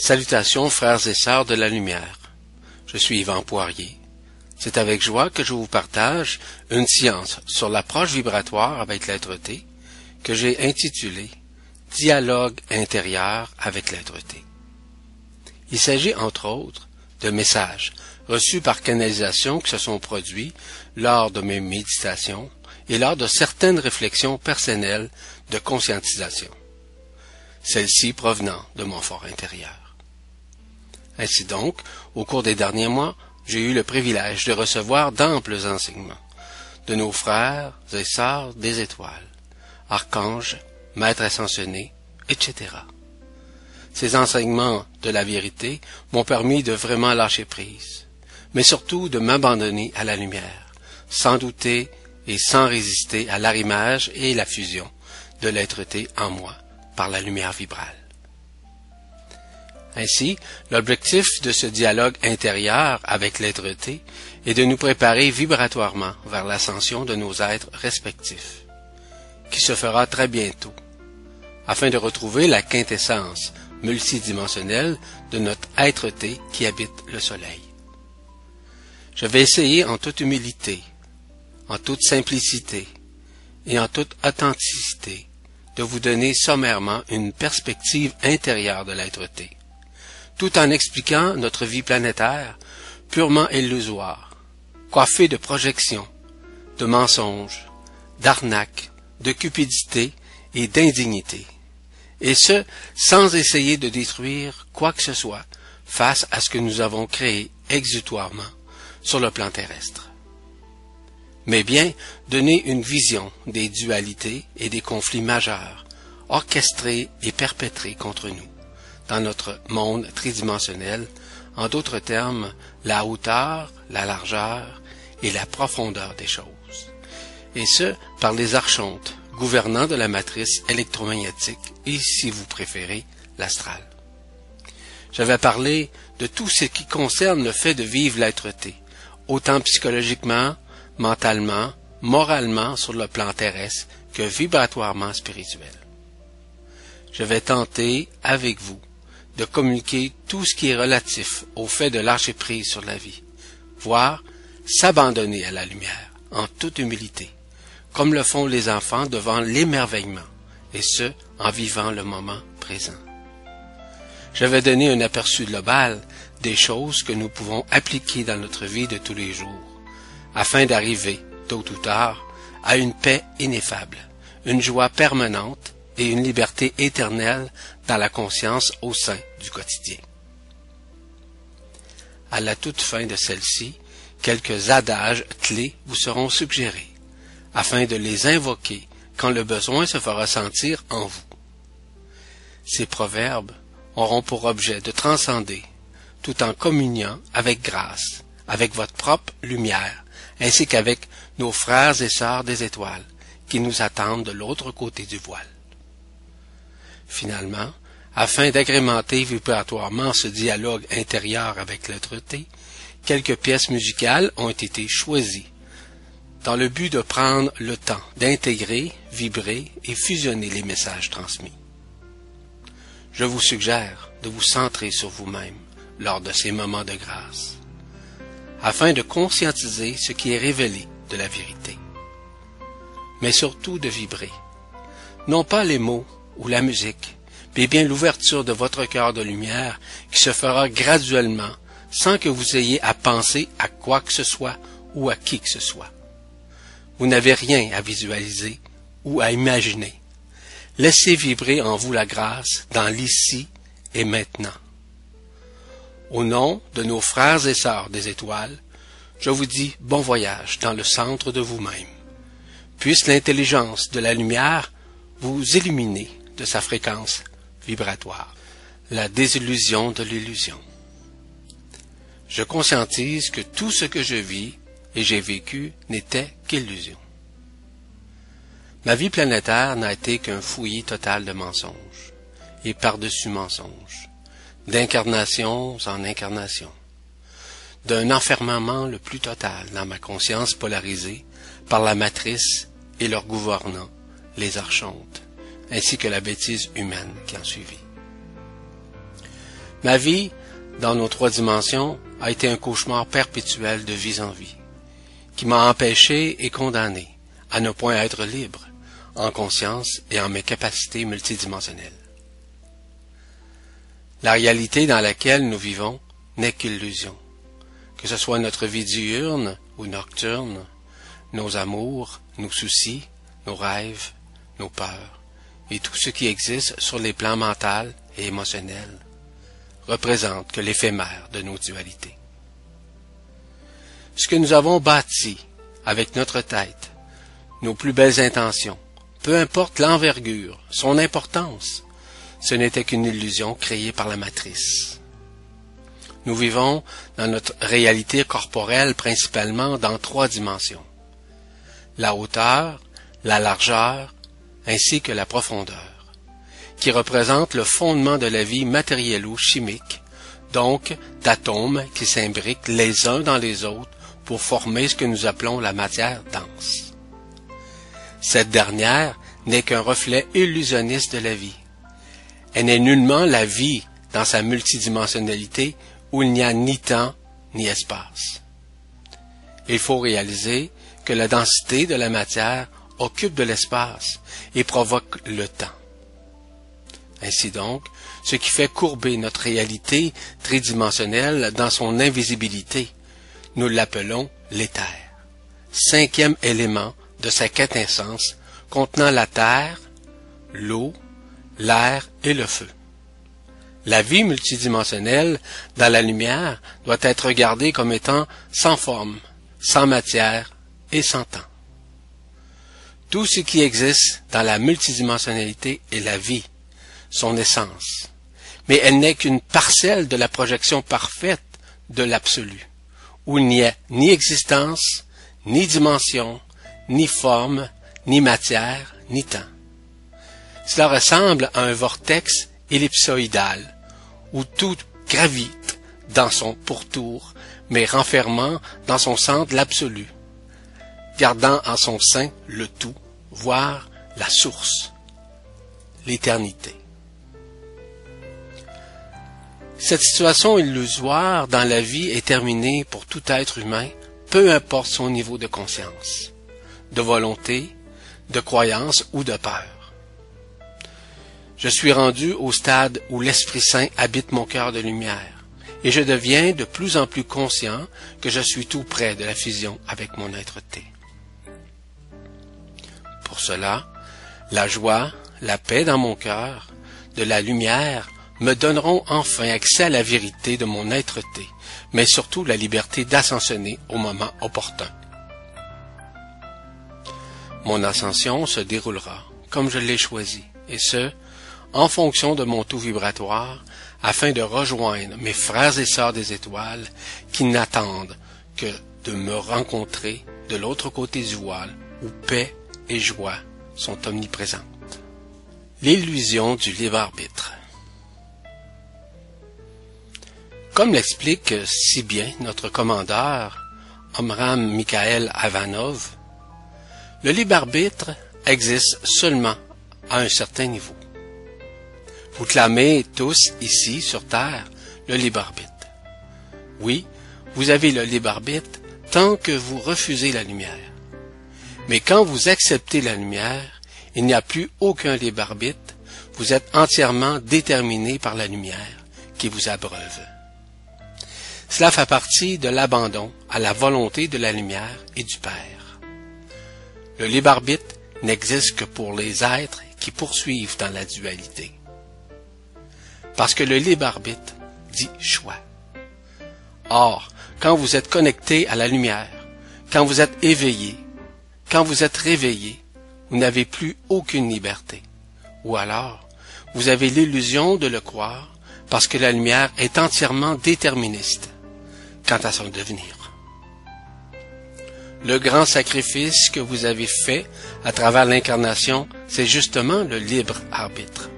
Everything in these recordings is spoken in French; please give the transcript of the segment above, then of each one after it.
Salutations frères et sœurs de la lumière. Je suis Yvan Poirier. C'est avec joie que je vous partage une science sur l'approche vibratoire avec l'être T que j'ai intitulée Dialogue intérieur avec l'être T. Il s'agit entre autres de messages reçus par canalisation qui se sont produits lors de mes méditations et lors de certaines réflexions personnelles de conscientisation, celles-ci provenant de mon fort intérieur. Ainsi donc, au cours des derniers mois, j'ai eu le privilège de recevoir d'amples enseignements de nos frères et sœurs des étoiles, archanges, maîtres ascensionnés, etc. Ces enseignements de la vérité m'ont permis de vraiment lâcher prise, mais surtout de m'abandonner à la lumière, sans douter et sans résister à l'arrimage et la fusion de l'être-té en moi par la lumière vibrale. Ainsi, l'objectif de ce dialogue intérieur avec l'être-té est de nous préparer vibratoirement vers l'ascension de nos êtres respectifs, qui se fera très bientôt, afin de retrouver la quintessence multidimensionnelle de notre être-té qui habite le Soleil. Je vais essayer en toute humilité en toute simplicité et en toute authenticité, de vous donner sommairement une perspective intérieure de l'être-té, tout en expliquant notre vie planétaire purement illusoire, coiffée de projections, de mensonges, d'arnaques, de cupidité et d'indignité, et ce, sans essayer de détruire quoi que ce soit face à ce que nous avons créé exutoirement sur le plan terrestre. Mais bien donner une vision des dualités et des conflits majeurs orchestrés et perpétrés contre nous dans notre monde tridimensionnel, en d'autres termes, la hauteur, la largeur et la profondeur des choses, et ce, par les archontes, gouvernants de la matrice électromagnétique et, si vous préférez, l'astral. J'avais parlé de tout ce qui concerne le fait de vivre l'être-té, autant psychologiquement, mentalement, moralement sur le plan terrestre que vibratoirement spirituel. Je vais tenter, avec vous, de communiquer tout ce qui est relatif au fait de lâcher prise sur la vie, voire s'abandonner à la lumière, en toute humilité, comme le font les enfants devant l'émerveillement, et ce, en vivant le moment présent. Je vais donner un aperçu global des choses que nous pouvons appliquer dans notre vie de tous les jours, afin d'arriver, tôt ou tard, à une paix ineffable, une joie permanente et une liberté éternelle dans la conscience au sein du quotidien. À la toute fin de celle-ci, quelques adages clés vous seront suggérés, afin de les invoquer quand le besoin se fera sentir en vous. Ces proverbes auront pour objet de transcender, tout en communiant avec grâce, avec votre propre lumière, ainsi qu'avec nos frères et sœurs des étoiles, qui nous attendent de l'autre côté du voile. Finalement, afin d'agrémenter vibratoirement ce dialogue intérieur avec l'être-té, quelques pièces musicales ont été choisies dans le but de prendre le temps d'intégrer, vibrer et fusionner les messages transmis. Je vous suggère de vous centrer sur vous-même lors de ces moments de grâce afin de conscientiser ce qui est révélé de la vérité. Mais surtout de vibrer. Non pas les mots ou la musique, mais bien l'ouverture de votre cœur de lumière qui se fera graduellement sans que vous ayez à penser à quoi que ce soit ou à qui que ce soit. Vous n'avez rien à visualiser ou à imaginer. Laissez vibrer en vous la grâce dans l'ici et maintenant. Au nom de nos frères et sœurs des étoiles, je vous dis bon voyage dans le centre de vous-même. Puisse l'intelligence de la lumière vous illuminer de sa fréquence vibratoire, la désillusion de l'illusion. Je conscientise que tout ce que je vis et j'ai vécu n'était qu'illusion. Ma vie planétaire n'a été qu'un fouillis total de mensonges et par-dessus mensonges d'incarnation en incarnation, d'un enfermement le plus total dans ma conscience polarisée par la matrice et leurs gouvernants, les archontes, ainsi que la bêtise humaine qui en suivit. Ma vie, dans nos trois dimensions, a été un cauchemar perpétuel de vie en vie, qui m'a empêché et condamné à ne point être libre, en conscience et en mes capacités multidimensionnelles. La réalité dans laquelle nous vivons n'est qu'illusion, que ce soit notre vie diurne ou nocturne, nos amours, nos soucis, nos rêves, nos peurs, et tout ce qui existe sur les plans mental et émotionnel représente que l'éphémère de nos dualités. Ce que nous avons bâti avec notre tête, nos plus belles intentions, peu importe l'envergure, son importance, ce n'était qu'une illusion créée par la matrice. Nous vivons dans notre réalité corporelle principalement dans trois dimensions. La hauteur, la largeur, ainsi que la profondeur, qui représentent le fondement de la vie matérielle ou chimique, donc d'atomes qui s'imbriquent les uns dans les autres pour former ce que nous appelons la matière dense. Cette dernière n'est qu'un reflet illusionniste de la vie. Elle n'est nullement la vie dans sa multidimensionnalité où il n'y a ni temps ni espace. Il faut réaliser que la densité de la matière occupe de l'espace et provoque le temps. Ainsi donc, ce qui fait courber notre réalité tridimensionnelle dans son invisibilité, nous l'appelons l'éther, cinquième élément de sa quintessence contenant la terre, l'eau, l'air et le feu. La vie multidimensionnelle dans la lumière doit être regardée comme étant sans forme, sans matière et sans temps. Tout ce qui existe dans la multidimensionnalité est la vie, son essence. Mais elle n'est qu'une parcelle de la projection parfaite de l'absolu, où il n'y a ni existence, ni dimension, ni forme, ni matière, ni temps. Cela ressemble à un vortex ellipsoïdal, où tout gravite dans son pourtour, mais renfermant dans son centre l'absolu, gardant en son sein le tout, voire la source, l'éternité. Cette situation illusoire dans la vie est terminée pour tout être humain, peu importe son niveau de conscience, de volonté, de croyance ou de peur. Je suis rendu au stade où l'Esprit Saint habite mon cœur de lumière, et je deviens de plus en plus conscient que je suis tout près de la fusion avec mon être-té. Pour cela, la joie, la paix dans mon cœur, de la lumière, me donneront enfin accès à la vérité de mon être-té, mais surtout la liberté d'ascensionner au moment opportun. Mon ascension se déroulera comme je l'ai choisi, et ce, en fonction de mon taux vibratoire, afin de rejoindre mes frères et sœurs des étoiles qui n'attendent que de me rencontrer de l'autre côté du voile où paix joie sont omniprésentes. L'illusion du libre arbitre. Comme l'explique si bien notre commandeur, Omram Mikhaël Avanov, le libre arbitre existe seulement à un certain niveau. Vous clamez tous ici sur Terre le libre arbitre. Oui, vous avez le libre arbitre tant que vous refusez la lumière. Mais quand vous acceptez la lumière, il n'y a plus aucun libre arbitre, vous êtes entièrement déterminé par la lumière qui vous abreuve. Cela fait partie de l'abandon à la volonté de la lumière et du Père. Le libre arbitre n'existe que pour les êtres qui poursuivent dans la dualité. Parce que le libre dit choix. Or, quand vous êtes connecté à la lumière, quand vous êtes éveillé, quand vous êtes réveillé, vous n'avez plus aucune liberté. Ou alors, vous avez l'illusion de le croire parce que la lumière est entièrement déterministe quant à son devenir. Le grand sacrifice que vous avez fait à travers l'incarnation, c'est justement le libre arbitre.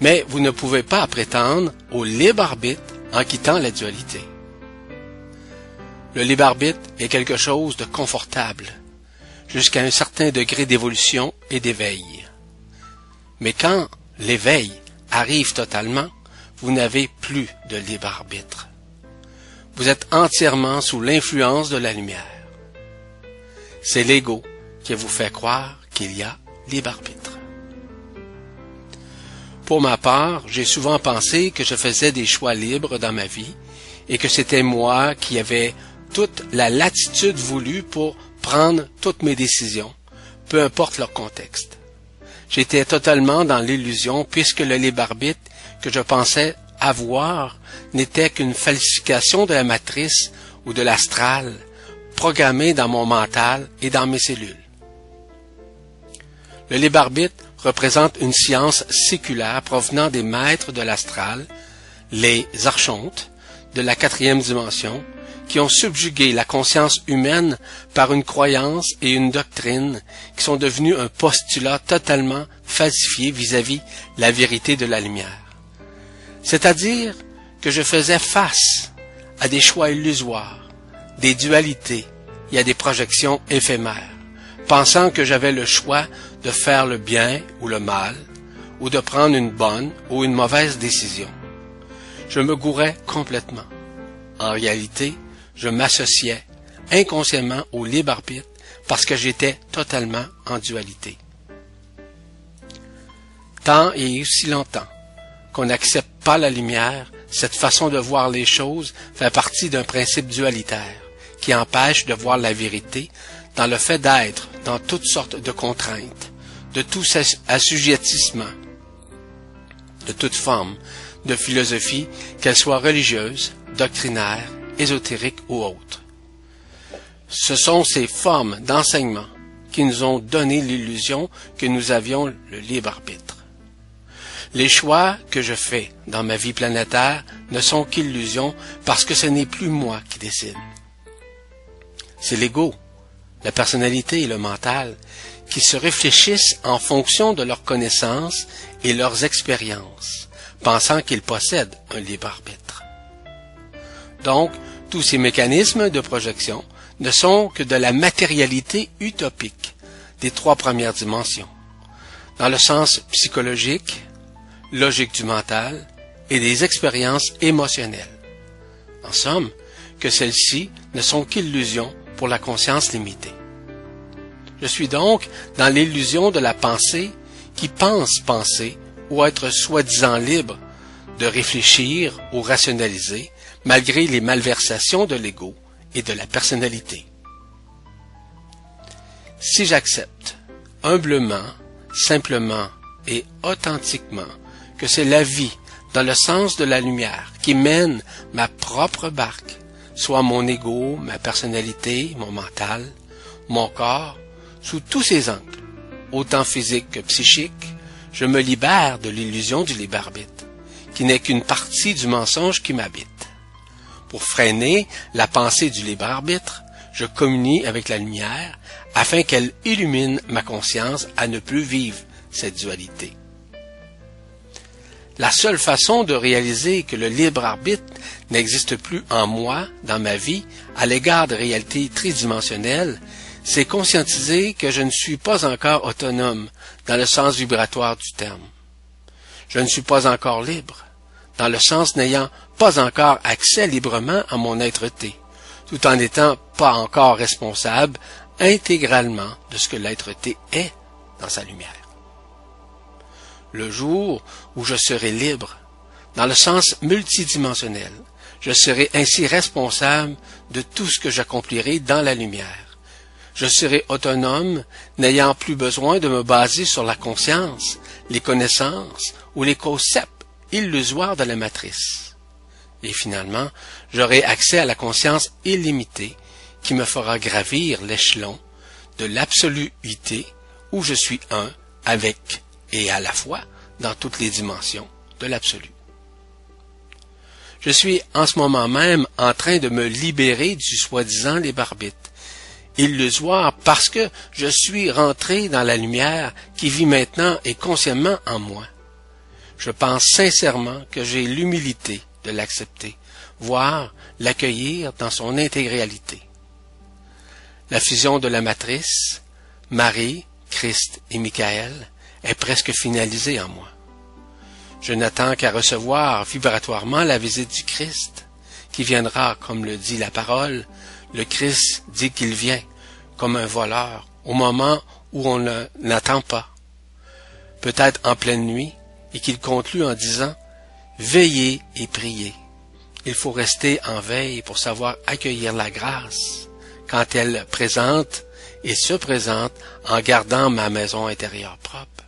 Mais vous ne pouvez pas prétendre au libre arbitre en quittant la dualité. Le libre arbitre est quelque chose de confortable, jusqu'à un certain degré d'évolution et d'éveil. Mais quand l'éveil arrive totalement, vous n'avez plus de libre arbitre. Vous êtes entièrement sous l'influence de la lumière. C'est l'ego qui vous fait croire qu'il y a libre arbitre. Pour ma part, j'ai souvent pensé que je faisais des choix libres dans ma vie et que c'était moi qui avais toute la latitude voulue pour prendre toutes mes décisions, peu importe leur contexte. J'étais totalement dans l'illusion puisque le libre arbitre que je pensais avoir n'était qu'une falsification de la matrice ou de l'astral programmée dans mon mental et dans mes cellules. Le libre arbitre représente une science séculaire provenant des maîtres de l'astral, les archontes, de la quatrième dimension, qui ont subjugué la conscience humaine par une croyance et une doctrine qui sont devenus un postulat totalement falsifié vis-à-vis la vérité de la lumière. C'est-à-dire que je faisais face à des choix illusoires, des dualités et à des projections éphémères, pensant que j'avais le choix de faire le bien ou le mal, ou de prendre une bonne ou une mauvaise décision. Je me gourais complètement. En réalité, je m'associais inconsciemment au libre arbitre parce que j'étais totalement en dualité. Tant et aussi longtemps qu'on n'accepte pas la lumière, cette façon de voir les choses fait partie d'un principe dualitaire qui empêche de voir la vérité dans le fait d'être dans toutes sortes de contraintes, de tout assujettissement, de toute forme de philosophie, qu'elle soit religieuse, doctrinaire, ésotérique ou autre. Ce sont ces formes d'enseignement qui nous ont donné l'illusion que nous avions le libre arbitre. Les choix que je fais dans ma vie planétaire ne sont qu'illusions parce que ce n'est plus moi qui décide. C'est l'ego, la personnalité et le mental qui se réfléchissent en fonction de leurs connaissances et leurs expériences, pensant qu'ils possèdent un libre arbitre. Donc, tous ces mécanismes de projection ne sont que de la matérialité utopique des trois premières dimensions, dans le sens psychologique, logique du mental et des expériences émotionnelles. En somme, que celles-ci ne sont qu'illusions pour la conscience limitée. Je suis donc dans l'illusion de la pensée qui pense penser ou être soi-disant libre de réfléchir ou rationaliser malgré les malversations de l'ego et de la personnalité. Si j'accepte humblement, simplement et authentiquement que c'est la vie dans le sens de la lumière qui mène ma propre barque, soit mon ego, ma personnalité, mon mental, mon corps, sous tous ses angles, autant physique que psychique, je me libère de l'illusion du libre arbitre, qui n'est qu'une partie du mensonge qui m'habite. Pour freiner la pensée du libre arbitre, je communie avec la lumière afin qu'elle illumine ma conscience à ne plus vivre cette dualité. La seule façon de réaliser que le libre arbitre n'existe plus en moi, dans ma vie, à l'égard de réalités tridimensionnelles, c'est conscientiser que je ne suis pas encore autonome dans le sens vibratoire du terme. Je ne suis pas encore libre, dans le sens n'ayant pas encore accès librement à mon être-té, tout en n'étant pas encore responsable intégralement de ce que l'être-té est dans sa lumière le jour où je serai libre, dans le sens multidimensionnel. Je serai ainsi responsable de tout ce que j'accomplirai dans la lumière. Je serai autonome, n'ayant plus besoin de me baser sur la conscience, les connaissances ou les concepts illusoires de la matrice. Et finalement, j'aurai accès à la conscience illimitée qui me fera gravir l'échelon de l'absoluité où je suis un avec et à la fois dans toutes les dimensions de l'absolu. Je suis en ce moment même en train de me libérer du soi-disant libre arbitre, illusoire parce que je suis rentré dans la lumière qui vit maintenant et consciemment en moi. Je pense sincèrement que j'ai l'humilité de l'accepter, voire l'accueillir dans son intégralité. La fusion de la matrice, Marie, Christ et Michael, est presque finalisé en moi. Je n'attends qu'à recevoir vibratoirement la visite du Christ, qui viendra, comme le dit la parole, le Christ dit qu'il vient, comme un voleur, au moment où on ne l'attend pas, peut-être en pleine nuit, et qu'il conclut en disant Veillez et priez. Il faut rester en veille pour savoir accueillir la grâce quand elle présente et se présente en gardant ma maison intérieure propre,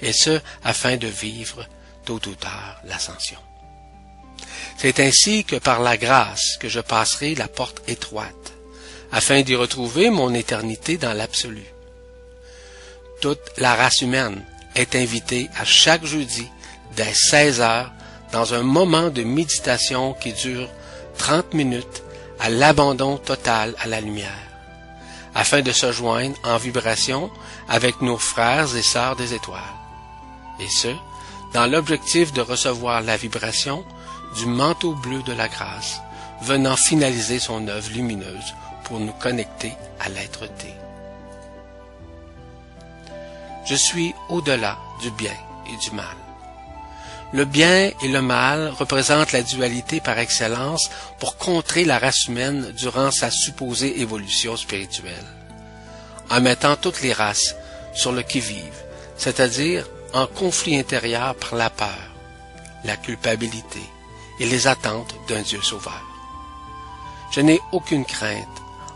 et ce afin de vivre tôt ou tard l'ascension. C'est ainsi que par la grâce que je passerai la porte étroite, afin d'y retrouver mon éternité dans l'absolu. Toute la race humaine est invitée à chaque jeudi dès 16 heures dans un moment de méditation qui dure 30 minutes à l'abandon total à la lumière, afin de se joindre en vibration avec nos frères et sœurs des étoiles. Et ce, dans l'objectif de recevoir la vibration du manteau bleu de la grâce, venant finaliser son œuvre lumineuse pour nous connecter à l'être-té. Je suis au-delà du bien et du mal. Le bien et le mal représentent la dualité par excellence pour contrer la race humaine durant sa supposée évolution spirituelle, en mettant toutes les races sur le qui-vive, c'est-à-dire en conflit intérieur par la peur, la culpabilité et les attentes d'un Dieu sauveur. Je n'ai aucune crainte,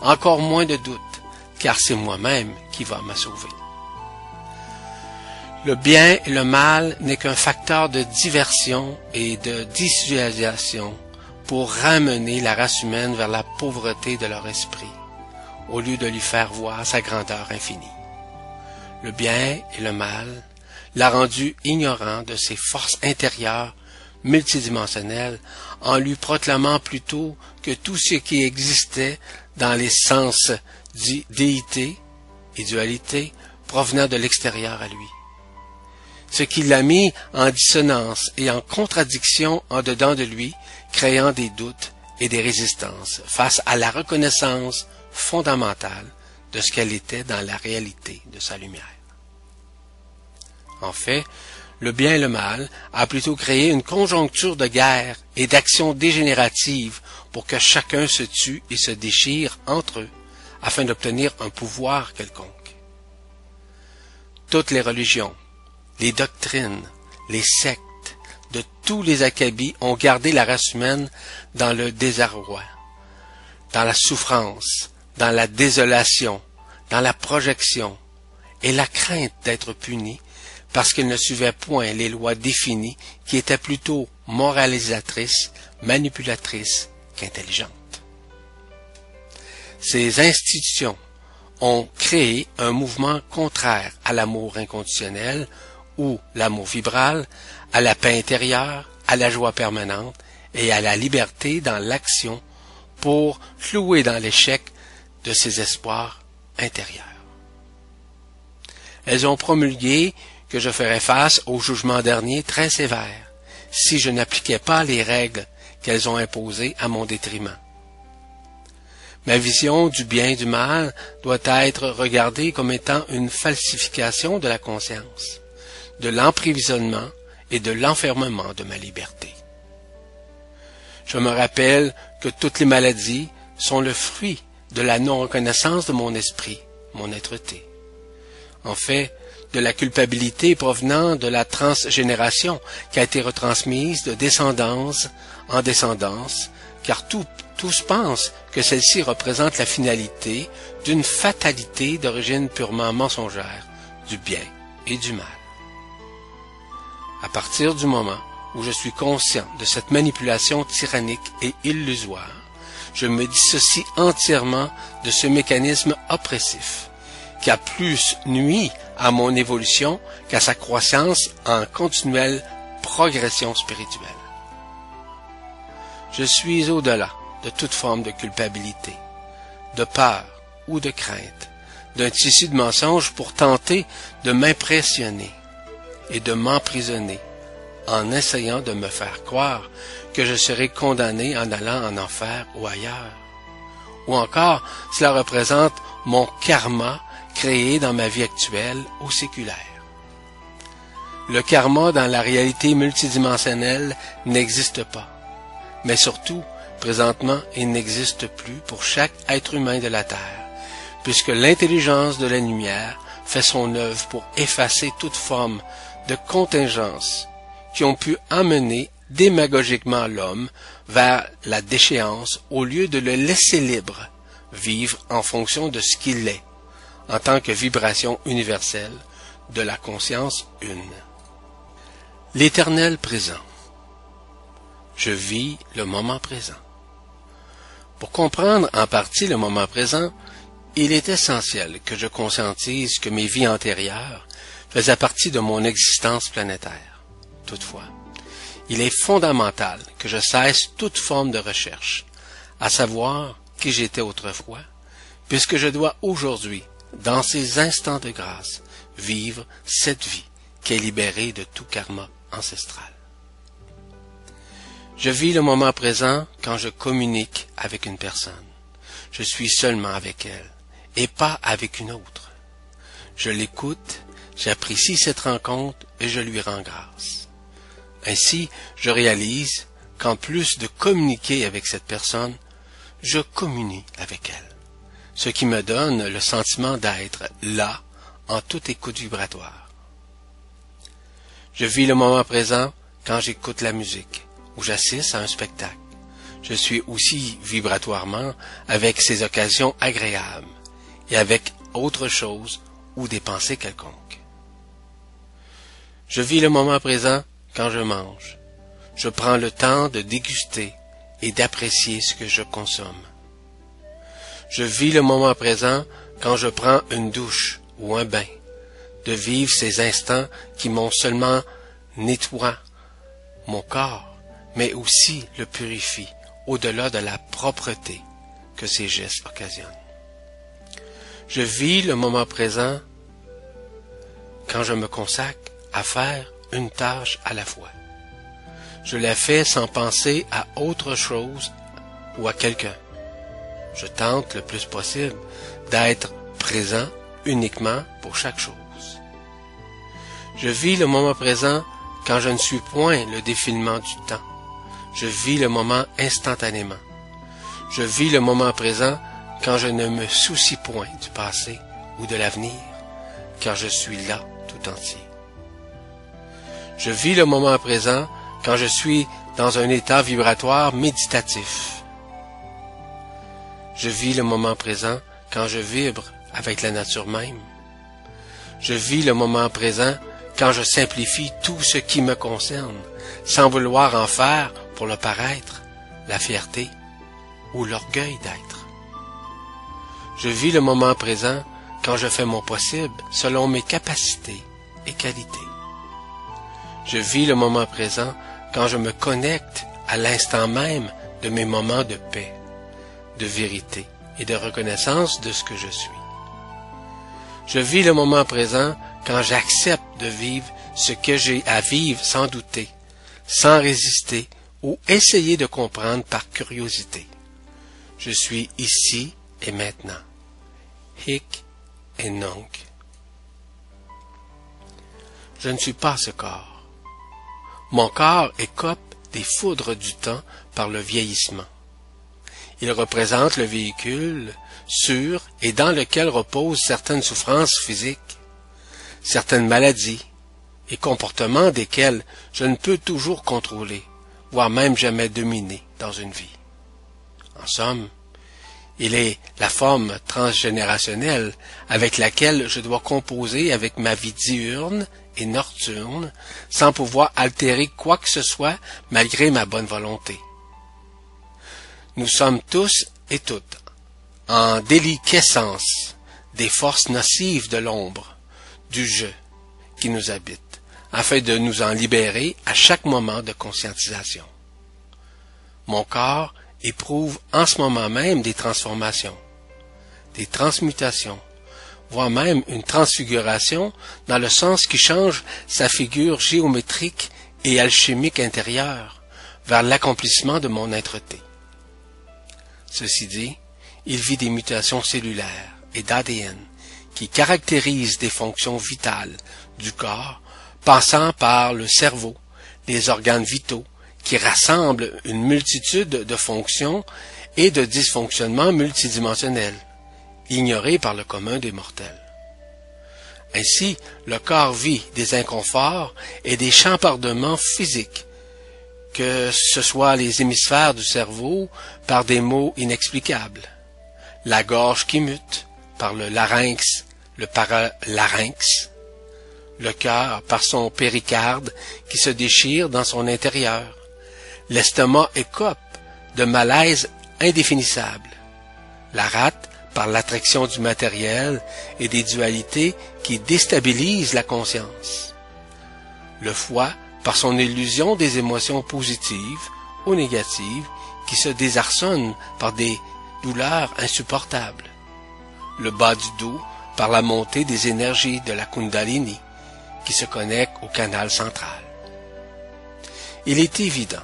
encore moins de doute, car c'est moi-même qui va me sauver. Le bien et le mal n'est qu'un facteur de diversion et de dissuasion pour ramener la race humaine vers la pauvreté de leur esprit, au lieu de lui faire voir sa grandeur infinie. Le bien et le mal l'a rendu ignorant de ses forces intérieures multidimensionnelles en lui proclamant plutôt que tout ce qui existait dans les sens déité et dualité provenant de l'extérieur à lui ce qui l'a mis en dissonance et en contradiction en dedans de lui, créant des doutes et des résistances face à la reconnaissance fondamentale de ce qu'elle était dans la réalité de sa lumière. En fait, le bien et le mal a plutôt créé une conjoncture de guerre et d'actions dégénératives pour que chacun se tue et se déchire entre eux afin d'obtenir un pouvoir quelconque. Toutes les religions, les doctrines, les sectes de tous les acabis ont gardé la race humaine dans le désarroi, dans la souffrance, dans la désolation, dans la projection et la crainte d'être puni parce qu'ils ne suivaient point les lois définies qui étaient plutôt moralisatrices, manipulatrices qu'intelligentes. Ces institutions ont créé un mouvement contraire à l'amour inconditionnel ou l'amour vibral, à la paix intérieure, à la joie permanente et à la liberté dans l'action pour flouer dans l'échec de ses espoirs intérieurs. Elles ont promulgué que je ferais face au jugement dernier très sévère si je n'appliquais pas les règles qu'elles ont imposées à mon détriment. Ma vision du bien et du mal doit être regardée comme étant une falsification de la conscience de l'emprisonnement et de l'enfermement de ma liberté. Je me rappelle que toutes les maladies sont le fruit de la non-reconnaissance de mon esprit, mon être-té. En fait, de la culpabilité provenant de la transgénération qui a été retransmise de descendance en descendance, car tous pensent que celle-ci représente la finalité d'une fatalité d'origine purement mensongère, du bien et du mal. À partir du moment où je suis conscient de cette manipulation tyrannique et illusoire, je me dissocie entièrement de ce mécanisme oppressif qui a plus nuit à mon évolution qu'à sa croissance en continuelle progression spirituelle. Je suis au-delà de toute forme de culpabilité, de peur ou de crainte, d'un tissu de mensonges pour tenter de m'impressionner et de m'emprisonner en essayant de me faire croire que je serai condamné en allant en enfer ou ailleurs. Ou encore, cela représente mon karma créé dans ma vie actuelle ou séculaire. Le karma dans la réalité multidimensionnelle n'existe pas. Mais surtout, présentement, il n'existe plus pour chaque être humain de la Terre, puisque l'intelligence de la lumière fait son œuvre pour effacer toute forme de contingence qui ont pu amener démagogiquement l'homme vers la déchéance au lieu de le laisser libre, vivre en fonction de ce qu'il est, en tant que vibration universelle de la conscience une. L'éternel présent. Je vis le moment présent. Pour comprendre en partie le moment présent, il est essentiel que je conscientise que mes vies antérieures faisaient partie de mon existence planétaire. Toutefois, il est fondamental que je cesse toute forme de recherche, à savoir qui j'étais autrefois, puisque je dois aujourd'hui, dans ces instants de grâce, vivre cette vie qui est libérée de tout karma ancestral. Je vis le moment présent quand je communique avec une personne. Je suis seulement avec elle et pas avec une autre. Je l'écoute, j'apprécie cette rencontre et je lui rends grâce. Ainsi, je réalise qu'en plus de communiquer avec cette personne, je communie avec elle, ce qui me donne le sentiment d'être là en toute écoute vibratoire. Je vis le moment présent quand j'écoute la musique ou j'assiste à un spectacle. Je suis aussi vibratoirement avec ces occasions agréables et avec autre chose ou des pensées quelconques. Je vis le moment présent quand je mange. Je prends le temps de déguster et d'apprécier ce que je consomme. Je vis le moment présent quand je prends une douche ou un bain, de vivre ces instants qui m'ont seulement nettoie mon corps, mais aussi le purifie au-delà de la propreté que ces gestes occasionnent. Je vis le moment présent quand je me consacre à faire une tâche à la fois. Je la fais sans penser à autre chose ou à quelqu'un. Je tente le plus possible d'être présent uniquement pour chaque chose. Je vis le moment présent quand je ne suis point le défilement du temps. Je vis le moment instantanément. Je vis le moment présent quand je ne me soucie point du passé ou de l'avenir, car je suis là tout entier. Je vis le moment présent quand je suis dans un état vibratoire méditatif. Je vis le moment présent quand je vibre avec la nature même. Je vis le moment présent quand je simplifie tout ce qui me concerne, sans vouloir en faire, pour le paraître, la fierté ou l'orgueil d'être. Je vis le moment présent quand je fais mon possible selon mes capacités et qualités. Je vis le moment présent quand je me connecte à l'instant même de mes moments de paix, de vérité et de reconnaissance de ce que je suis. Je vis le moment présent quand j'accepte de vivre ce que j'ai à vivre sans douter, sans résister ou essayer de comprendre par curiosité. Je suis ici et maintenant. Hic et nunc. Je ne suis pas ce corps. Mon corps écope des foudres du temps par le vieillissement. Il représente le véhicule sur et dans lequel reposent certaines souffrances physiques, certaines maladies et comportements desquels je ne peux toujours contrôler, voire même jamais dominer dans une vie. En somme, il est la forme transgénérationnelle avec laquelle je dois composer avec ma vie diurne et nocturne sans pouvoir altérer quoi que ce soit malgré ma bonne volonté. Nous sommes tous et toutes en déliquescence des forces nocives de l'ombre, du jeu qui nous habite, afin de nous en libérer à chaque moment de conscientisation. Mon corps éprouve en ce moment même des transformations, des transmutations, voire même une transfiguration dans le sens qui change sa figure géométrique et alchimique intérieure vers l'accomplissement de mon être-té. Ceci dit, il vit des mutations cellulaires et d'ADN qui caractérisent des fonctions vitales du corps passant par le cerveau, les organes vitaux, qui rassemblent une multitude de fonctions et de dysfonctionnements multidimensionnels, ignorés par le commun des mortels. Ainsi, le corps vit des inconforts et des chambardements physiques, que ce soit les hémisphères du cerveau par des maux inexplicables, la gorge qui mute par le larynx, le paralarynx, le cœur par son péricarde qui se déchire dans son intérieur, l'estomac écope de malaise indéfinissable, la rate par l'attraction du matériel et des dualités qui déstabilisent la conscience, le foie par son illusion des émotions positives ou négatives qui se désarçonnent par des douleurs insupportables, le bas du dos par la montée des énergies de la Kundalini qui se connecte au canal central. Il est évident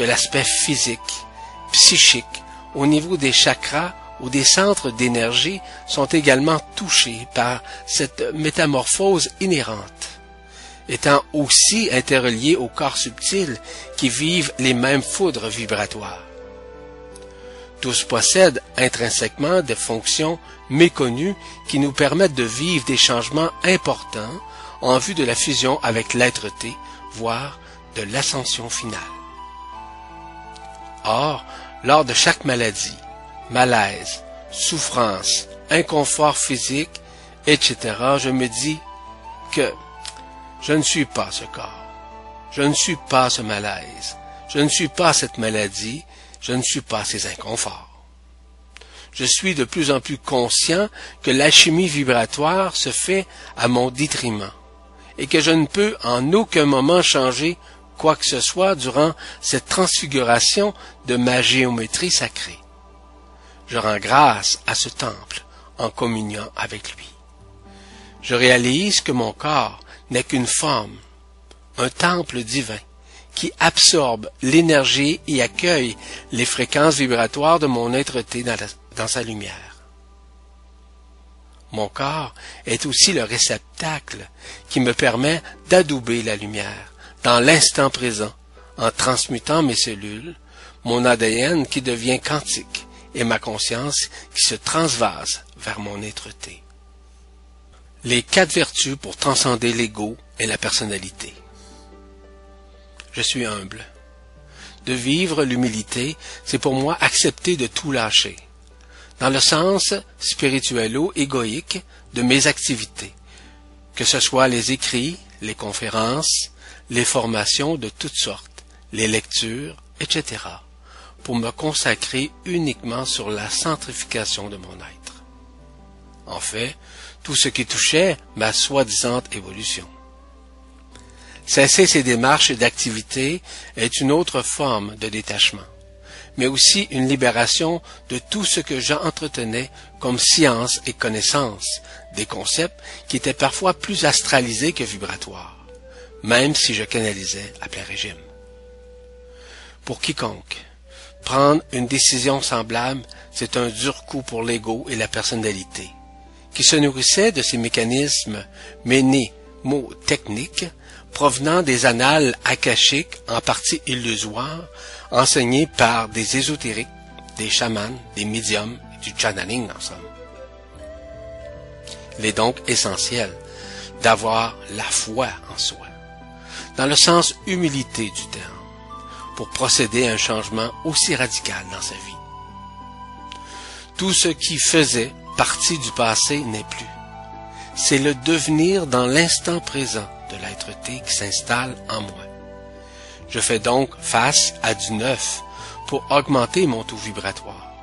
que l'aspect physique, psychique, au niveau des chakras ou des centres d'énergie sont également touchés par cette métamorphose inhérente, étant aussi interreliés au corps subtil qui vivent les mêmes foudres vibratoires. Tous possèdent intrinsèquement des fonctions méconnues qui nous permettent de vivre des changements importants en vue de la fusion avec l'être-té, voire de l'ascension finale. Or, lors de chaque maladie, malaise, souffrance, inconfort physique, etc., je me dis que je ne suis pas ce corps, je ne suis pas ce malaise, je ne suis pas cette maladie, je ne suis pas ces inconforts. Je suis de plus en plus conscient que l'alchimie vibratoire se fait à mon détriment et que je ne peux en aucun moment changer quoi que ce soit durant cette transfiguration de ma géométrie sacrée. Je rends grâce à ce temple en communion avec lui. Je réalise que mon corps n'est qu'une forme, un temple divin qui absorbe l'énergie et accueille les fréquences vibratoires de mon être-té dans, dans sa lumière. Mon corps est aussi le réceptacle qui me permet d'adouber la lumière dans l'instant présent en transmutant mes cellules, mon ADN qui devient quantique et ma conscience qui se transvase vers mon être-té. Les quatre vertus pour transcender l'ego et la personnalité je suis humble. De vivre l'humilité, c'est pour moi accepter de tout lâcher, dans le sens spirituello-égoïque de mes activités, que ce soit les écrits, les conférences, les formations de toutes sortes, les lectures, etc., pour me consacrer uniquement sur la centrification de mon être. En fait, tout ce qui touchait ma soi-disant évolution. Cesser ces démarches d'activité est une autre forme de détachement, mais aussi une libération de tout ce que j'entretenais comme science et connaissance, des concepts qui étaient parfois plus astralisés que vibratoires, même si je canalisais à plein régime. Pour quiconque, prendre une décision semblable, c'est un dur coup pour l'ego et la personnalité, qui se nourrissait de ces mécanismes menés, mots techniques, provenant des annales akashiques en partie illusoires, enseignées par des ésotériques, des chamans, des médiums, du channeling en somme. Il est donc essentiel d'avoir la foi en soi, dans le sens humilité du terme, pour procéder à un changement aussi radical dans sa vie. Tout ce qui faisait partie du passé n'est plus. C'est le devenir dans l'instant présent de l'être-té qui s'installe en moi. Je fais donc face à du neuf pour augmenter mon taux vibratoire,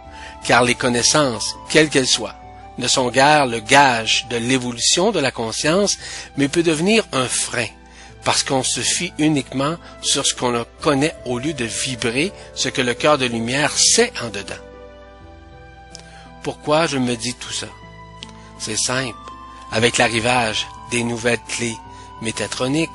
car les connaissances, quelles qu'elles soient, ne sont guère le gage de l'évolution de la conscience, mais peut devenir un frein, parce qu'on se fie uniquement sur ce qu'on connaît au lieu de vibrer ce que le cœur de lumière sait en dedans. Pourquoi je me dis tout ça? C'est simple. Avec l'arrivage des nouvelles clés métatronique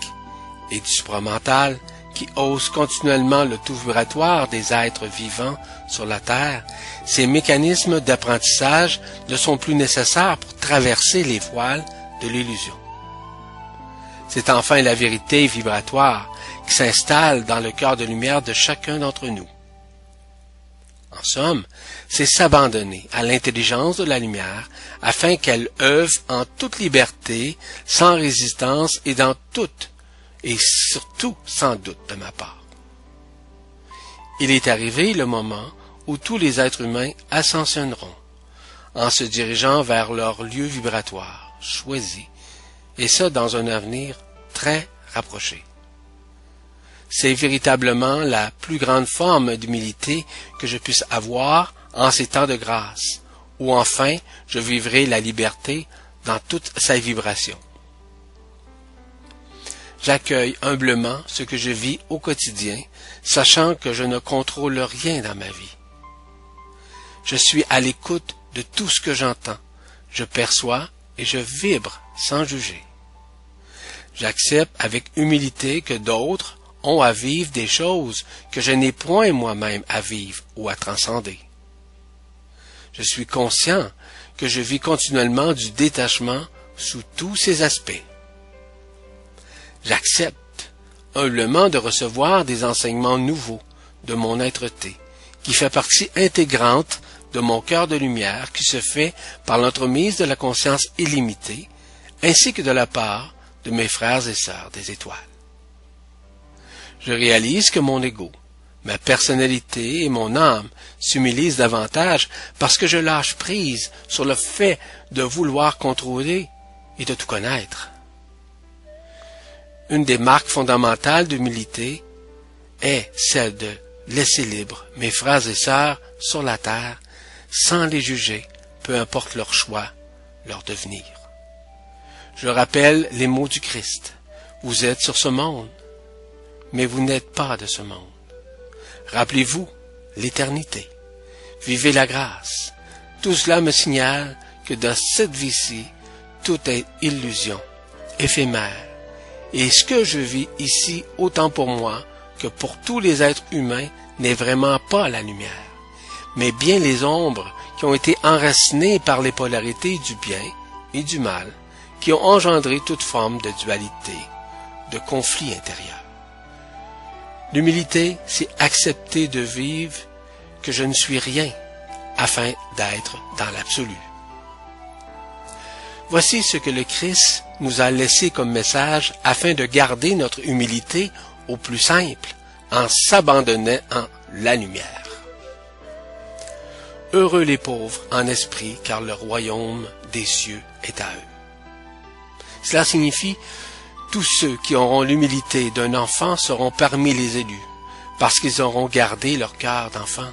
et du supramental qui hausse continuellement le taux vibratoire des êtres vivants sur la Terre, ces mécanismes d'apprentissage ne sont plus nécessaires pour traverser les voiles de l'illusion. C'est enfin la vérité vibratoire qui s'installe dans le cœur de lumière de chacun d'entre nous. En somme, c'est s'abandonner à l'intelligence de la lumière afin qu'elle œuvre en toute liberté, sans résistance et dans toute et surtout sans doute de ma part. Il est arrivé le moment où tous les êtres humains ascensionneront en se dirigeant vers leur lieu vibratoire choisi, et ça dans un avenir très rapproché. C'est véritablement la plus grande forme d'humilité que je puisse avoir en ces temps de grâce, où enfin je vivrai la liberté dans toute sa vibration. J'accueille humblement ce que je vis au quotidien, sachant que je ne contrôle rien dans ma vie. Je suis à l'écoute de tout ce que j'entends. Je perçois et je vibre sans juger. J'accepte avec humilité que d'autres ont à vivre des choses que je n'ai point moi-même à vivre ou à transcender. Je suis conscient que je vis continuellement du détachement sous tous ses aspects. J'accepte humblement de recevoir des enseignements nouveaux de mon être-té, qui fait partie intégrante de mon cœur de lumière qui se fait par l'entremise de la conscience illimitée, ainsi que de la part de mes frères et sœurs des étoiles. Je réalise que mon ego, ma personnalité et mon âme s'humilisent davantage parce que je lâche prise sur le fait de vouloir contrôler et de tout connaître. Une des marques fondamentales d'humilité est celle de laisser libre mes frères et sœurs sur la terre sans les juger, peu importe leur choix, leur devenir. Je rappelle les mots du Christ. Vous êtes sur ce monde, mais vous n'êtes pas de ce monde. Rappelez-vous l'éternité. Vivez la grâce. Tout cela me signale que dans cette vie-ci, tout est illusion, éphémère. Et ce que je vis ici, autant pour moi que pour tous les êtres humains, n'est vraiment pas la lumière, mais bien les ombres qui ont été enracinées par les polarités du bien et du mal, qui ont engendré toute forme de dualité, de conflit intérieur. L'humilité, c'est accepter de vivre que je ne suis rien afin d'être dans l'absolu. Voici ce que le Christ nous a laissé comme message afin de garder notre humilité au plus simple en s'abandonnant en la lumière. Heureux les pauvres en esprit, car le royaume des cieux est à eux. Cela signifie tous ceux qui auront l'humilité d'un enfant seront parmi les élus, parce qu'ils auront gardé leur cœur d'enfant,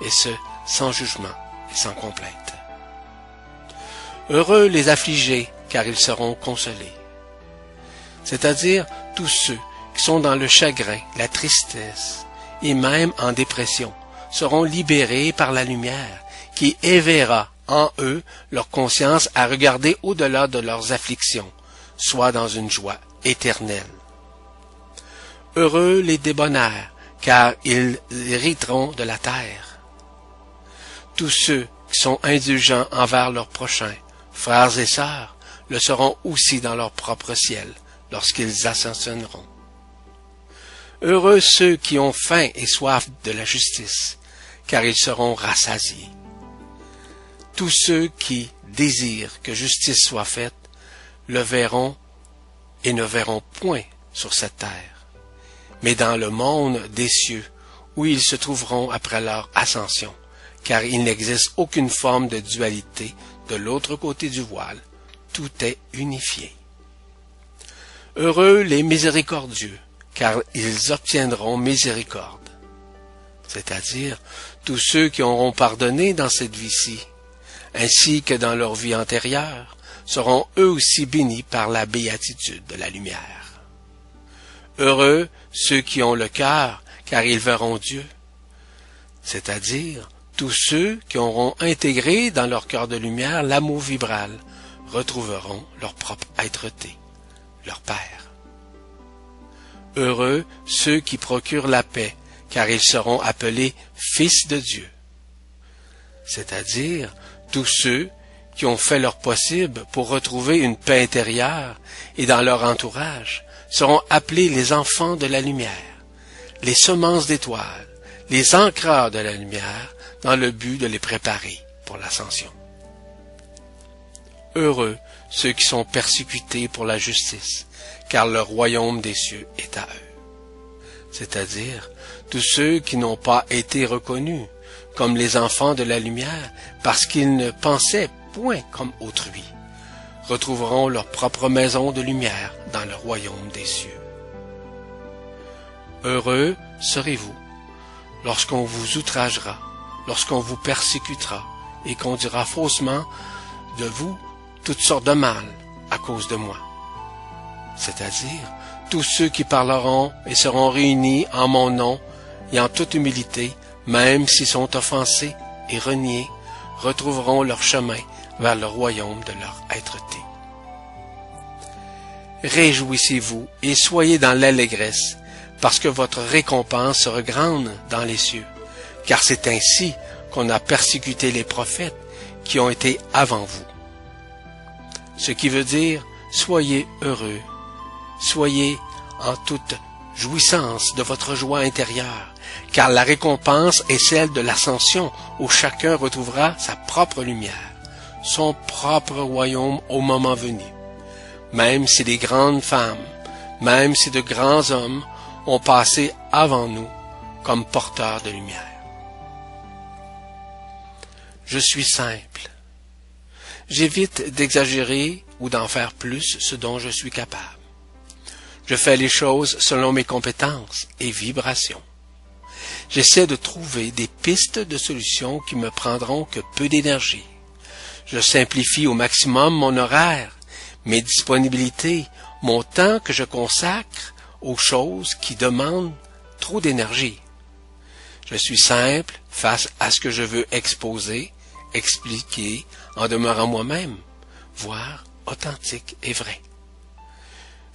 et ce, sans jugement et sans complainte. Heureux les affligés, car ils seront consolés. C'est-à-dire tous ceux qui sont dans le chagrin, la tristesse, et même en dépression, seront libérés par la lumière, qui éveillera en eux leur conscience à regarder au-delà de leurs afflictions, soit dans une joie éternelle. Heureux les débonnaires, car ils hériteront de la terre. Tous ceux qui sont indulgents envers leurs prochains, frères et sœurs, le seront aussi dans leur propre ciel, lorsqu'ils ascensionneront. Heureux ceux qui ont faim et soif de la justice, car ils seront rassasiés. Tous ceux qui désirent que justice soit faite, le verront et ne verront point sur cette terre, mais dans le monde des cieux, où ils se trouveront après leur ascension, car il n'existe aucune forme de dualité de l'autre côté du voile, tout est unifié. Heureux les miséricordieux, car ils obtiendront miséricorde, c'est-à-dire tous ceux qui auront pardonné dans cette vie-ci, ainsi que dans leur vie antérieure, seront eux aussi bénis par la béatitude de la lumière. Heureux ceux qui ont le cœur, car ils verront Dieu, c'est-à-dire tous ceux qui auront intégré dans leur cœur de lumière l'amour vibral, retrouveront leur propre être-té, leur Père. Heureux ceux qui procurent la paix, car ils seront appelés fils de Dieu, c'est-à-dire tous ceux qui ont fait leur possible pour retrouver une paix intérieure et dans leur entourage seront appelés les enfants de la lumière, les semences d'étoiles, les ancreurs de la lumière dans le but de les préparer pour l'ascension. Heureux ceux qui sont persécutés pour la justice, car le royaume des cieux est à eux. C'est-à-dire tous ceux qui n'ont pas été reconnus comme les enfants de la lumière parce qu'ils ne pensaient point comme autrui, retrouveront leur propre maison de lumière dans le royaume des cieux. Heureux serez-vous lorsqu'on vous outragera, lorsqu'on vous persécutera et qu'on dira faussement de vous toutes sortes de mal à cause de moi. C'est-à-dire tous ceux qui parleront et seront réunis en mon nom et en toute humilité, même s'ils sont offensés et reniés, retrouveront leur chemin vers le royaume de leur être-té. Réjouissez-vous et soyez dans l'allégresse, parce que votre récompense sera grande dans les cieux, car c'est ainsi qu'on a persécuté les prophètes qui ont été avant vous. Ce qui veut dire, soyez heureux, soyez en toute jouissance de votre joie intérieure, car la récompense est celle de l'ascension où chacun retrouvera sa propre lumière, son propre royaume au moment venu. Même si les grandes femmes, même si de grands hommes ont passé avant nous comme porteurs de lumière. Je suis simple. J'évite d'exagérer ou d'en faire plus ce dont je suis capable. Je fais les choses selon mes compétences et vibrations. J'essaie de trouver des pistes de solutions qui me prendront que peu d'énergie. Je simplifie au maximum mon horaire, mes disponibilités, mon temps que je consacre aux choses qui demandent trop d'énergie. Je suis simple face à ce que je veux exposer, expliquer en demeurant moi-même, voire authentique et vrai.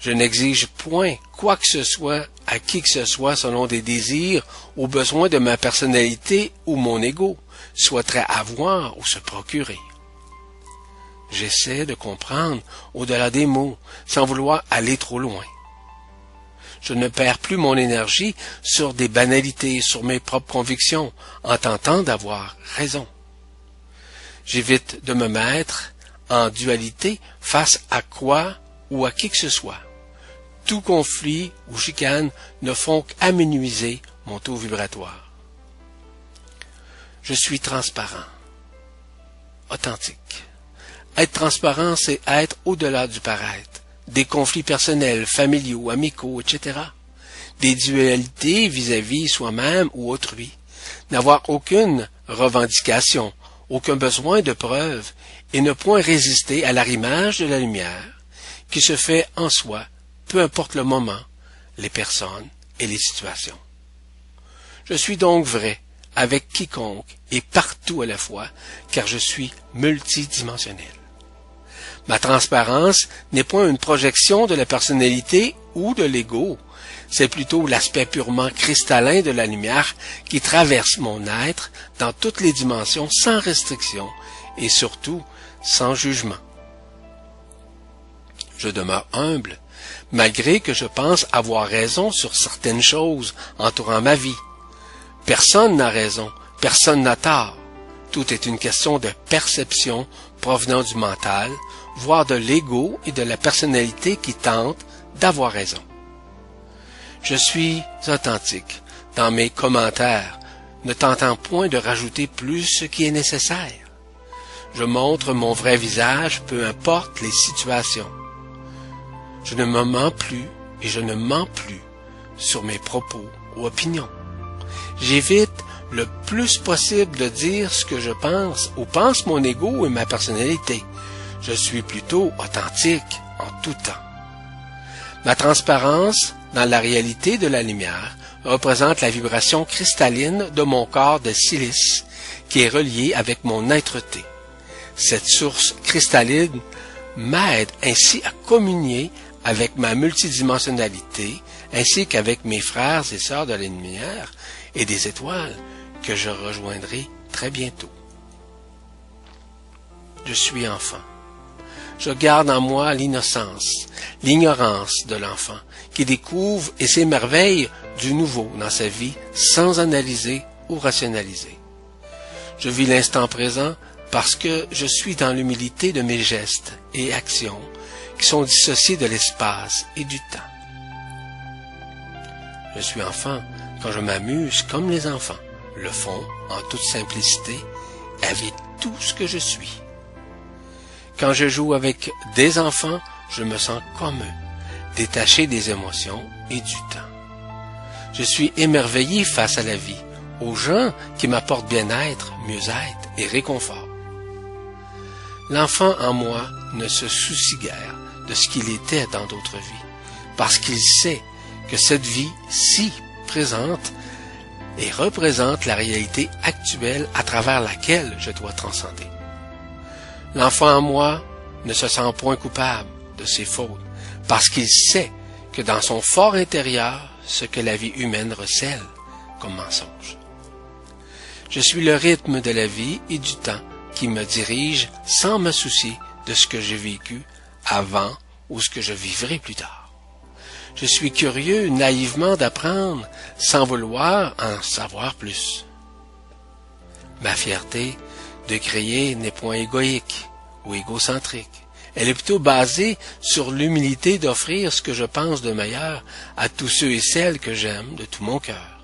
Je n'exige point quoi que ce soit à qui que ce soit selon des désirs ou besoins de ma personnalité ou mon ego souhaiterait avoir ou se procurer. J'essaie de comprendre au-delà des mots sans vouloir aller trop loin. Je ne perds plus mon énergie sur des banalités, sur mes propres convictions, en tentant d'avoir raison. J'évite de me mettre en dualité face à quoi ou à qui que ce soit tout conflit ou chicane ne font qu'amenuiser mon taux vibratoire. Je suis transparent, authentique. Être transparent, c'est être au-delà du paraître, des conflits personnels, familiaux, amicaux, etc., des dualités vis-à-vis soi-même ou autrui, n'avoir aucune revendication, aucun besoin de preuve, et ne point résister à l'arrimage de la lumière, qui se fait en soi peu importe le moment, les personnes et les situations. Je suis donc vrai avec quiconque et partout à la fois, car je suis multidimensionnel. Ma transparence n'est point une projection de la personnalité ou de l'ego, c'est plutôt l'aspect purement cristallin de la lumière qui traverse mon être dans toutes les dimensions sans restriction et surtout sans jugement. Je demeure humble malgré que je pense avoir raison sur certaines choses entourant ma vie. Personne n'a raison, personne n'a tort. Tout est une question de perception provenant du mental, voire de l'ego et de la personnalité qui tente d'avoir raison. Je suis authentique dans mes commentaires, ne tentant point de rajouter plus ce qui est nécessaire. Je montre mon vrai visage, peu importe les situations. Je ne me mens plus et je ne mens plus sur mes propos ou opinions. J'évite le plus possible de dire ce que je pense ou pense mon ego et ma personnalité. Je suis plutôt authentique en tout temps. Ma transparence dans la réalité de la lumière représente la vibration cristalline de mon corps de silice qui est relié avec mon être-té. Cette source cristalline m'aide ainsi à communier avec ma multidimensionnalité, ainsi qu'avec mes frères et sœurs de la lumière et des étoiles que je rejoindrai très bientôt. je suis enfant. Je garde en moi l'innocence, l'ignorance de l'enfant, qui découvre et s'émerveille du nouveau dans sa vie sans analyser ou rationaliser. Je vis l'instant présent parce que je suis dans l'humilité de mes gestes et actions sont dissociés de l'espace et du temps. Je suis enfant quand je m'amuse comme les enfants le font en toute simplicité avec tout ce que je suis. Quand je joue avec des enfants, je me sens comme eux, détaché des émotions et du temps. Je suis émerveillé face à la vie, aux gens qui m'apportent bien-être, mieux-être et réconfort. L'enfant en moi ne se soucie guère de ce qu'il était dans d'autres vies, parce qu'il sait que cette vie si présente et représente la réalité actuelle à travers laquelle je dois transcender. L'enfant en moi ne se sent point coupable de ses fautes, parce qu'il sait que dans son fort intérieur, ce que la vie humaine recèle comme mensonge. Je suis le rythme de la vie et du temps qui me dirige sans me soucier de ce que j'ai vécu avant ou ce que je vivrai plus tard. Je suis curieux naïvement d'apprendre sans vouloir en savoir plus. Ma fierté de créer n'est point égoïque ou égocentrique. Elle est plutôt basée sur l'humilité d'offrir ce que je pense de meilleur à tous ceux et celles que j'aime de tout mon cœur.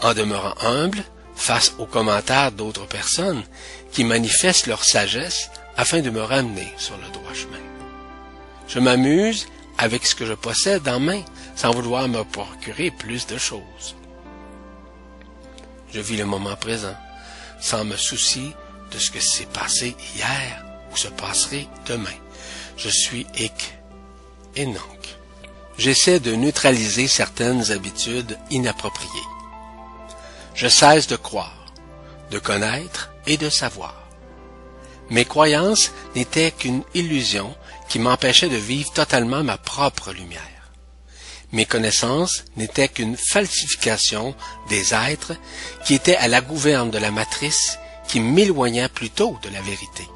En demeurant humble face aux commentaires d'autres personnes qui manifestent leur sagesse afin de me ramener sur le droit chemin. Je m'amuse avec ce que je possède en main sans vouloir me procurer plus de choses. Je vis le moment présent sans me soucier de ce que s'est passé hier ou se passerait demain. Je suis hic et nunc. J'essaie de neutraliser certaines habitudes inappropriées. Je cesse de croire, de connaître et de savoir. Mes croyances n'étaient qu'une illusion qui m'empêchait de vivre totalement ma propre lumière. Mes connaissances n'étaient qu'une falsification des êtres qui étaient à la gouverne de la matrice qui m'éloignait plutôt de la vérité.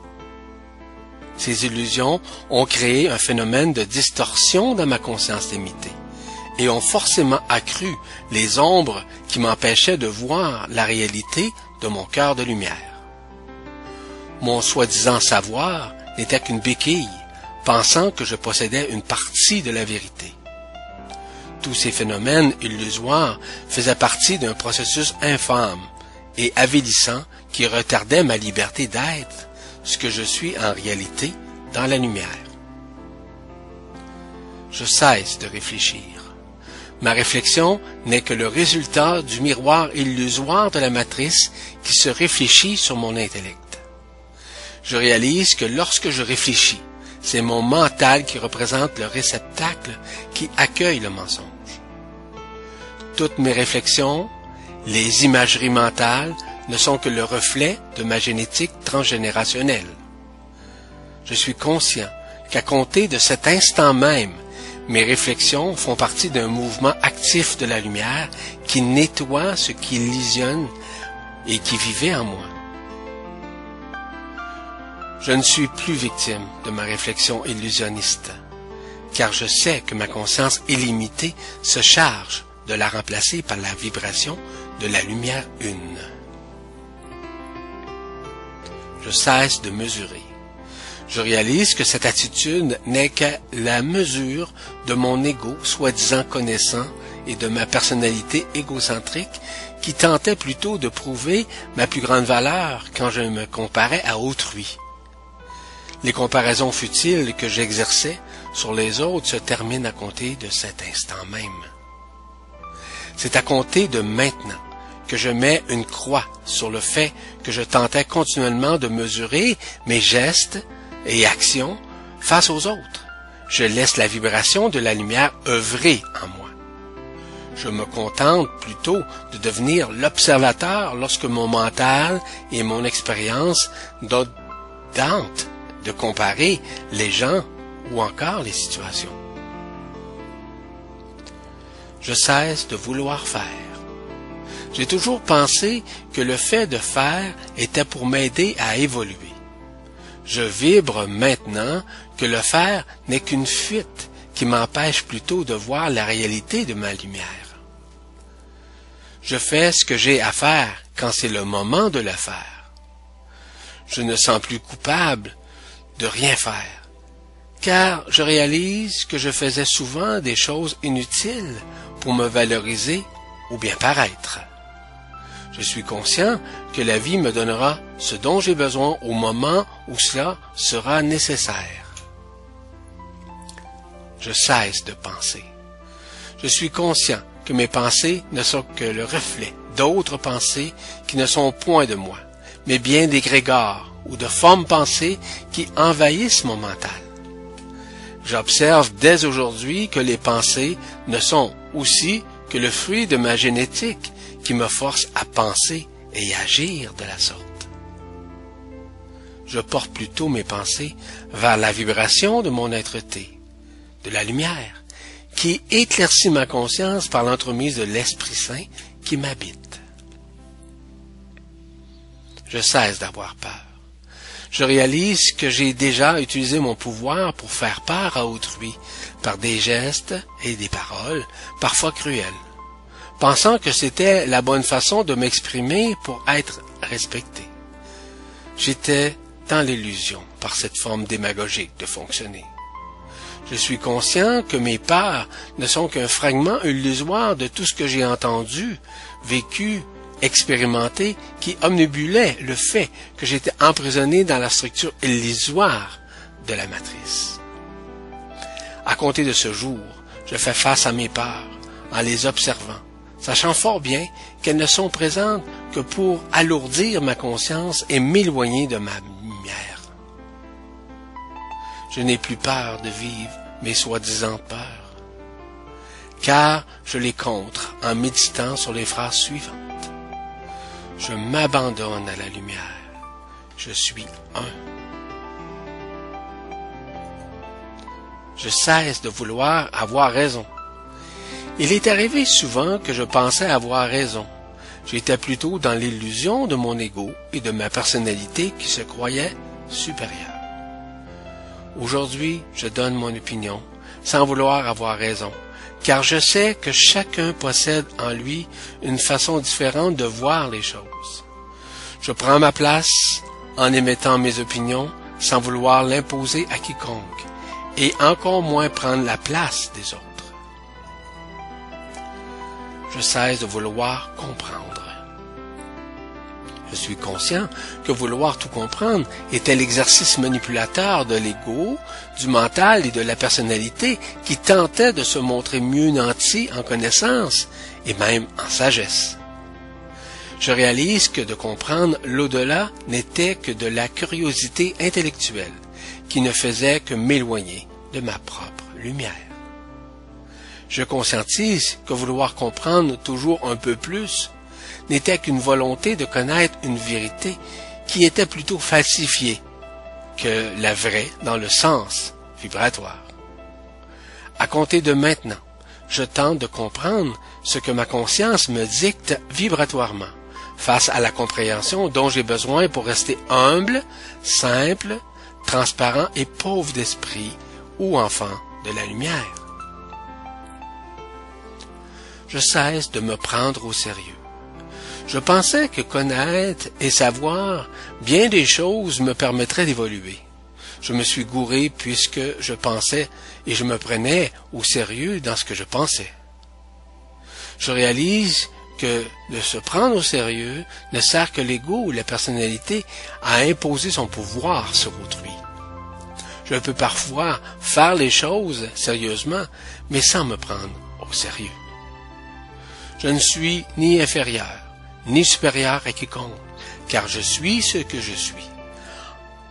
Ces illusions ont créé un phénomène de distorsion dans ma conscience limitée et ont forcément accru les ombres qui m'empêchaient de voir la réalité de mon cœur de lumière. Mon soi-disant savoir n'était qu'une béquille, pensant que je possédais une partie de la vérité. Tous ces phénomènes illusoires faisaient partie d'un processus infâme et avilissant qui retardait ma liberté d'être ce que je suis en réalité dans la lumière. Je cesse de réfléchir. Ma réflexion n'est que le résultat du miroir illusoire de la matrice qui se réfléchit sur mon intellect. Je réalise que lorsque je réfléchis, c'est mon mental qui représente le réceptacle qui accueille le mensonge. Toutes mes réflexions, les imageries mentales, ne sont que le reflet de ma génétique transgénérationnelle. Je suis conscient qu'à compter de cet instant même, mes réflexions font partie d'un mouvement actif de la lumière qui nettoie ce qui illusionne et qui vivait en moi. Je ne suis plus victime de ma réflexion illusionniste, car je sais que ma conscience illimitée se charge de la remplacer par la vibration de la lumière une. Je cesse de mesurer. Je réalise que cette attitude n'est que la mesure de mon ego soi-disant connaissant et de ma personnalité égocentrique qui tentait plutôt de prouver ma plus grande valeur quand je me comparais à autrui. Les comparaisons futiles que j'exerçais sur les autres se terminent à compter de cet instant même. C'est à compter de maintenant que je mets une croix sur le fait que je tentais continuellement de mesurer mes gestes et actions face aux autres. Je laisse la vibration de la lumière œuvrer en moi. Je me contente plutôt de devenir l'observateur lorsque mon mental et mon expérience donnent de comparer les gens ou encore les situations. Je cesse de vouloir faire. J'ai toujours pensé que le fait de faire était pour m'aider à évoluer. Je vibre maintenant que le faire n'est qu'une fuite qui m'empêche plutôt de voir la réalité de ma lumière. Je fais ce que j'ai à faire quand c'est le moment de le faire. Je ne sens plus coupable de rien faire, car je réalise que je faisais souvent des choses inutiles pour me valoriser ou bien paraître. Je suis conscient que la vie me donnera ce dont j'ai besoin au moment où cela sera nécessaire. Je cesse de penser. Je suis conscient que mes pensées ne sont que le reflet d'autres pensées qui ne sont point de moi, mais bien des grégores ou de formes pensées qui envahissent mon mental. J'observe dès aujourd'hui que les pensées ne sont aussi que le fruit de ma génétique qui me force à penser et agir de la sorte. Je porte plutôt mes pensées vers la vibration de mon être-té, de la lumière, qui éclaircit ma conscience par l'entremise de l'Esprit Saint qui m'habite. Je cesse d'avoir peur. Je réalise que j'ai déjà utilisé mon pouvoir pour faire peur à autrui par des gestes et des paroles, parfois cruelles pensant que c'était la bonne façon de m'exprimer pour être respecté. J'étais dans l'illusion par cette forme démagogique de fonctionner. Je suis conscient que mes peurs ne sont qu'un fragment illusoire de tout ce que j'ai entendu, vécu, expérimenté, qui omnibulait le fait que j'étais emprisonné dans la structure illusoire de la matrice. À compter de ce jour, je fais face à mes peurs en les observant, sachant fort bien qu'elles ne sont présentes que pour alourdir ma conscience et m'éloigner de ma lumière. Je n'ai plus peur de vivre mes soi-disant peurs, car je les contre en méditant sur les phrases suivantes. Je m'abandonne à la lumière. Je suis un. Je cesse de vouloir avoir raison. Il est arrivé souvent que je pensais avoir raison. J'étais plutôt dans l'illusion de mon ego et de ma personnalité qui se croyait supérieure. Aujourd'hui, je donne mon opinion sans vouloir avoir raison, car je sais que chacun possède en lui une façon différente de voir les choses. Je prends ma place en émettant mes opinions sans vouloir l'imposer à quiconque, et encore moins prendre la place des autres je cesse de vouloir comprendre. Je suis conscient que vouloir tout comprendre était l'exercice manipulateur de l'ego, du mental et de la personnalité qui tentait de se montrer mieux nanti en connaissance et même en sagesse. Je réalise que de comprendre l'au-delà n'était que de la curiosité intellectuelle qui ne faisait que m'éloigner de ma propre lumière. Je conscientise que vouloir comprendre toujours un peu plus n'était qu'une volonté de connaître une vérité qui était plutôt falsifiée que la vraie dans le sens vibratoire. À compter de maintenant, je tente de comprendre ce que ma conscience me dicte vibratoirement face à la compréhension dont j'ai besoin pour rester humble, simple, transparent et pauvre d'esprit ou enfant de la lumière je cesse de me prendre au sérieux. Je pensais que connaître et savoir bien des choses me permettrait d'évoluer. Je me suis gouré puisque je pensais et je me prenais au sérieux dans ce que je pensais. Je réalise que de se prendre au sérieux ne sert que l'ego ou la personnalité à imposer son pouvoir sur autrui. Je peux parfois faire les choses sérieusement, mais sans me prendre au sérieux. Je ne suis ni inférieur, ni supérieur à quiconque, car je suis ce que je suis.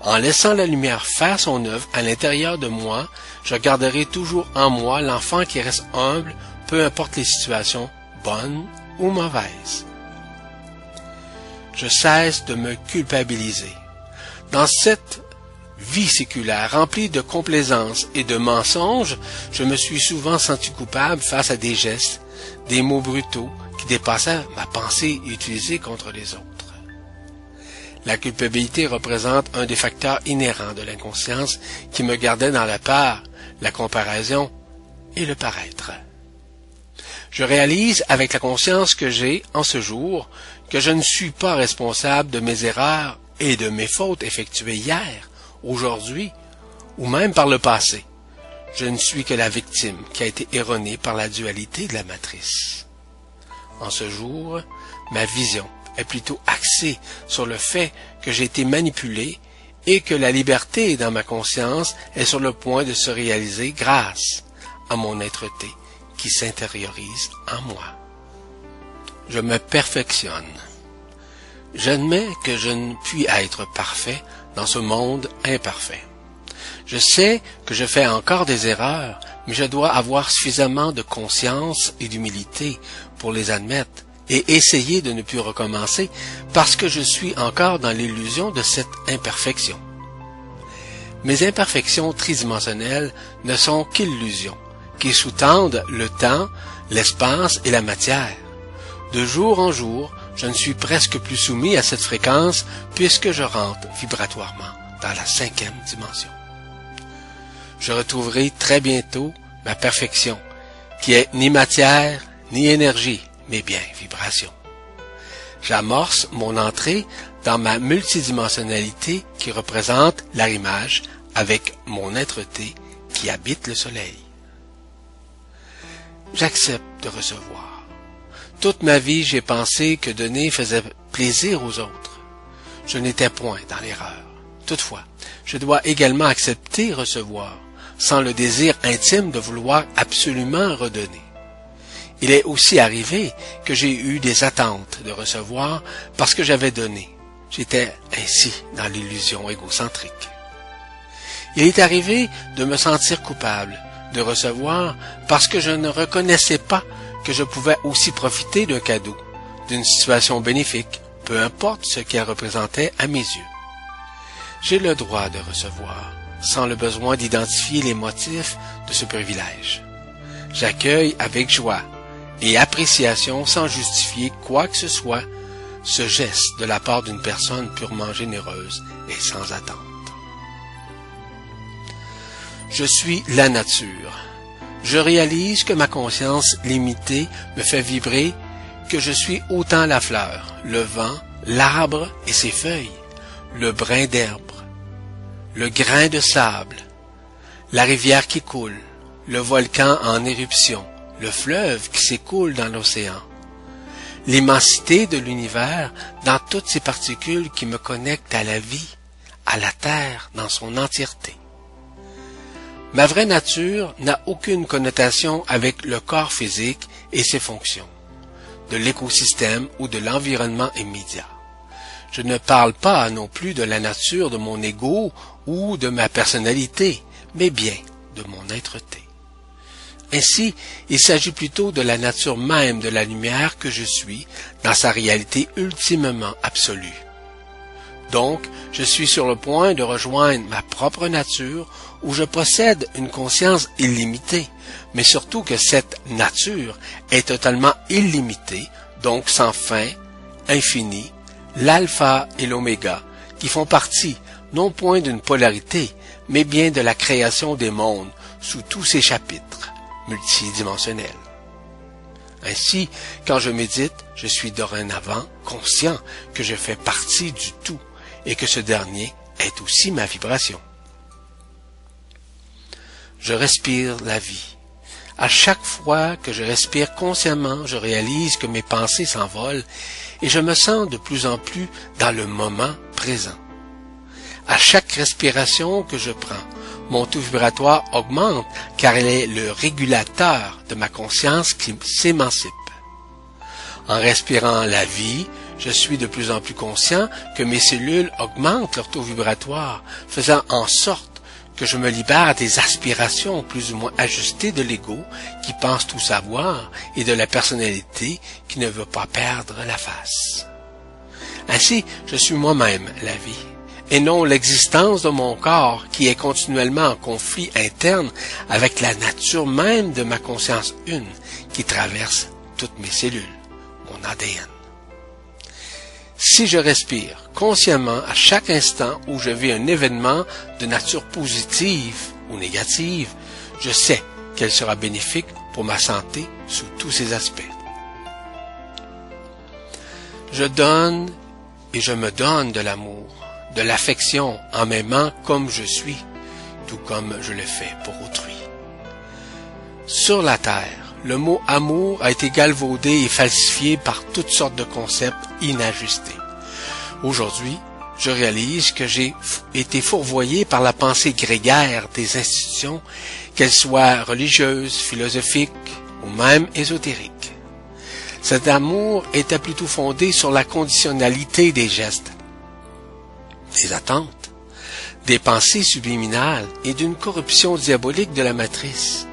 En laissant la lumière faire son œuvre à l'intérieur de moi, je garderai toujours en moi l'enfant qui reste humble, peu importe les situations, bonnes ou mauvaises. Je cesse de me culpabiliser. Dans cette vie séculaire remplie de complaisance et de mensonges, je me suis souvent senti coupable face à des gestes des mots brutaux qui dépassaient ma pensée utilisée contre les autres. La culpabilité représente un des facteurs inhérents de l'inconscience qui me gardait dans la peur, la comparaison et le paraître. Je réalise avec la conscience que j'ai en ce jour que je ne suis pas responsable de mes erreurs et de mes fautes effectuées hier, aujourd'hui ou même par le passé. Je ne suis que la victime qui a été erronée par la dualité de la matrice. En ce jour, ma vision est plutôt axée sur le fait que j'ai été manipulé et que la liberté dans ma conscience est sur le point de se réaliser grâce à mon être-té qui s'intériorise en moi. Je me perfectionne. J'admets que je ne puis être parfait dans ce monde imparfait. Je sais que je fais encore des erreurs, mais je dois avoir suffisamment de conscience et d'humilité pour les admettre et essayer de ne plus recommencer parce que je suis encore dans l'illusion de cette imperfection. Mes imperfections tridimensionnelles ne sont qu'illusions qui sous-tendent le temps, l'espace et la matière. De jour en jour, je ne suis presque plus soumis à cette fréquence puisque je rentre vibratoirement dans la cinquième dimension. Je retrouverai très bientôt ma perfection, qui est ni matière ni énergie, mais bien vibration. J'amorce mon entrée dans ma multidimensionnalité qui représente l'arrimage avec mon être-té qui habite le soleil. J'accepte de recevoir. Toute ma vie, j'ai pensé que donner faisait plaisir aux autres. Je n'étais point dans l'erreur. Toutefois, je dois également accepter recevoir, sans le désir intime de vouloir absolument redonner. Il est aussi arrivé que j'ai eu des attentes de recevoir parce que j'avais donné. J'étais ainsi dans l'illusion égocentrique. Il est arrivé de me sentir coupable de recevoir parce que je ne reconnaissais pas que je pouvais aussi profiter d'un cadeau, d'une situation bénéfique, peu importe ce qu'elle représentait à mes yeux. J'ai le droit de recevoir, sans le besoin d'identifier les motifs de ce privilège. J'accueille avec joie et appréciation sans justifier quoi que ce soit ce geste de la part d'une personne purement généreuse et sans attente. Je suis la nature. Je réalise que ma conscience limitée me fait vibrer que je suis autant la fleur, le vent, l'arbre et ses feuilles, le brin d'herbe, le grain de sable, la rivière qui coule, le volcan en éruption, le fleuve qui s'écoule dans l'océan, l'immensité de l'univers dans toutes ces particules qui me connectent à la vie, à la terre dans son entièreté. Ma vraie nature n'a aucune connotation avec le corps physique et ses fonctions, de l'écosystème ou de l'environnement immédiat. Je ne parle pas non plus de la nature de mon ego ou de ma personnalité, mais bien de mon être-té. Ainsi, il s'agit plutôt de la nature même de la lumière que je suis dans sa réalité ultimement absolue. Donc, je suis sur le point de rejoindre ma propre nature où je possède une conscience illimitée, mais surtout que cette nature est totalement illimitée, donc sans fin, infinie, l'alpha et l'oméga, qui font partie non point d'une polarité, mais bien de la création des mondes sous tous ses chapitres multidimensionnels. Ainsi, quand je médite, je suis dorénavant conscient que je fais partie du tout et que ce dernier est aussi ma vibration. Je respire la vie. À chaque fois que je respire consciemment, je réalise que mes pensées s'envolent et je me sens de plus en plus dans le moment présent. À chaque respiration que je prends, mon taux vibratoire augmente car elle est le régulateur de ma conscience qui s'émancipe. En respirant la vie, je suis de plus en plus conscient que mes cellules augmentent leur taux vibratoire, faisant en sorte que je me libère des aspirations plus ou moins ajustées de l'ego qui pense tout savoir et de la personnalité qui ne veut pas perdre la face. Ainsi, je suis moi-même la vie, et non l'existence de mon corps qui est continuellement en conflit interne avec la nature même de ma conscience une qui traverse toutes mes cellules, mon ADN. Si je respire consciemment à chaque instant où je vis un événement de nature positive ou négative, je sais qu'elle sera bénéfique pour ma santé sous tous ses aspects. Je donne et je me donne de l'amour, de l'affection en m'aimant comme je suis, tout comme je le fais pour autrui. Sur la terre, le mot amour a été galvaudé et falsifié par toutes sortes de concepts inajustés. Aujourd'hui, je réalise que j'ai été fourvoyé par la pensée grégaire des institutions, qu'elles soient religieuses, philosophiques ou même ésotériques. Cet amour était plutôt fondé sur la conditionnalité des gestes, des attentes, des pensées subliminales et d'une corruption diabolique de la matrice,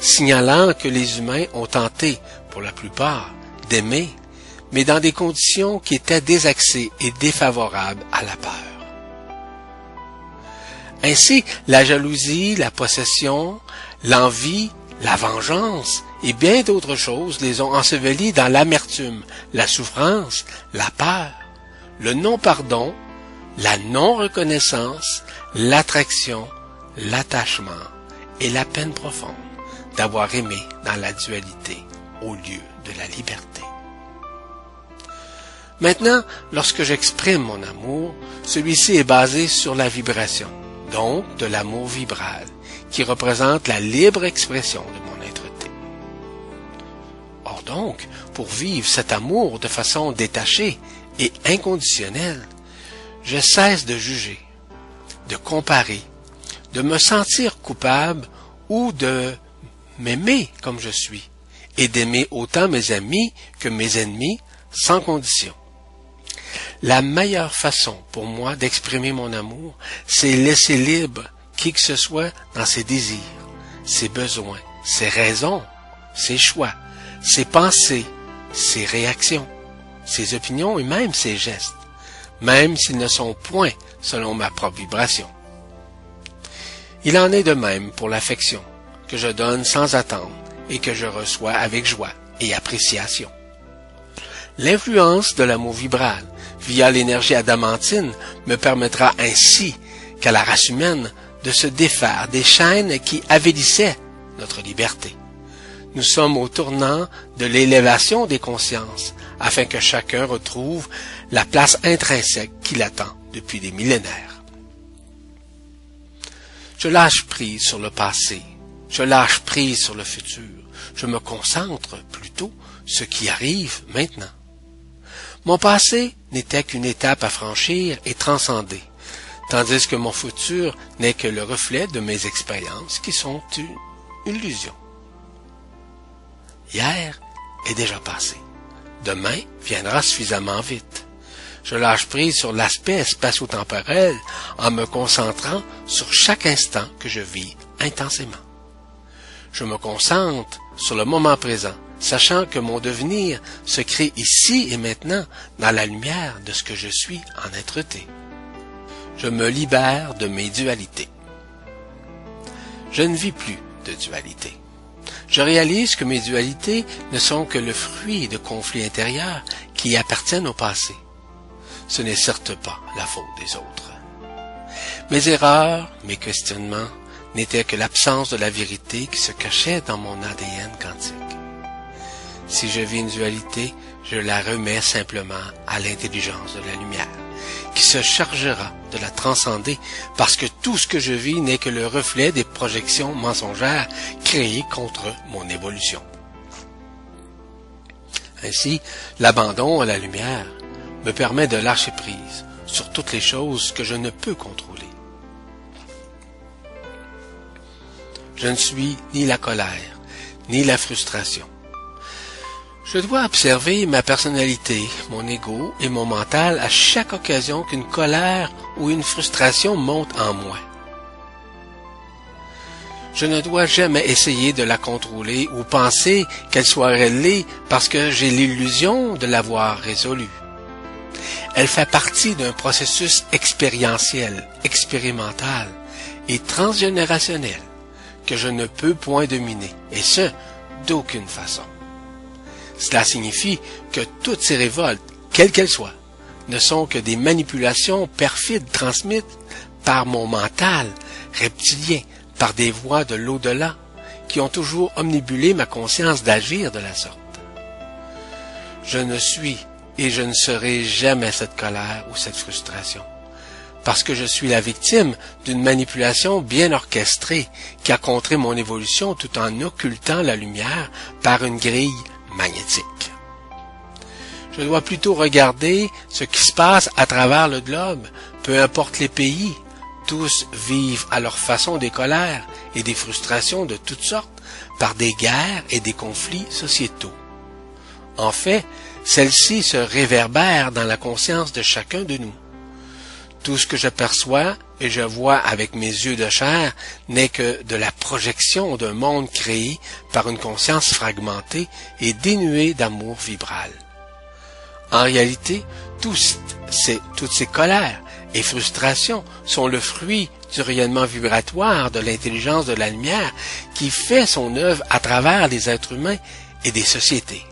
signalant que les humains ont tenté, pour la plupart, d'aimer, mais dans des conditions qui étaient désaxées et défavorables à la peur. Ainsi, la jalousie, la possession, l'envie, la vengeance et bien d'autres choses les ont ensevelis dans l'amertume, la souffrance, la peur, le non-pardon, la non-reconnaissance, l'attraction, l'attachement et la peine profonde d'avoir aimé dans la dualité au lieu de la liberté. Maintenant, lorsque j'exprime mon amour, celui-ci est basé sur la vibration, donc de l'amour vibral, qui représente la libre expression de mon être-té. Or donc, pour vivre cet amour de façon détachée et inconditionnelle, je cesse de juger, de comparer, de me sentir coupable ou de m'aimer comme je suis, et d'aimer autant mes amis que mes ennemis sans condition. La meilleure façon pour moi d'exprimer mon amour, c'est laisser libre qui que ce soit dans ses désirs, ses besoins, ses raisons, ses choix, ses pensées, ses réactions, ses opinions et même ses gestes, même s'ils ne sont point selon ma propre vibration. Il en est de même pour l'affection, que je donne sans attendre et que je reçois avec joie et appréciation. L'influence de l'amour vibral via l'énergie adamantine me permettra ainsi qu'à la race humaine de se défaire des chaînes qui avilissaient notre liberté. Nous sommes au tournant de l'élévation des consciences afin que chacun retrouve la place intrinsèque qui l'attend depuis des millénaires. Je lâche prise sur le passé, je lâche prise sur le futur, je me concentre plutôt ce qui arrive maintenant. Mon passé n'était qu'une étape à franchir et transcender tandis que mon futur n'est que le reflet de mes expériences qui sont une illusion. Hier est déjà passé. Demain viendra suffisamment vite. Je lâche prise sur l'aspect spatio-temporel en me concentrant sur chaque instant que je vis intensément. Je me concentre sur le moment présent, sachant que mon devenir se crée ici et maintenant dans la lumière de ce que je suis en être-té je me libère de mes dualités. Je ne vis plus de dualité. Je réalise que mes dualités ne sont que le fruit de conflits intérieurs qui appartiennent au passé. Ce n'est certes pas la faute des autres. Mes erreurs, mes questionnements n'étaient que l'absence de la vérité qui se cachait dans mon ADN quantique. Si je vis une dualité, je la remets simplement à l'intelligence de la lumière qui se chargera de la transcender, parce que tout ce que je vis n'est que le reflet des projections mensongères créées contre mon évolution. Ainsi, l'abandon à la lumière me permet de lâcher prise sur toutes les choses que je ne peux contrôler. Je ne suis ni la colère, ni la frustration, je dois observer ma personnalité, mon ego et mon mental à chaque occasion qu'une colère ou une frustration monte en moi. Je ne dois jamais essayer de la contrôler ou penser qu'elle soit réglée parce que j'ai l'illusion de l'avoir résolue. Elle fait partie d'un processus expérientiel, expérimental et transgénérationnel que je ne peux point dominer, et ce, d'aucune façon. Cela signifie que toutes ces révoltes, quelles qu'elles soient, ne sont que des manipulations perfides transmises par mon mental reptilien, par des voix de l'au-delà, qui ont toujours omnibulé ma conscience d'agir de la sorte. Je ne suis et je ne serai jamais cette colère ou cette frustration, parce que je suis la victime d'une manipulation bien orchestrée qui a contré mon évolution tout en occultant la lumière par une grille magnétique. Je dois plutôt regarder ce qui se passe à travers le globe, peu importe les pays. Tous vivent à leur façon des colères et des frustrations de toutes sortes par des guerres et des conflits sociétaux. En fait, celles-ci se réverbèrent dans la conscience de chacun de nous. Tout ce que je perçois et je vois avec mes yeux de chair n'est que de la projection d'un monde créé par une conscience fragmentée et dénuée d'amour vibral. En réalité, toutes ces colères et frustrations sont le fruit du rayonnement vibratoire de l'intelligence de la lumière qui fait son œuvre à travers les êtres humains et des sociétés.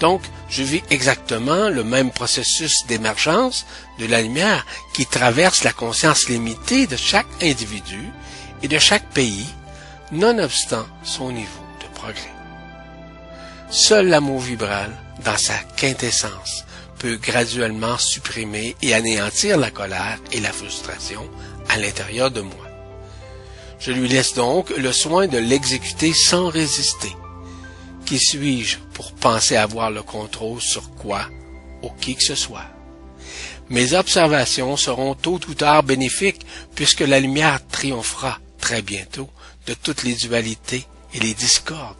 Donc, je vis exactement le même processus d'émergence de la lumière qui traverse la conscience limitée de chaque individu et de chaque pays, nonobstant son niveau de progrès. Seul l'amour vibral dans sa quintessence, peut graduellement supprimer et anéantir la colère et la frustration à l'intérieur de moi. Je lui laisse donc le soin de l'exécuter sans résister. Qui suis-je pour penser avoir le contrôle sur quoi ou qui que ce soit? Mes observations seront tôt ou tard bénéfiques puisque la lumière triomphera très bientôt de toutes les dualités et les discordes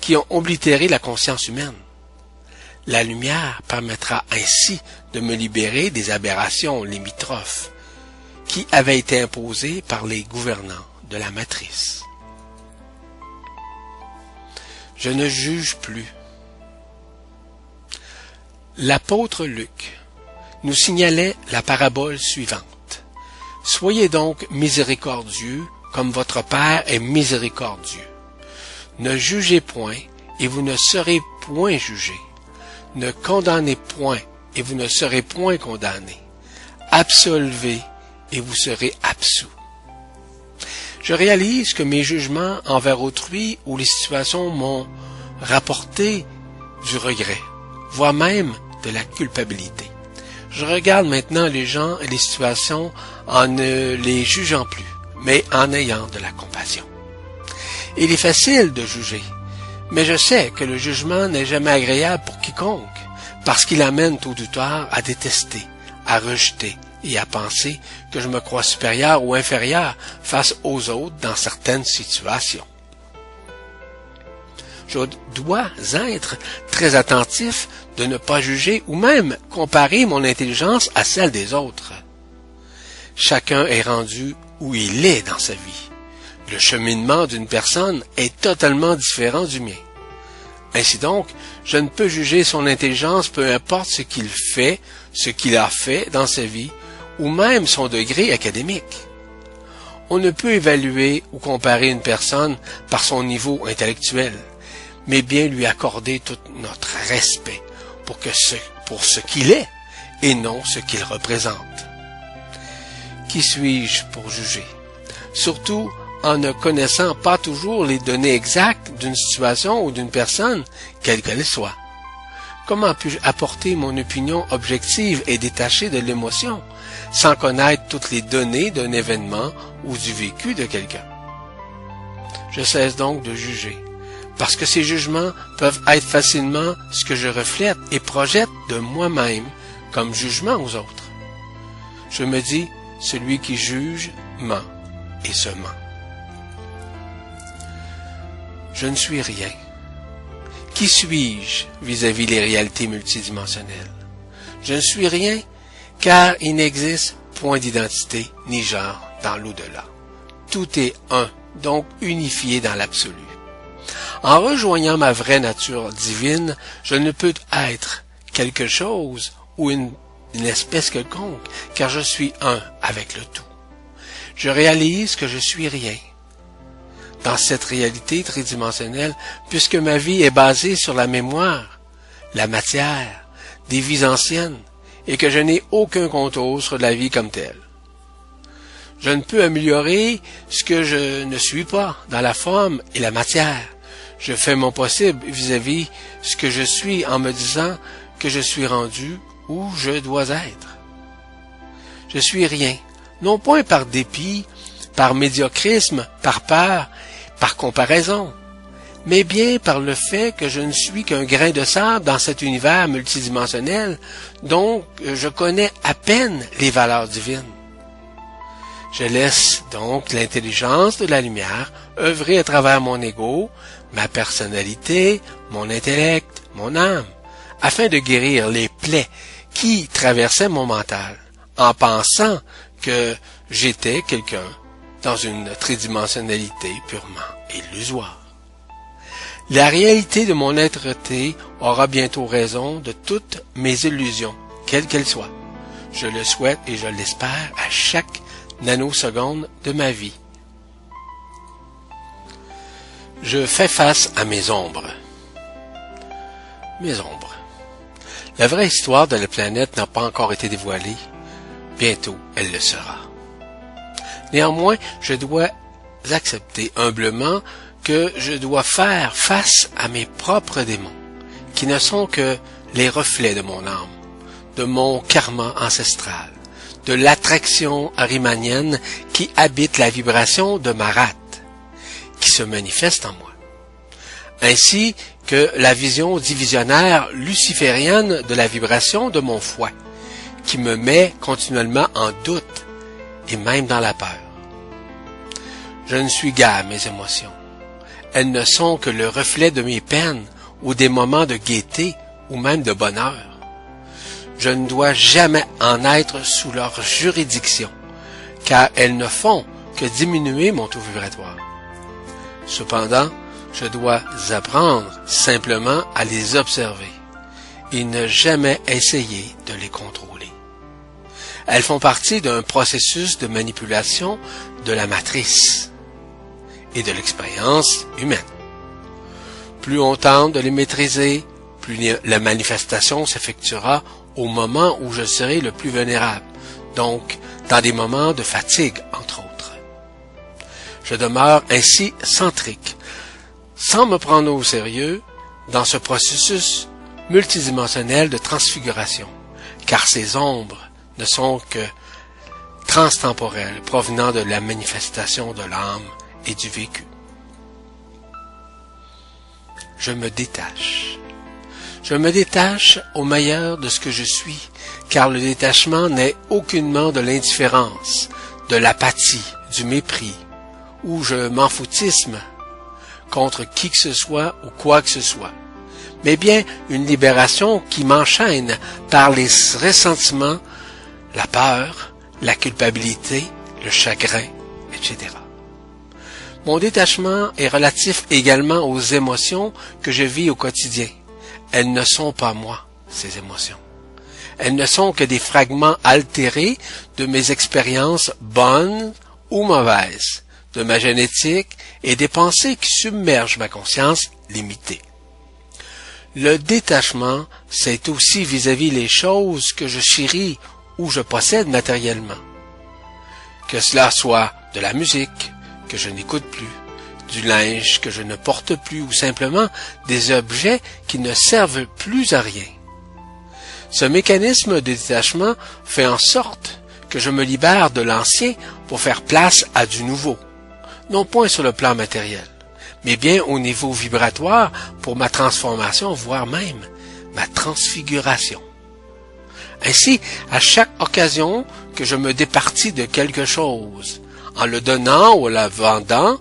qui ont oblitéré la conscience humaine. La lumière permettra ainsi de me libérer des aberrations limitrophes qui avaient été imposées par les gouvernants de la matrice. Je ne juge plus. L'apôtre Luc nous signalait la parabole suivante. Soyez donc miséricordieux comme votre Père est miséricordieux. Ne jugez point et vous ne serez point jugés ne condamnez point, et vous ne serez point condamnés. Absolvez, et vous serez absous. Je réalise que mes jugements envers autrui ou les situations m'ont rapporté du regret, voire même de la culpabilité. Je regarde maintenant les gens et les situations en ne les jugeant plus, mais en ayant de la compassion. Il est facile de juger, mais je sais que le jugement n'est jamais agréable pour quiconque, parce qu'il amène tout ou tard à détester, à rejeter et à penser que je me crois supérieur ou inférieur face aux autres dans certaines situations. Je dois être très attentif de ne pas juger ou même comparer mon intelligence à celle des autres. Chacun est rendu où il est dans sa vie. Le cheminement d'une personne est totalement différent du mien. Ainsi donc, je ne peux juger son intelligence peu importe ce qu'il fait, ce qu'il a fait dans sa vie, ou même son degré académique. On ne peut évaluer ou comparer une personne par son niveau intellectuel, mais bien lui accorder tout notre respect pour, que ce, pour ce qu'il est et non ce qu'il représente. Qui suis-je pour juger? Surtout en ne connaissant pas toujours les données exactes d'une situation ou d'une personne, quelle qu'elle soit. Comment puis-je apporter mon opinion objective et détachée de l'émotion, sans connaître toutes les données d'un événement ou du vécu de quelqu'un? Je cesse donc de juger, parce que ces jugements peuvent être facilement ce que je reflète et projette de moi-même comme jugement aux autres. Je me dis, celui qui juge ment et se ment. Je ne suis rien. Qui suis-je vis-à-vis les réalités multidimensionnelles? Je ne suis rien car il n'existe point d'identité ni genre dans l'au-delà. Tout est un, donc unifié dans l'absolu. En rejoignant ma vraie nature divine, je ne peux être quelque chose ou une, une espèce quelconque, car je suis un avec le tout. Je réalise que je suis rien, dans cette réalité tridimensionnelle, puisque ma vie est basée sur la mémoire, la matière, des vies anciennes, et que je n'ai aucun contrôle sur la vie comme telle. Je ne peux améliorer ce que je ne suis pas dans la forme et la matière. Je fais mon possible vis-à-vis ce que je suis en me disant que je suis rendu où je dois être. Je suis rien, non point par dépit, par médiocrisme, par peur, par comparaison, mais bien par le fait que je ne suis qu'un grain de sable dans cet univers multidimensionnel dont je connais à peine les valeurs divines. Je laisse donc l'intelligence de la lumière œuvrer à travers mon ego, ma personnalité, mon intellect, mon âme, afin de guérir les plaies qui traversaient mon mental, en pensant que j'étais quelqu'un dans une tridimensionnalité purement illusoire. La réalité de mon être-té aura bientôt raison de toutes mes illusions, quelles qu'elles soient. Je le souhaite et je l'espère à chaque nanoseconde de ma vie. Je fais face à mes ombres. Mes ombres. La vraie histoire de la planète n'a pas encore été dévoilée. Bientôt, elle le sera. Néanmoins, je dois accepter humblement que je dois faire face à mes propres démons, qui ne sont que les reflets de mon âme, de mon karma ancestral, de l'attraction arimanienne qui habite la vibration de Marat, qui se manifeste en moi. Ainsi que la vision divisionnaire luciférienne de la vibration de mon foie, qui me met continuellement en doute et même dans la peur. Je ne suis gars mes émotions. Elles ne sont que le reflet de mes peines ou des moments de gaieté ou même de bonheur. Je ne dois jamais en être sous leur juridiction, car elles ne font que diminuer mon taux vibratoire. Cependant, je dois apprendre simplement à les observer et ne jamais essayer de les contrôler. Elles font partie d'un processus de manipulation de la matrice et de l'expérience humaine. Plus on tente de les maîtriser, plus la manifestation s'effectuera au moment où je serai le plus vulnérable, donc dans des moments de fatigue, entre autres. Je demeure ainsi centrique, sans me prendre au sérieux, dans ce processus multidimensionnel de transfiguration, car ces ombres ne sont que transtemporelles provenant de la manifestation de l'âme et du vécu. Je me détache. Je me détache au meilleur de ce que je suis, car le détachement n'est aucunement de l'indifférence, de l'apathie, du mépris, ou je m'en foutisme contre qui que ce soit ou quoi que ce soit, mais bien une libération qui m'enchaîne par les ressentiments, la peur, la culpabilité, le chagrin, etc. Mon détachement est relatif également aux émotions que je vis au quotidien. Elles ne sont pas moi, ces émotions. Elles ne sont que des fragments altérés de mes expériences bonnes ou mauvaises, de ma génétique et des pensées qui submergent ma conscience limitée. Le détachement, c'est aussi vis-à-vis les choses que je chéris ou je possède matériellement. Que cela soit de la musique, que je n'écoute plus, du linge que je ne porte plus ou simplement des objets qui ne servent plus à rien. Ce mécanisme de détachement fait en sorte que je me libère de l'ancien pour faire place à du nouveau, non point sur le plan matériel, mais bien au niveau vibratoire pour ma transformation, voire même ma transfiguration. Ainsi, à chaque occasion que je me départis de quelque chose, en le donnant ou la vendant,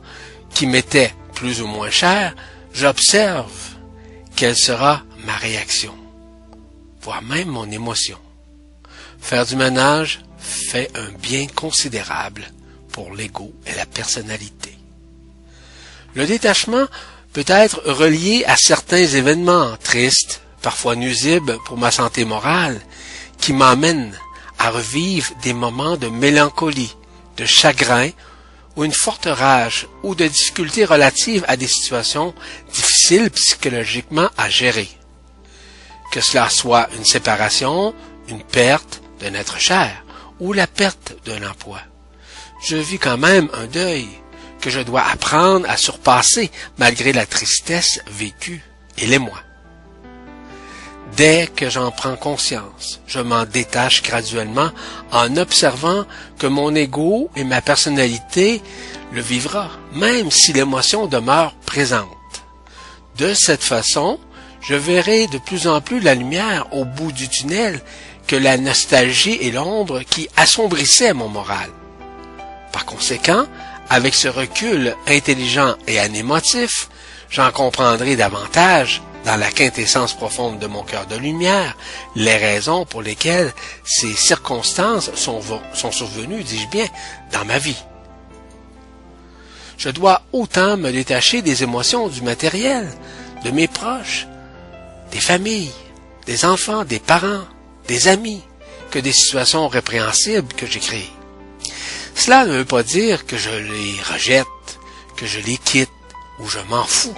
qui m'était plus ou moins cher, j'observe quelle sera ma réaction, voire même mon émotion. Faire du ménage fait un bien considérable pour l'ego et la personnalité. Le détachement peut être relié à certains événements tristes, parfois nuisibles pour ma santé morale, qui m'emmènent à revivre des moments de mélancolie, de chagrin ou une forte rage ou de difficultés relatives à des situations difficiles psychologiquement à gérer. Que cela soit une séparation, une perte d'un être cher ou la perte d'un emploi. Je vis quand même un deuil que je dois apprendre à surpasser malgré la tristesse vécue et l'émoi. Dès que j'en prends conscience, je m'en détache graduellement en observant que mon ego et ma personnalité le vivra, même si l'émotion demeure présente. De cette façon, je verrai de plus en plus la lumière au bout du tunnel que la nostalgie et l'ombre qui assombrissaient mon moral. Par conséquent, avec ce recul intelligent et anémotif, j'en comprendrai davantage, dans la quintessence profonde de mon cœur de lumière, les raisons pour lesquelles ces circonstances sont, survenues, dis-je bien, dans ma vie. Je dois autant me détacher des émotions du matériel, de mes proches, des familles, des enfants, des parents, des amis, que des situations répréhensibles que j'ai créées. Cela ne veut pas dire que je les rejette, que je les quitte ou je m'en fous.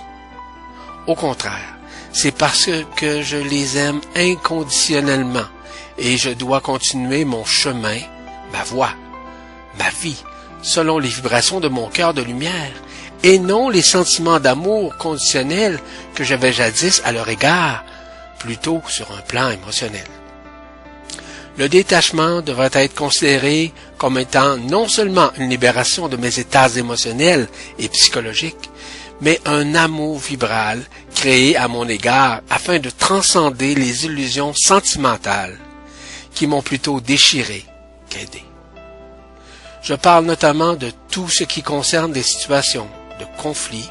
Au contraire, c'est parce que je les aime inconditionnellement et je dois continuer mon chemin, ma voie, ma vie, selon les vibrations de mon cœur de lumière et non les sentiments d'amour conditionnels que j'avais jadis à leur égard, plutôt sur un plan émotionnel. Le détachement devrait être considéré comme étant non seulement une libération de mes états émotionnels et psychologiques, mais un amour vibral créé à mon égard afin de transcender les illusions sentimentales qui m'ont plutôt déchiré qu'aidé. Je parle notamment de tout ce qui concerne des situations de conflit,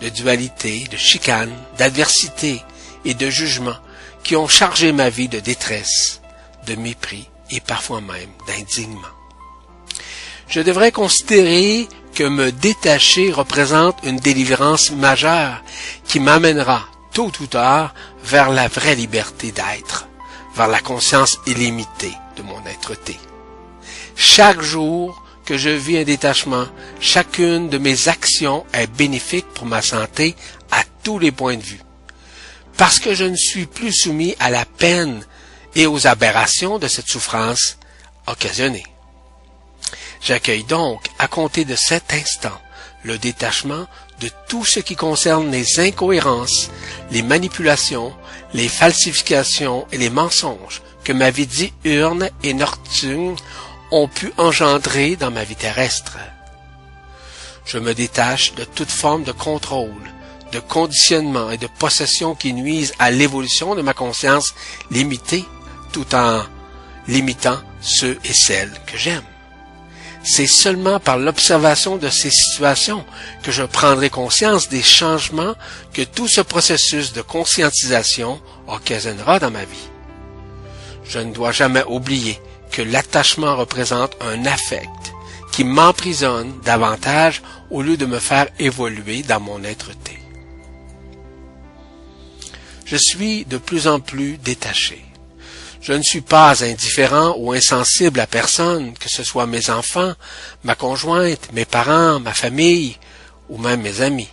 de dualité, de chicane, d'adversité et de jugement qui ont chargé ma vie de détresse, de mépris et parfois même d'indignement. Je devrais considérer que me détacher représente une délivrance majeure qui m'amènera, tôt ou tard, vers la vraie liberté d'être, vers la conscience illimitée de mon être-té. Chaque jour que je vis un détachement, chacune de mes actions est bénéfique pour ma santé à tous les points de vue. Parce que je ne suis plus soumis à la peine et aux aberrations de cette souffrance occasionnée. J'accueille donc, à compter de cet instant, le détachement de tout ce qui concerne les incohérences, les manipulations, les falsifications et les mensonges que ma vie diurne et nocturne ont pu engendrer dans ma vie terrestre. Je me détache de toute forme de contrôle, de conditionnement et de possession qui nuisent à l'évolution de ma conscience limitée tout en limitant ceux et celles que j'aime. C'est seulement par l'observation de ces situations que je prendrai conscience des changements que tout ce processus de conscientisation occasionnera dans ma vie. Je ne dois jamais oublier que l'attachement représente un affect qui m'emprisonne davantage au lieu de me faire évoluer dans mon être-té. Je suis de plus en plus détaché. Je ne suis pas indifférent ou insensible à personne, que ce soit mes enfants, ma conjointe, mes parents, ma famille ou même mes amis.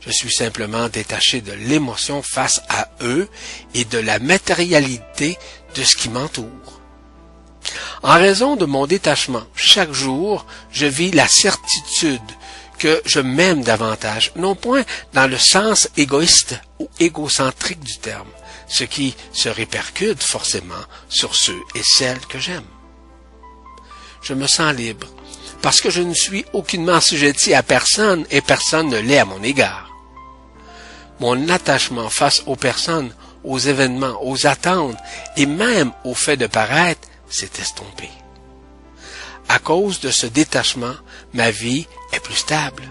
Je suis simplement détaché de l'émotion face à eux et de la matérialité de ce qui m'entoure. En raison de mon détachement, chaque jour, je vis la certitude que je m'aime davantage, non point dans le sens égoïste ou égocentrique du terme, ce qui se répercute forcément sur ceux et celles que j'aime. Je me sens libre, parce que je ne suis aucunement assujetti à personne et personne ne l'est à mon égard. Mon attachement face aux personnes, aux événements, aux attentes et même au fait de paraître s'est estompé. À cause de ce détachement, ma vie est plus stable,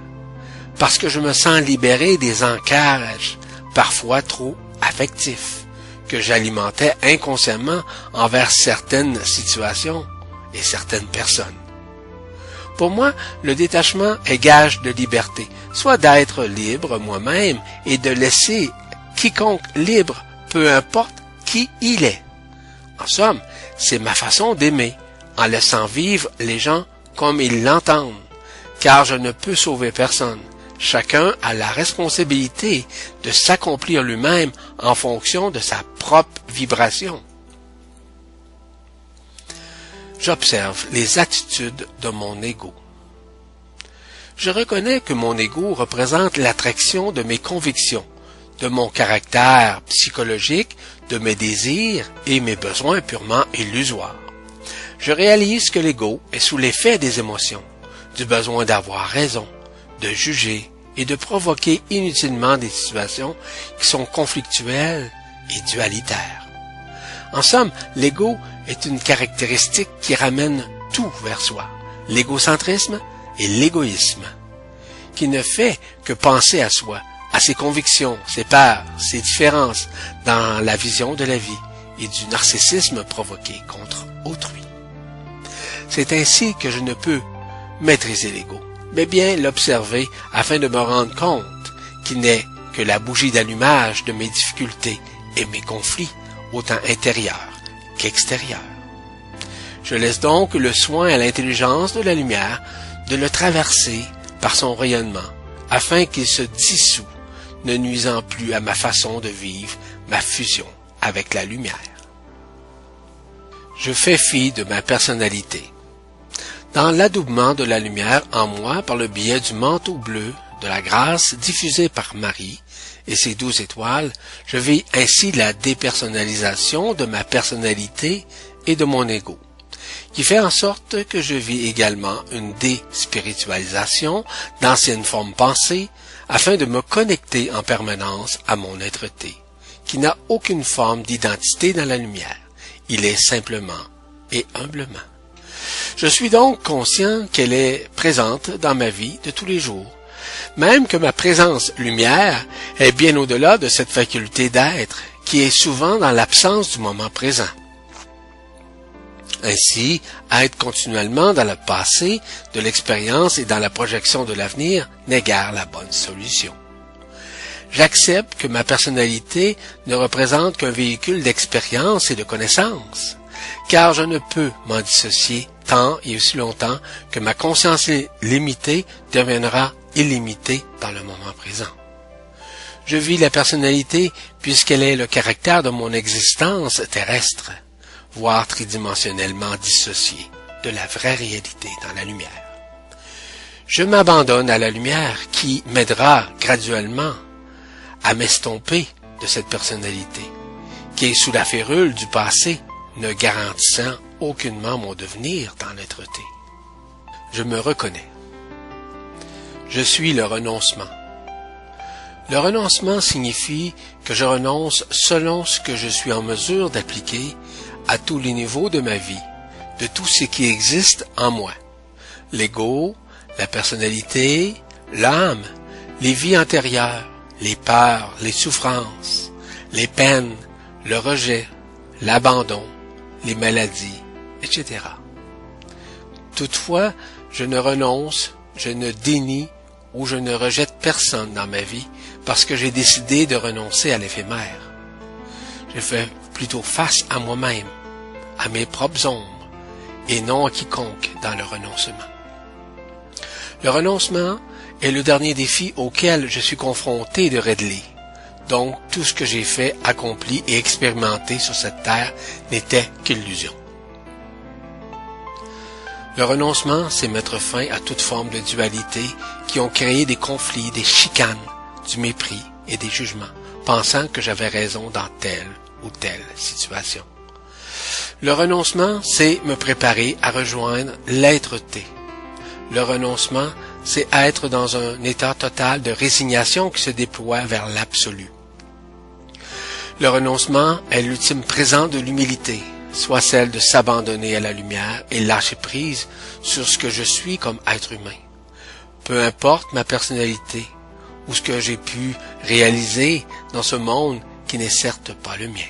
parce que je me sens libéré des encages, parfois trop affectifs que j'alimentais inconsciemment envers certaines situations et certaines personnes. Pour moi, le détachement est gage de liberté, soit d'être libre moi-même et de laisser quiconque libre, peu importe qui il est. En somme, c'est ma façon d'aimer, en laissant vivre les gens comme ils l'entendent, car je ne peux sauver personne. Chacun a la responsabilité de s'accomplir lui-même en fonction de sa propre vibration. j'observe les attitudes de mon ego. Je reconnais que mon ego représente l'attraction de mes convictions, de mon caractère psychologique, de mes désirs et mes besoins purement illusoires. Je réalise que l'ego est sous l'effet des émotions, du besoin d'avoir raison, de juger et de provoquer inutilement des situations qui sont conflictuelles et dualitaires. En somme, l'ego est une caractéristique qui ramène tout vers soi, l'égocentrisme et l'égoïsme, qui ne fait que penser à soi, à ses convictions, ses peurs, ses différences dans la vision de la vie et du narcissisme provoqué contre autrui. C'est ainsi que je ne peux maîtriser l'ego, mais bien l'observer afin de me rendre compte qu'il n'est que la bougie d'allumage de mes difficultés et mes conflits, autant intérieurs qu'extérieurs. Je laisse donc le soin à l'intelligence de la lumière de le traverser par son rayonnement, afin qu'il se dissout, ne nuisant plus à ma façon de vivre ma fusion avec la lumière. Je fais fi de ma personnalité. Dans l'adoubement de la lumière en moi par le biais du manteau bleu de la grâce diffusé par Marie et ses douze étoiles, je vis ainsi la dépersonnalisation de ma personnalité et de mon ego qui fait en sorte que je vis également une déspiritualisation d'anciennes formes pensées afin de me connecter en permanence à mon être-té, qui n'a aucune forme d'identité dans la lumière. Il est simplement et humblement. Je suis donc conscient qu'elle est présente dans ma vie de tous les jours, même que ma présence lumière est bien au-delà de cette faculté d'être, qui est souvent dans l'absence du moment présent. Ainsi, être continuellement dans le passé de l'expérience et dans la projection de l'avenir n'est guère la bonne solution. J'accepte que ma personnalité ne représente qu'un véhicule d'expérience et de connaissance, car je ne peux m'en dissocier tant et aussi longtemps que ma conscience limitée deviendra illimitée dans le moment présent. Je vis la personnalité puisqu'elle est le caractère de mon existence terrestre voire tridimensionnellement dissocié de la vraie réalité dans la lumière. Je m'abandonne à la lumière qui m'aidera graduellement à m'estomper de cette personnalité, qui est sous la férule du passé, ne garantissant aucunement mon devenir dans l'être-té. Je me reconnais. Je suis le renoncement. Le renoncement signifie que je renonce selon ce que je suis en mesure d'appliquer à tous les niveaux de ma vie, de tout ce qui existe en moi. L'ego, la personnalité, l'âme, les vies antérieures, les peurs, les souffrances, les peines, le rejet, l'abandon, les maladies, etc. Toutefois, je ne renonce, je ne dénie ou je ne rejette personne dans ma vie parce que j'ai décidé de renoncer à l'éphémère. Je fais plutôt face à moi-même, à mes propres ombres, et non à quiconque dans le renoncement. Le renoncement est le dernier défi auquel je suis confronté de Redley. Donc tout ce que j'ai fait, accompli et expérimenté sur cette terre n'était qu'illusion. Le renoncement, c'est mettre fin à toute forme de dualité qui ont créé des conflits, des chicanes, du mépris et des jugements, pensant que j'avais raison dans telle ou telle situation. Le renoncement, c'est me préparer à rejoindre l'être-té. Le renoncement, c'est être dans un état total de résignation qui se déploie vers l'absolu. Le renoncement est l'ultime présent de l'humilité, soit celle de s'abandonner à la lumière et lâcher prise sur ce que je suis comme être humain. Peu importe ma personnalité ou ce que j'ai pu réaliser dans ce monde qui n'est certes pas le mien.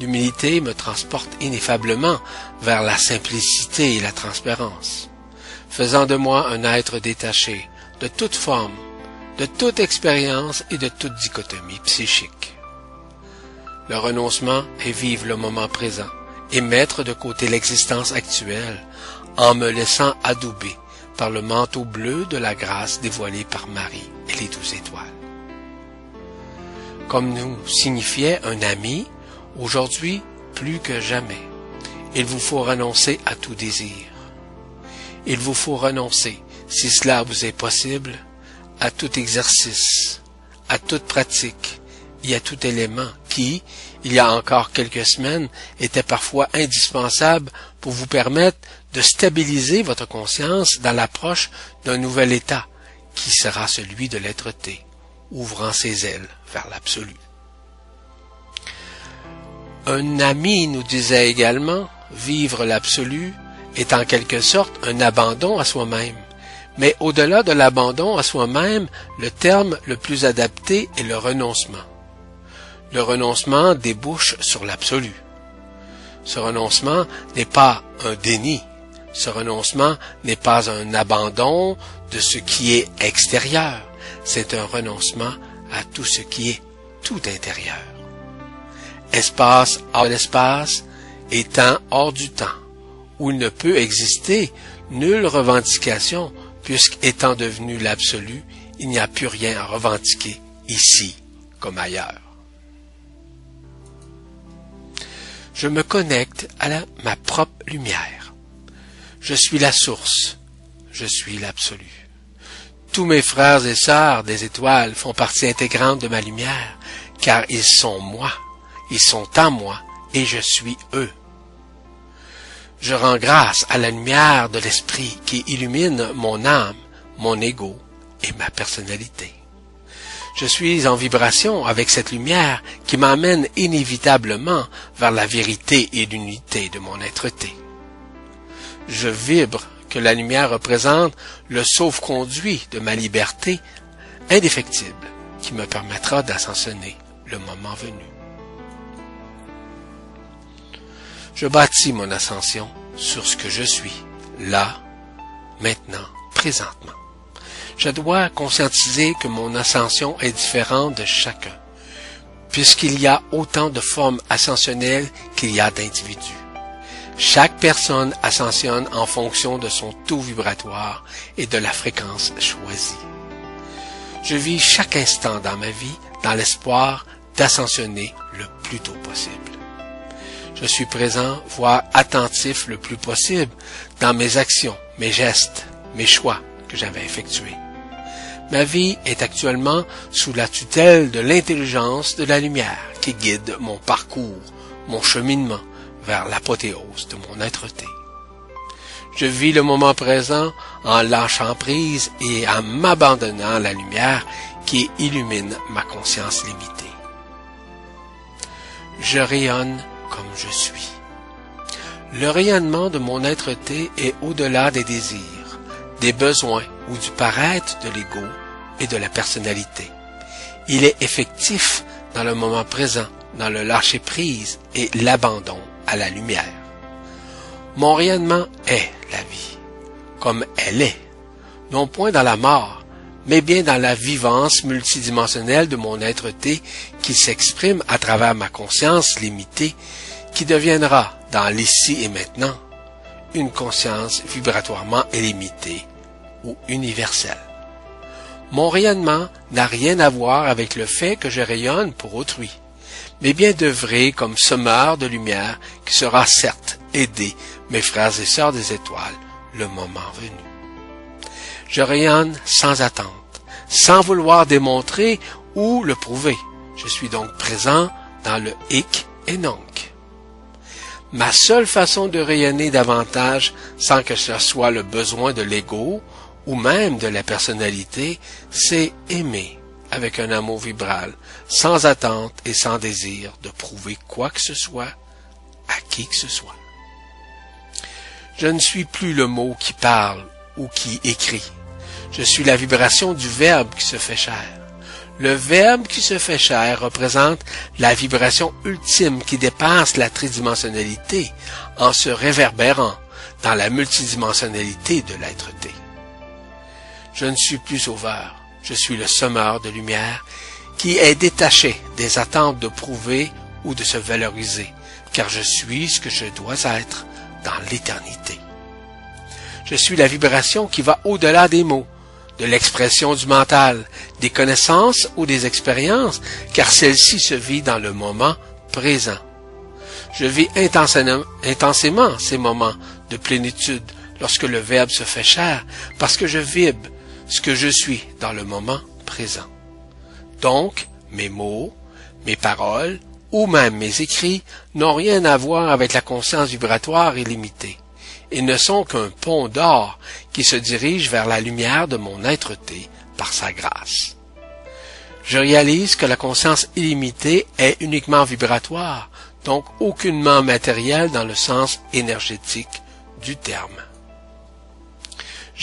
L'humilité me transporte ineffablement vers la simplicité et la transparence, faisant de moi un être détaché de toute forme, de toute expérience et de toute dichotomie psychique. Le renoncement est vivre le moment présent et mettre de côté l'existence actuelle en me laissant adouber par le manteau bleu de la grâce dévoilé par Marie et les douze étoiles. Comme nous signifiait un ami, aujourd'hui plus que jamais, il vous faut renoncer à tout désir. Il vous faut renoncer, si cela vous est possible, à tout exercice, à toute pratique et à tout élément qui, il y a encore quelques semaines, était parfois indispensable pour vous permettre de stabiliser votre conscience dans l'approche d'un nouvel état, qui sera celui de l'être-té, ouvrant ses ailes vers l'absolu. Un ami nous disait également, vivre l'absolu est en quelque sorte un abandon à soi-même. Mais au-delà de l'abandon à soi-même, le terme le plus adapté est le renoncement. Le renoncement débouche sur l'absolu. Ce renoncement n'est pas un déni. Ce renoncement n'est pas un abandon de ce qui est extérieur. C'est un renoncement à tout ce qui est tout intérieur. Espace hors de l'espace temps hors du temps, où il ne peut exister nulle revendication, puisqu'étant devenu l'absolu, il n'y a plus rien à revendiquer ici comme ailleurs. Je me connecte à ma propre lumière. Je suis la source. Je suis l'absolu. Tous mes frères et sœurs des étoiles font partie intégrante de ma lumière, car ils sont moi, ils sont en moi, et je suis eux. Je rends grâce à la lumière de l'esprit qui illumine mon âme, mon ego et ma personnalité. Je suis en vibration avec cette lumière qui m'amène inévitablement vers la vérité et l'unité de mon être-té. Je vibre que la lumière représente le sauve-conduit de ma liberté indéfectible qui me permettra d'ascensionner le moment venu. Je bâtis mon ascension sur ce que je suis, là, maintenant, présentement. Je dois conscientiser que mon ascension est différente de chacun, puisqu'il y a autant de formes ascensionnelles qu'il y a d'individus. Chaque personne ascensionne en fonction de son taux vibratoire et de la fréquence choisie. Je vis chaque instant dans ma vie dans l'espoir d'ascensionner le plus tôt possible. Je suis présent, voire attentif le plus possible dans mes actions, mes gestes, mes choix que j'avais effectués. Ma vie est actuellement sous la tutelle de l'intelligence de la lumière qui guide mon parcours, mon cheminement vers l'apothéose de mon être-té. Je vis le moment présent en lâchant prise et en m'abandonnant à la lumière qui illumine ma conscience limitée. Je rayonne comme je suis. Le rayonnement de mon être-té est au-delà des désirs, des besoins ou du paraître de l'ego et de la personnalité. Il est effectif dans le moment présent, dans le lâcher-prise et l'abandon à la lumière. Mon rayonnement est la vie, comme elle est, non point dans la mort, mais bien dans la vivance multidimensionnelle de mon être-té qui s'exprime à travers ma conscience limitée qui deviendra, dans l'ici et maintenant, une conscience vibratoirement illimitée ou universelle. Mon rayonnement n'a rien à voir avec le fait que je rayonne pour autrui, mais bien d'œuvrer comme semeur de lumière qui sera certes aider mes frères et sœurs des étoiles le moment venu. Je rayonne sans attente, sans vouloir démontrer ou le prouver. Je suis donc présent dans le hic et nunc. Ma seule façon de rayonner davantage sans que ce soit le besoin de l'ego ou même de la personnalité, c'est aimer avec un amour vibral, sans attente et sans désir de prouver quoi que ce soit à qui que ce soit. Je ne suis plus le mot qui parle ou qui écrit. Je suis la vibration du Verbe qui se fait chair. Le Verbe qui se fait chair représente la vibration ultime qui dépasse la tridimensionnalité en se réverbérant dans la multidimensionnalité de l'être-té. Je ne suis plus sauveur, je suis le sommeur de lumière qui est détaché des attentes de prouver ou de se valoriser, car je suis ce que je dois être dans l'éternité. Je suis la vibration qui va au-delà des mots, de l'expression du mental, des connaissances ou des expériences, car celle-ci se vit dans le moment présent. Je vis intensément ces moments de plénitude lorsque le Verbe se fait chair, parce que je vibre ce que je suis dans le moment présent. Donc, mes mots, mes paroles, ou même mes écrits n'ont rien à voir avec la conscience vibratoire illimitée, et ne sont qu'un pont d'or qui se dirige vers la lumière de mon être-té par sa grâce. Je réalise que la conscience illimitée est uniquement vibratoire, donc aucunement matérielle dans le sens énergétique du terme.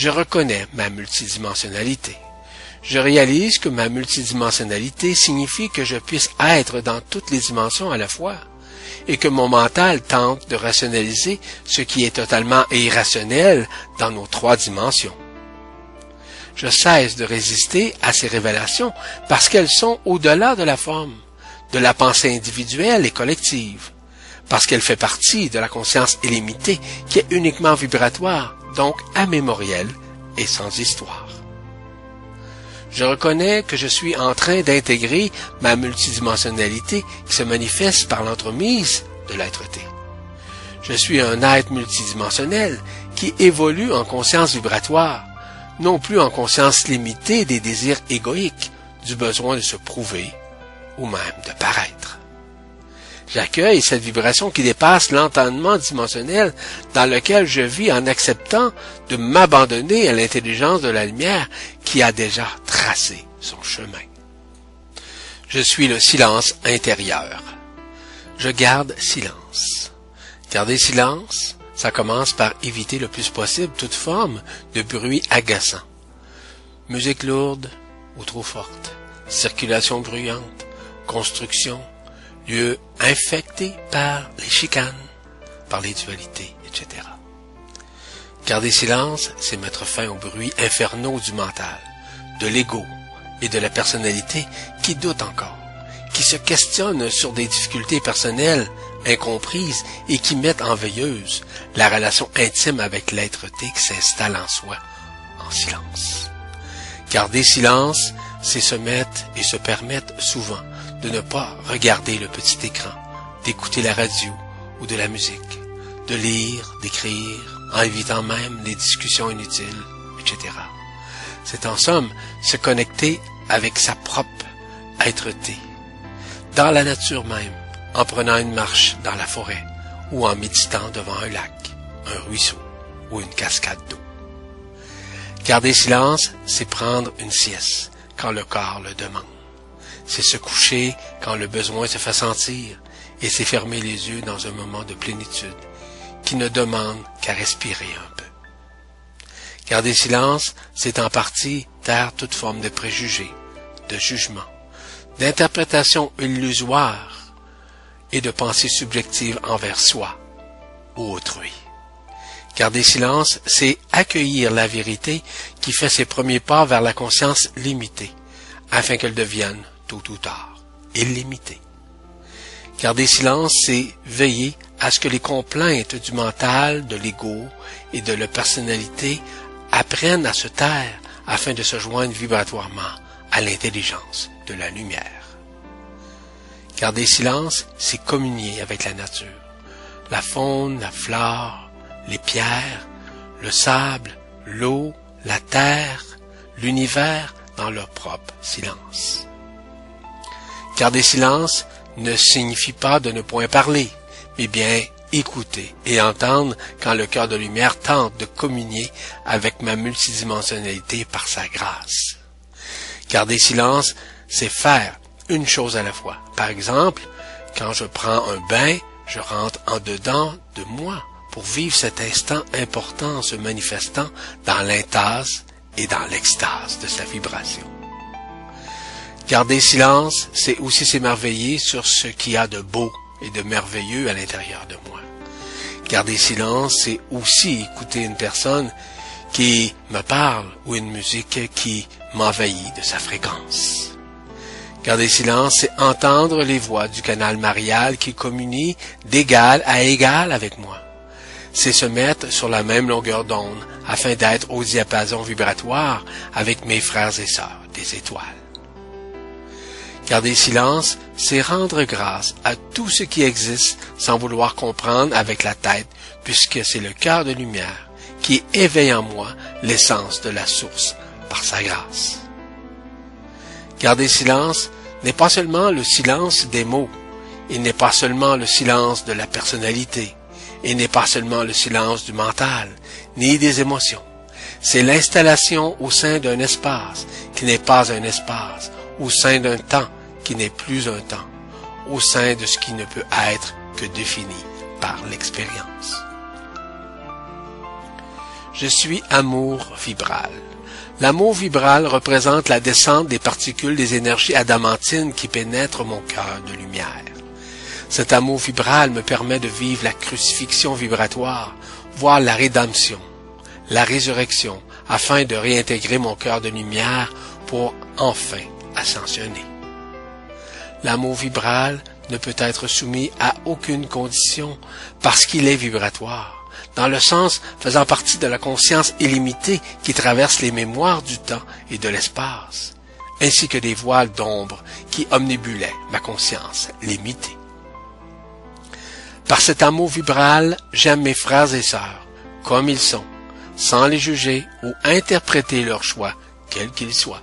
Je reconnais ma multidimensionnalité. Je réalise que ma multidimensionnalité signifie que je puisse être dans toutes les dimensions à la fois, et que mon mental tente de rationaliser ce qui est totalement irrationnel dans nos trois dimensions je cesse de résister à ces révélations parce qu'elles sont au-delà de la forme, de la pensée individuelle et collective, parce qu'elle fait partie de la conscience illimitée qui est uniquement vibratoire, donc amémorielle et sans histoire. Je reconnais que je suis en train d'intégrer ma multidimensionnalité qui se manifeste par l'entremise de l'être-té. Je suis un être multidimensionnel qui évolue en conscience vibratoire, non plus en conscience limitée des désirs égoïques, du besoin de se prouver ou même de paraître. J'accueille cette vibration qui dépasse l'entendement dimensionnel dans lequel je vis en acceptant de m'abandonner à l'intelligence de la lumière qui a déjà tracé son chemin. Je suis le silence intérieur. Je garde silence. Garder silence, ça commence par éviter le plus possible toute forme de bruit agaçant. Musique lourde ou trop forte, circulation bruyante, construction, lieu infecté par les chicanes, par les dualités, etc. Garder silence, c'est mettre fin aux bruits infernaux du mental, de l'ego et de la personnalité qui doute encore, qui se questionnent sur des difficultés personnelles incomprises et qui mettent en veilleuse la relation intime avec l'être-té qui s'installe en soi, en silence. Garder silence, c'est se mettre et se permettre souvent de ne pas regarder le petit écran, d'écouter la radio ou de la musique, de lire, d'écrire, en évitant même des discussions inutiles, etc. C'est en somme se connecter avec sa propre être-té, dans la nature même, en prenant une marche dans la forêt ou en méditant devant un lac, un ruisseau ou une cascade d'eau. Garder silence, c'est prendre une sieste quand le corps le demande. C'est se coucher quand le besoin se fait sentir et c'est fermer les yeux dans un moment de plénitude qui ne demande qu'à respirer un peu. Garder silence, c'est en partie taire toute forme de préjugés, de jugement, d'interprétation illusoire et de pensée subjective envers soi ou autrui. Garder silence, c'est accueillir la vérité qui fait ses premiers pas vers la conscience limitée, afin qu'elle devienne, tôt ou tard, illimitée. Garder silence, c'est veiller à ce que les complaintes du mental, de l'ego et de la personnalité apprennent à se taire afin de se joindre vibratoirement à l'intelligence de la lumière. Garder silence, c'est communier avec la nature. La faune, la flore, les pierres, le sable, l'eau, la terre, l'univers dans leur propre silence. Garder silence ne signifie pas de ne point parler, mais bien écouter et entendre quand le cœur de lumière tente de communier avec ma multidimensionnalité par sa grâce. Garder silence, c'est faire une chose à la fois. Par exemple, quand je prends un bain, je rentre en dedans de moi pour vivre cet instant important en se manifestant dans l'intase et dans l'extase de sa vibration. Garder silence, c'est aussi s'émerveiller sur ce qu'il y a de beau et de merveilleux à l'intérieur de moi. Garder silence, c'est aussi écouter une personne qui me parle ou une musique qui m'envahit de sa fréquence. Garder silence, c'est entendre les voix du canal marial qui communie d'égal à égal avec moi. C'est se mettre sur la même longueur d'onde afin d'être au diapason vibratoire avec mes frères et sœurs des étoiles. Garder silence, c'est rendre grâce à tout ce qui existe sans vouloir comprendre avec la tête, puisque c'est le cœur de lumière qui éveille en moi l'essence de la source par sa grâce. Garder silence n'est pas seulement le silence des mots, il n'est pas seulement le silence de la personnalité, il n'est pas seulement le silence du mental, ni des émotions. C'est l'installation au sein d'un espace qui n'est pas un espace, au sein d'un temps qui n'est plus un temps, au sein de ce qui ne peut être que défini par l'expérience. Je suis amour vibral. L'amour vibral représente la descente des particules des énergies adamantines qui pénètrent mon cœur de lumière. Cet amour vibral me permet de vivre la crucifixion vibratoire, voir la rédemption, la résurrection, afin de réintégrer mon cœur de lumière pour enfin ascensionner. L'amour vibral ne peut être soumis à aucune condition parce qu'il est vibratoire dans le sens faisant partie de la conscience illimitée qui traverse les mémoires du temps et de l'espace, ainsi que des voiles d'ombre qui omnibulaient ma conscience limitée. Par cet amour vibral, j'aime mes frères et sœurs, comme ils sont, sans les juger ou interpréter leur choix, quel qu'il soit.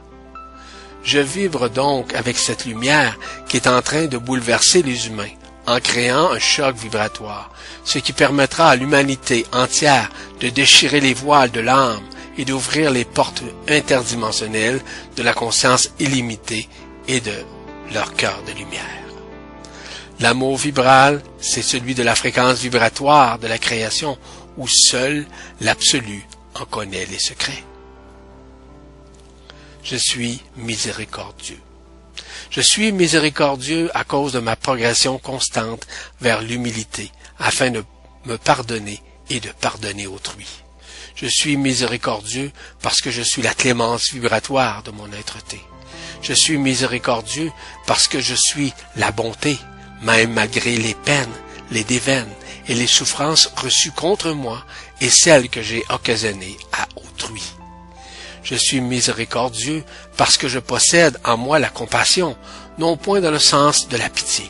Je vibre donc avec cette lumière qui est en train de bouleverser les humains, en créant un choc vibratoire, ce qui permettra à l'humanité entière de déchirer les voiles de l'âme et d'ouvrir les portes interdimensionnelles de la conscience illimitée et de leur cœur de lumière. L'amour vibral, c'est celui de la fréquence vibratoire de la création où seul l'absolu en connaît les secrets. Je suis miséricordieux. Je suis miséricordieux à cause de ma progression constante vers l'humilité, afin de me pardonner et de pardonner autrui. Je suis miséricordieux parce que je suis la clémence vibratoire de mon être-té. Je suis miséricordieux parce que je suis la bonté, même malgré les peines, les déveines et les souffrances reçues contre moi et celles que j'ai occasionnées à autrui. Je suis miséricordieux parce que je possède en moi la compassion, non point dans le sens de la pitié,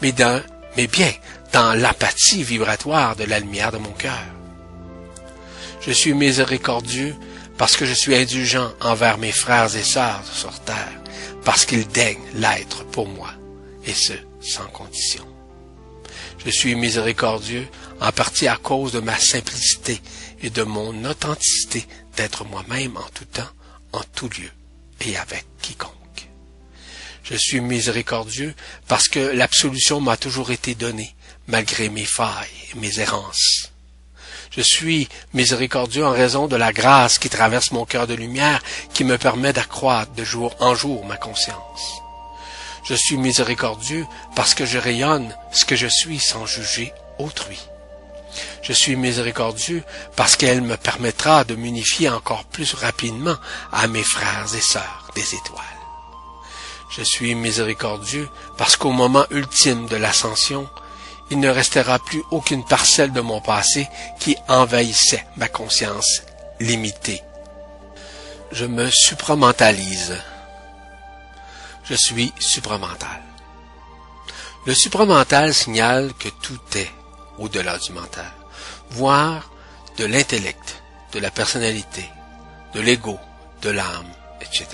mais, bien dans l'apathie vibratoire de la lumière de mon cœur. Je suis miséricordieux parce que je suis indulgent envers mes frères et sœurs sur terre, parce qu'ils daignent l'être pour moi, et ce, sans condition. Je suis miséricordieux en partie à cause de ma simplicité et de mon authenticité d'être moi-même en tout temps, en tout lieu et avec quiconque. Je suis miséricordieux parce que l'absolution m'a toujours été donnée, malgré mes failles et mes errances. Je suis miséricordieux en raison de la grâce qui traverse mon cœur de lumière, qui me permet d'accroître de jour en jour ma conscience. Je suis miséricordieux parce que je rayonne ce que je suis sans juger autrui. Je suis miséricordieux parce qu'elle me permettra de m'unifier encore plus rapidement à mes frères et sœurs des étoiles. Je suis miséricordieux parce qu'au moment ultime de l'ascension, il ne restera plus aucune parcelle de mon passé qui envahissait ma conscience limitée. Je me supramentalise. Je suis supramental. Le supramental signale que tout est au-delà du mental, voire de l'intellect, de la personnalité, de l'ego, de l'âme, etc.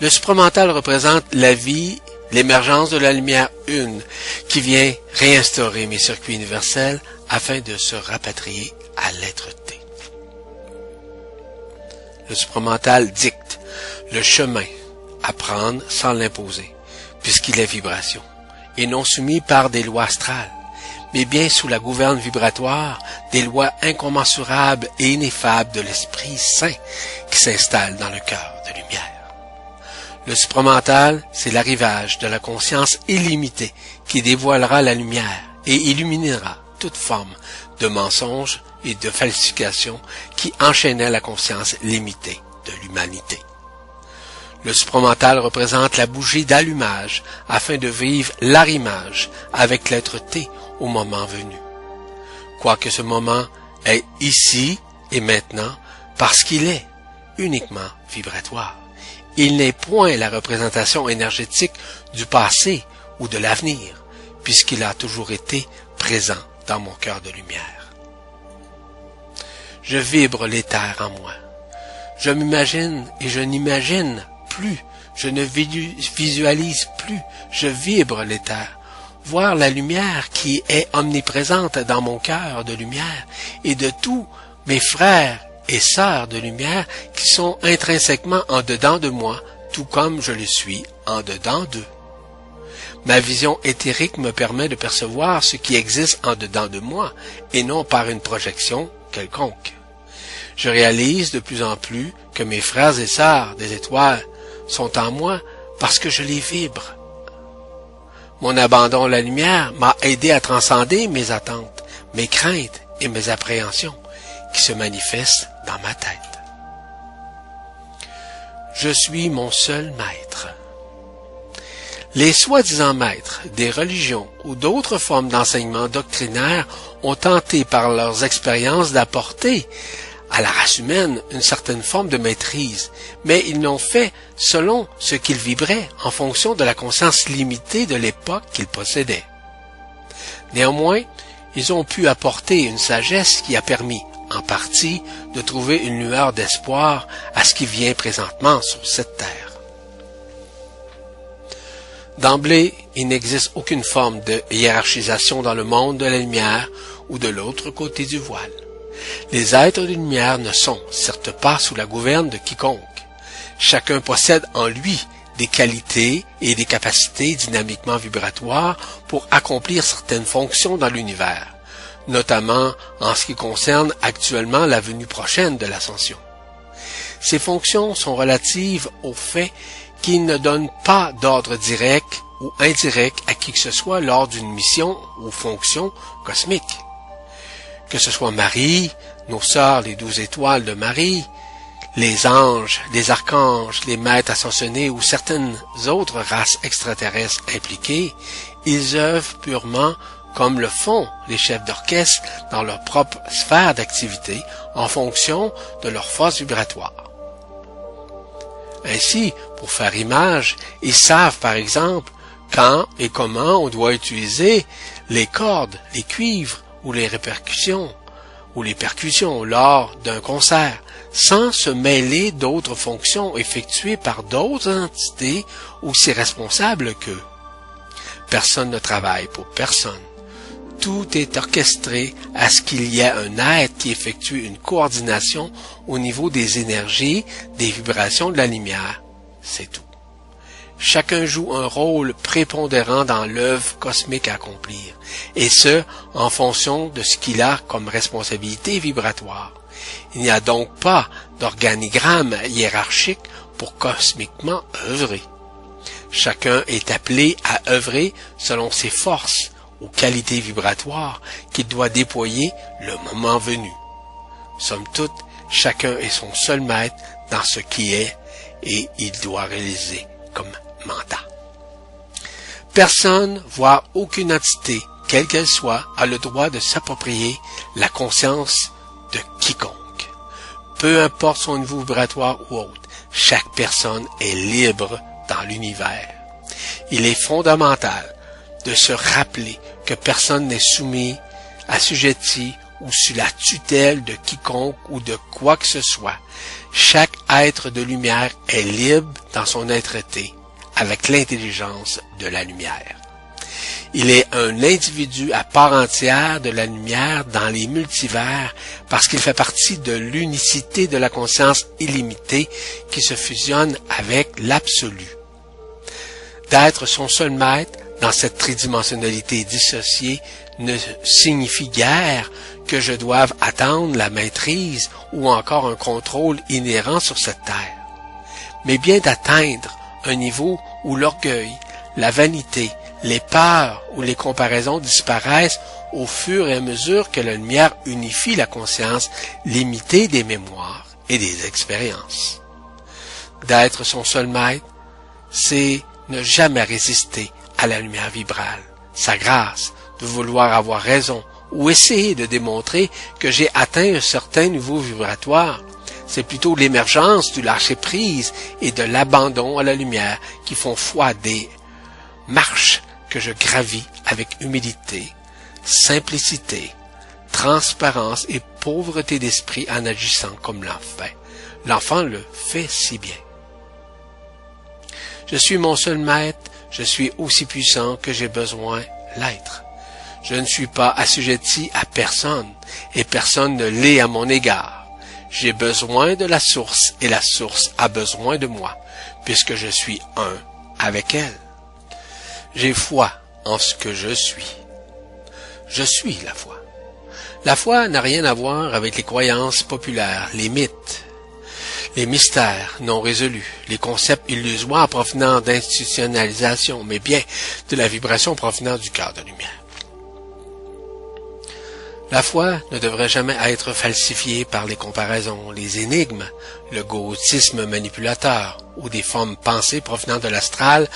Le supramental représente la vie, l'émergence de la lumière une, qui vient réinstaurer mes circuits universels afin de se rapatrier à l'être-té. Le supramental dicte le chemin à prendre sans l'imposer, puisqu'il est vibration, et non soumis par des lois astrales mais bien sous la gouverne vibratoire des lois incommensurables et ineffables de l'Esprit Saint qui s'installe dans le cœur de lumière. Le supramental, c'est l'arrivage de la conscience illimitée qui dévoilera la lumière et illuminera toute forme de mensonge et de falsification qui enchaînait la conscience limitée de l'humanité. Le supramental représente la bougie d'allumage afin de vivre l'arrimage avec l'être T au moment venu. Quoique ce moment est ici et maintenant parce qu'il est uniquement vibratoire. il n'est point la représentation énergétique du passé ou de l'avenir, puisqu'il a toujours été présent dans mon cœur de lumière. Je vibre l'éther en moi. Je m'imagine et je n'imagine plus, je ne visualise plus, je vibre l'éther. Voir la lumière qui est omniprésente dans mon cœur de lumière et de tous mes frères et sœurs de lumière qui sont intrinsèquement en dedans de moi, tout comme je le suis en dedans d'eux. Ma vision éthérique me permet de percevoir ce qui existe en dedans de moi et non par une projection quelconque. Je réalise de plus en plus que mes frères et sœurs des étoiles sont en moi parce que je les vibre. Mon abandon à la lumière m'a aidé à transcender mes attentes, mes craintes et mes appréhensions qui se manifestent dans ma tête. Je suis mon seul maître. Les soi-disant maîtres des religions ou d'autres formes d'enseignement doctrinaire ont tenté par leurs expériences d'apporter à la race humaine une certaine forme de maîtrise, mais ils l'ont fait selon ce qu'ils vibraient en fonction de la conscience limitée de l'époque qu'ils possédaient. Néanmoins, ils ont pu apporter une sagesse qui a permis, en partie, de trouver une lueur d'espoir à ce qui vient présentement sur cette terre. D'emblée, il n'existe aucune forme de hiérarchisation dans le monde de la lumière ou de l'autre côté du voile. Les êtres de lumière ne sont, certes pas, sous la gouverne de quiconque. Chacun possède en lui des qualités et des capacités dynamiquement vibratoires pour accomplir certaines fonctions dans l'univers, notamment en ce qui concerne actuellement la venue prochaine de l'ascension. Ces fonctions sont relatives au fait qu'il ne donne pas d'ordre direct ou indirect à qui que ce soit lors d'une mission ou fonction cosmique que ce soit Marie, nos sœurs, les douze étoiles de Marie, les anges, les archanges, les maîtres ascensionnés ou certaines autres races extraterrestres impliquées, ils œuvrent purement comme le font les chefs d'orchestre dans leur propre sphère d'activité en fonction de leur force vibratoire. Ainsi, pour faire image, ils savent par exemple quand et comment on doit utiliser les cordes, les cuivres, ou les répercussions ou les percussions lors d'un concert, sans se mêler d'autres fonctions effectuées par d'autres entités aussi responsables qu'eux. Personne ne travaille pour personne. Tout est orchestré à ce qu'il y ait un être qui effectue une coordination au niveau des énergies, des vibrations de la lumière. C'est tout. Chacun joue un rôle prépondérant dans l'œuvre cosmique à accomplir, et ce, en fonction de ce qu'il a comme responsabilité vibratoire. Il n'y a donc pas d'organigramme hiérarchique pour cosmiquement œuvrer. Chacun est appelé à œuvrer selon ses forces ou qualités vibratoires qu'il doit déployer le moment venu. Somme toute, chacun est son seul maître dans ce qui est et il doit réaliser comme Personne, voire aucune entité, quelle qu'elle soit, a le droit de s'approprier la conscience de quiconque. Peu importe son niveau vibratoire ou autre, chaque personne est libre dans l'univers. Il est fondamental de se rappeler que personne n'est soumis, assujetti ou sous la tutelle de quiconque ou de quoi que ce soit. Chaque être de lumière est libre dans son être-té avec l'intelligence de la lumière. Il est un individu à part entière de la lumière dans les multivers parce qu'il fait partie de l'unicité de la conscience illimitée qui se fusionne avec l'absolu. D'être son seul maître dans cette tridimensionnalité dissociée ne signifie guère que je doive attendre la maîtrise ou encore un contrôle inhérent sur cette terre, mais bien d'atteindre un niveau où l'orgueil, la vanité, les peurs ou les comparaisons disparaissent au fur et à mesure que la lumière unifie la conscience limitée des mémoires et des expériences. D'être son seul maître, c'est ne jamais résister à la lumière vibrale, sa grâce, de vouloir avoir raison ou essayer de démontrer que j'ai atteint un certain niveau vibratoire, c'est plutôt l'émergence du lâcher-prise et de l'abandon à la lumière qui font foi des marches que je gravis avec humilité, simplicité, transparence et pauvreté d'esprit en agissant comme l'enfant. L'enfant le fait si bien. Je suis mon seul maître, je suis aussi puissant que j'ai besoin l'être. Je ne suis pas assujetti à personne, et personne ne l'est à mon égard. J'ai besoin de la source, et la source a besoin de moi, puisque je suis un avec elle. J'ai foi en ce que je suis. Je suis la foi. La foi n'a rien à voir avec les croyances populaires, les mythes, les mystères non résolus, les concepts illusoires provenant d'institutionnalisation, mais bien de la vibration provenant du cœur de lumière. La foi ne devrait jamais être falsifiée par les comparaisons, les énigmes, le gothisme manipulateur ou des formes pensées provenant de l'astral,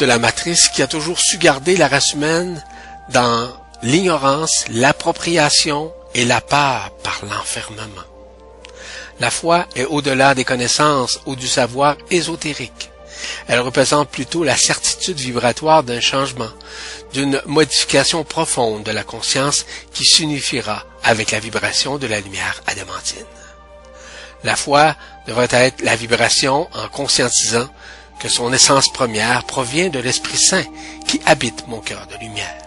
de la matrice qui a toujours su garder la race humaine dans l'ignorance, l'appropriation et la peur par l'enfermement. La foi est au-delà des connaissances ou du savoir ésotérique. Elle représente plutôt la certitude vibratoire d'un changement, d'une modification profonde de la conscience qui s'unifiera avec la vibration de la lumière adamantine. La foi devrait être la vibration en conscientisant que son essence première provient de l'Esprit Saint qui habite mon cœur de lumière.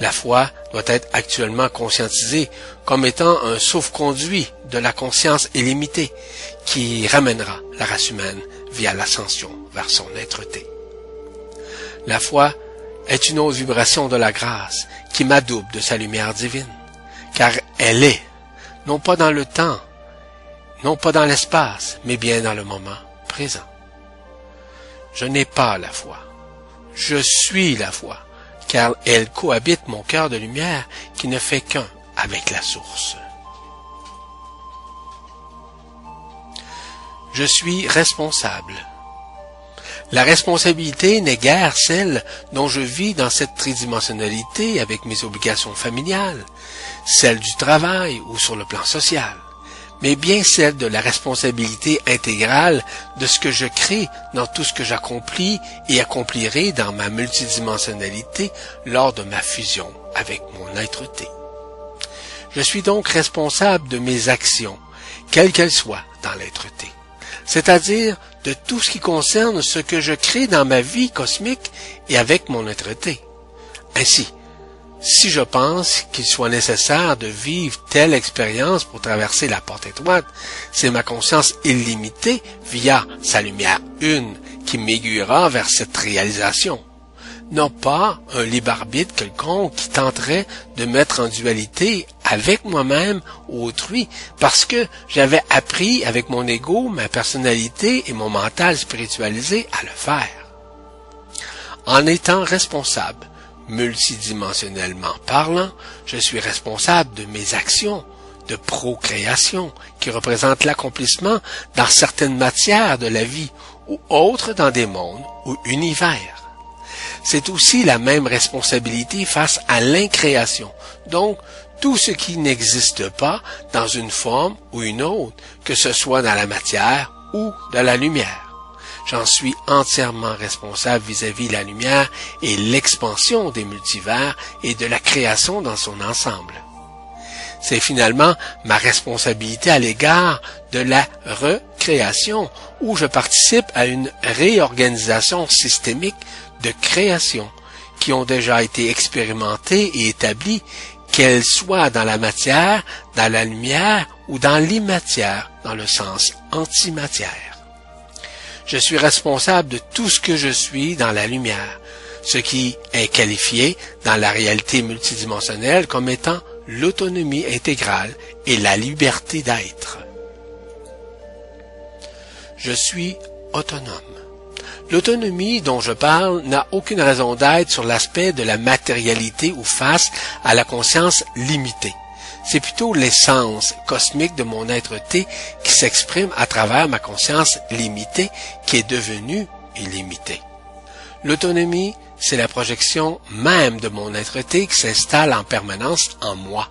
La foi doit être actuellement conscientisée comme étant un sauf-conduit de la conscience illimitée qui ramènera la race humaine via l'ascension vers son être-té. La foi est une autre vibration de la grâce qui m'adouble de sa lumière divine, car elle est, non pas dans le temps, non pas dans l'espace, mais bien dans le moment présent. Je n'ai pas la foi, je suis la foi, car elle cohabite mon cœur de lumière qui ne fait qu'un avec la source. Je suis responsable la responsabilité n'est guère celle dont je vis dans cette tridimensionnalité avec mes obligations familiales, celle du travail ou sur le plan social, mais bien celle de la responsabilité intégrale de ce que je crée dans tout ce que j'accomplis et accomplirai dans ma multidimensionnalité lors de ma fusion avec mon être-té. Je suis donc responsable de mes actions, quelles qu'elles soient dans l'être-té, c'est-à-dire de tout ce qui concerne ce que je crée dans ma vie cosmique et avec mon être-té. Ainsi, si je pense qu'il soit nécessaire de vivre telle expérience pour traverser la porte étroite, c'est ma conscience illimitée via sa lumière une qui m'aiguillera vers cette réalisation non pas un libre arbitre quelconque qui tenterait de mettre en dualité avec moi-même autrui, parce que j'avais appris avec mon ego, ma personnalité et mon mental spiritualisé à le faire. En étant responsable, multidimensionnellement parlant, je suis responsable de mes actions de procréation qui représentent l'accomplissement dans certaines matières de la vie ou autres dans des mondes ou univers c'est aussi la même responsabilité face à l'incréation. Donc, tout ce qui n'existe pas dans une forme ou une autre, que ce soit dans la matière ou dans la lumière. J'en suis entièrement responsable vis-à-vis de la lumière et l'expansion des multivers et de la création dans son ensemble. C'est finalement ma responsabilité à l'égard de la recréation où je participe à une réorganisation systémique de création qui ont déjà été expérimentées et établies, qu'elles soient dans la matière, dans la lumière ou dans l'immatière, dans le sens antimatière. Je suis responsable de tout ce que je suis dans la lumière, ce qui est qualifié dans la réalité multidimensionnelle comme étant l'autonomie intégrale et la liberté d'être. Je suis autonome. L'autonomie dont je parle n'a aucune raison d'être sur l'aspect de la matérialité ou face à la conscience limitée. C'est plutôt l'essence cosmique de mon être-té qui s'exprime à travers ma conscience limitée qui est devenue illimitée. L'autonomie, c'est la projection même de mon être-té qui s'installe en permanence en moi.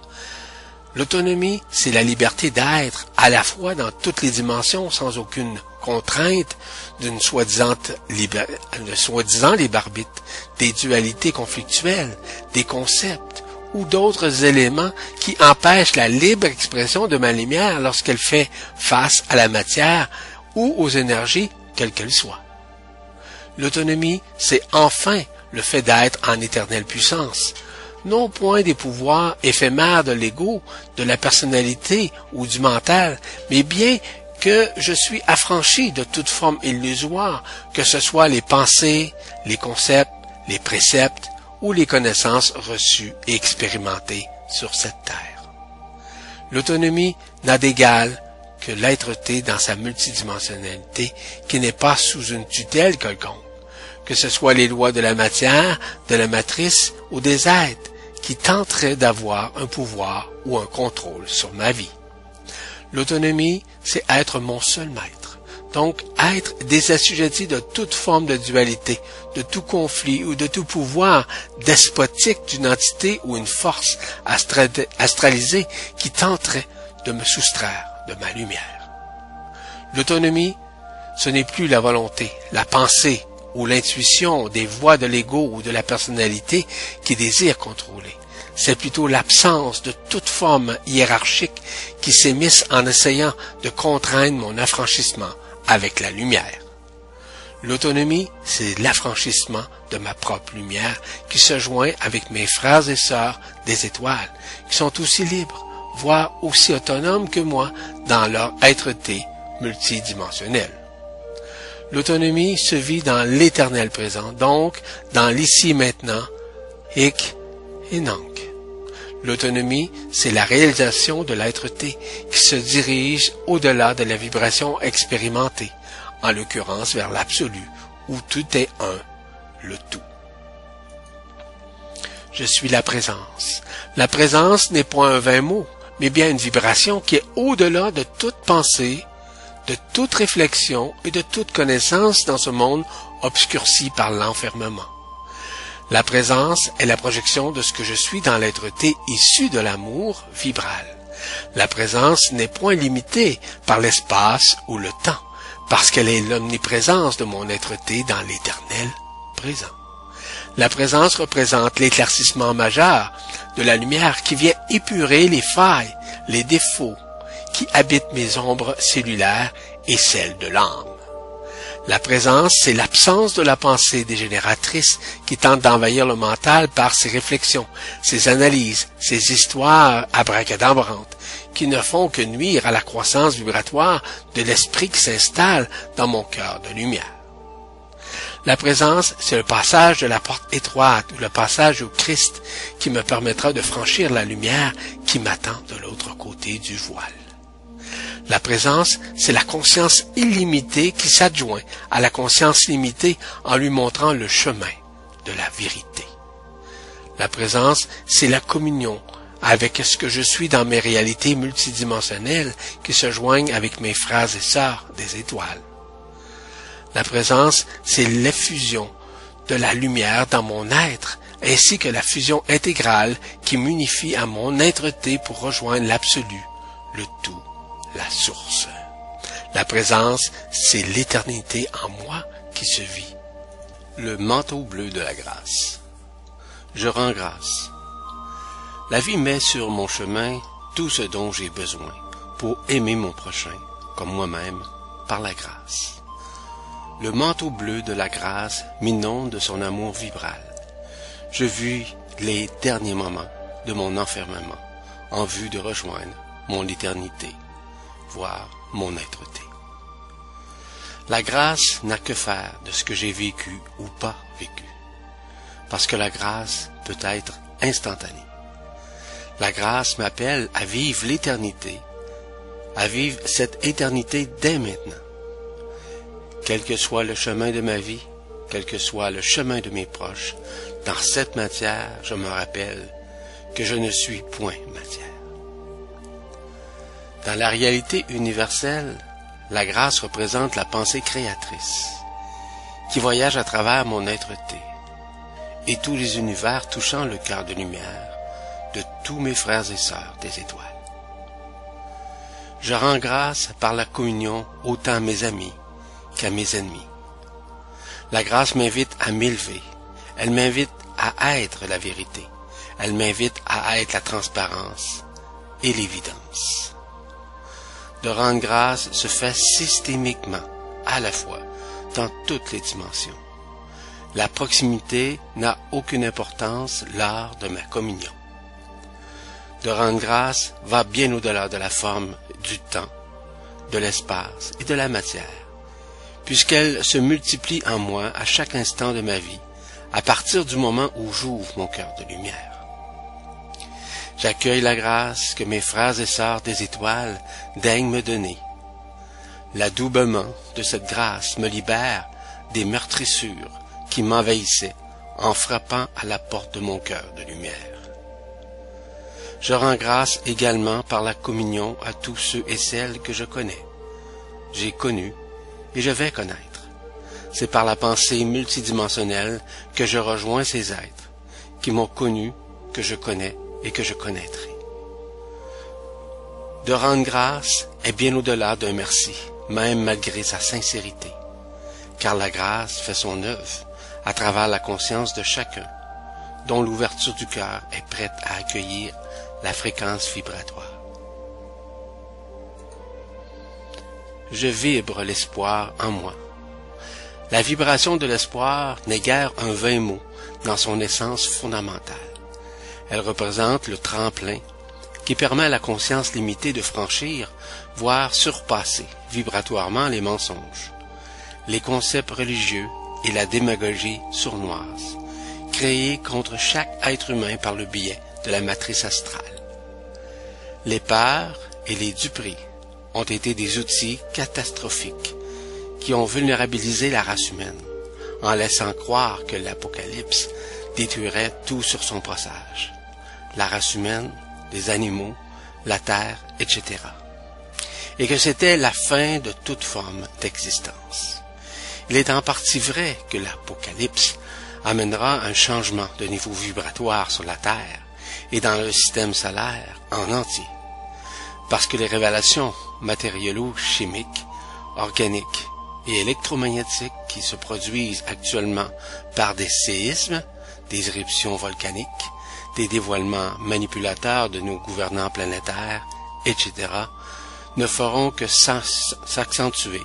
L'autonomie, c'est la liberté d'être à la fois dans toutes les dimensions sans aucune contrainte d'une soi-disant soi libre arbitre, des dualités conflictuelles, des concepts ou d'autres éléments qui empêchent la libre expression de ma lumière lorsqu'elle fait face à la matière ou aux énergies, quelles qu'elles soient. L'autonomie, c'est enfin le fait d'être en éternelle puissance, non point des pouvoirs éphémères de l'ego, de la personnalité ou du mental, mais bien que je suis affranchi de toute forme illusoire, que ce soit les pensées, les concepts, les préceptes ou les connaissances reçues et expérimentées sur cette terre. L'autonomie n'a d'égal que l'être-té dans sa multidimensionnalité qui n'est pas sous une tutelle quelconque, que ce soit les lois de la matière, de la matrice ou des êtres qui tenteraient d'avoir un pouvoir ou un contrôle sur ma vie. L'autonomie, c'est être mon seul maître. Donc, être désassujetti de toute forme de dualité, de tout conflit ou de tout pouvoir despotique d'une entité ou une force astralisée qui tenterait de me soustraire de ma lumière. L'autonomie, ce n'est plus la volonté, la pensée ou l'intuition des voix de l'ego ou de la personnalité qui désire contrôler c'est plutôt l'absence de toute forme hiérarchique qui s'émisse en essayant de contraindre mon affranchissement avec la lumière. L'autonomie, c'est l'affranchissement de ma propre lumière qui se joint avec mes frères et sœurs des étoiles, qui sont aussi libres, voire aussi autonomes que moi dans leur être-té multidimensionnel. L'autonomie se vit dans l'éternel présent, donc dans l'ici maintenant, hic et non. L'autonomie, c'est la réalisation de l'être-té qui se dirige au-delà de la vibration expérimentée, en l'occurrence vers l'absolu, où tout est un, le tout. Je suis la présence. La présence n'est point un vain mot, mais bien une vibration qui est au-delà de toute pensée, de toute réflexion et de toute connaissance dans ce monde obscurci par l'enfermement. La présence est la projection de ce que je suis dans l'être-té issu de l'amour vibral. La présence n'est point limitée par l'espace ou le temps, parce qu'elle est l'omniprésence de mon être-té dans l'éternel présent. La présence représente l'éclaircissement majeur de la lumière qui vient épurer les failles, les défauts, qui habitent mes ombres cellulaires et celles de l'âme. La présence, c'est l'absence de la pensée dégénératrice qui tente d'envahir le mental par ses réflexions, ses analyses, ses histoires abracadabrantes, qui ne font que nuire à la croissance vibratoire de l'esprit qui s'installe dans mon cœur de lumière. La présence, c'est le passage de la porte étroite ou le passage au Christ qui me permettra de franchir la lumière qui m'attend de l'autre côté du voile. La présence, c'est la conscience illimitée qui s'adjoint à la conscience limitée en lui montrant le chemin de la vérité. La présence, c'est la communion avec ce que je suis dans mes réalités multidimensionnelles qui se joignent avec mes frères et sœurs des étoiles. La présence, c'est l'effusion de la lumière dans mon être, ainsi que la fusion intégrale qui m'unifie à mon être-té pour rejoindre l'absolu, le tout la source. La présence, c'est l'éternité en moi qui se vit. Le manteau bleu de la grâce. Je rends grâce. La vie met sur mon chemin tout ce dont j'ai besoin pour aimer mon prochain comme moi-même par la grâce. Le manteau bleu de la grâce m'inonde de son amour vibral. Je vis les derniers moments de mon enfermement en vue de rejoindre mon éternité voir mon être-té. La grâce n'a que faire de ce que j'ai vécu ou pas vécu, parce que la grâce peut être instantanée. La grâce m'appelle à vivre l'éternité, à vivre cette éternité dès maintenant. Quel que soit le chemin de ma vie, quel que soit le chemin de mes proches, dans cette matière, je me rappelle que je ne suis point matière. Dans la réalité universelle, la grâce représente la pensée créatrice, qui voyage à travers mon être-té, et tous les univers touchant le cœur de lumière de tous mes frères et sœurs des étoiles. Je rends grâce par la communion autant à mes amis qu'à mes ennemis. La grâce m'invite à m'élever. Elle m'invite à être la vérité. Elle m'invite à être la transparence et l'évidence. De rendre grâce se fait systémiquement, à la fois, dans toutes les dimensions. La proximité n'a aucune importance lors de ma communion. De rendre grâce va bien au-delà de la forme du temps, de l'espace et de la matière, puisqu'elle se multiplie en moi à chaque instant de ma vie, à partir du moment où j'ouvre mon cœur de lumière. J'accueille la grâce que mes frères et sœurs des étoiles daignent me donner. L'adoubement de cette grâce me libère des meurtrissures qui m'envahissaient en frappant à la porte de mon cœur de lumière. Je rends grâce également par la communion à tous ceux et celles que je connais. J'ai connu et je vais connaître. C'est par la pensée multidimensionnelle que je rejoins ces êtres qui m'ont connu, que je connais et que je connaîtrai. De rendre grâce est bien au-delà d'un merci, même malgré sa sincérité, car la grâce fait son œuvre à travers la conscience de chacun, dont l'ouverture du cœur est prête à accueillir la fréquence vibratoire. Je vibre l'espoir en moi. La vibration de l'espoir n'est guère un vain mot dans son essence fondamentale. Elle représente le tremplin qui permet à la conscience limitée de franchir, voire surpasser vibratoirement les mensonges, les concepts religieux et la démagogie sournoise, créés contre chaque être humain par le biais de la matrice astrale. Les peurs et les duperies ont été des outils catastrophiques qui ont vulnérabilisé la race humaine en laissant croire que l'Apocalypse détruirait tout sur son passage. La race humaine, les animaux, la terre, etc. Et que c'était la fin de toute forme d'existence. Il est en partie vrai que l'Apocalypse amènera un changement de niveau vibratoire sur la Terre et dans le système solaire en entier. Parce que les révélations matérielo-chimiques, organiques et électromagnétiques qui se produisent actuellement par des séismes, des éruptions volcaniques, des dévoilements manipulateurs de nos gouvernants planétaires, etc., ne feront que s'accentuer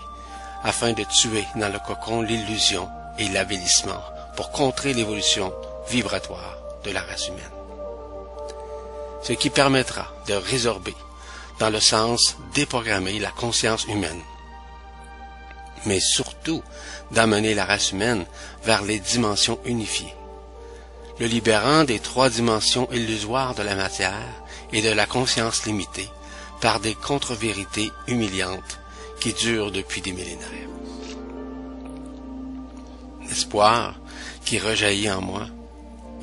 afin de tuer dans le cocon l'illusion et l'avilissement pour contrer l'évolution vibratoire de la race humaine. Ce qui permettra de résorber, dans le sens déprogrammer la conscience humaine, mais surtout d'amener la race humaine vers les dimensions unifiées, le libérant des trois dimensions illusoires de la matière et de la conscience limitée par des contre-vérités humiliantes qui dure depuis des millénaires. L'espoir qui rejaillit en moi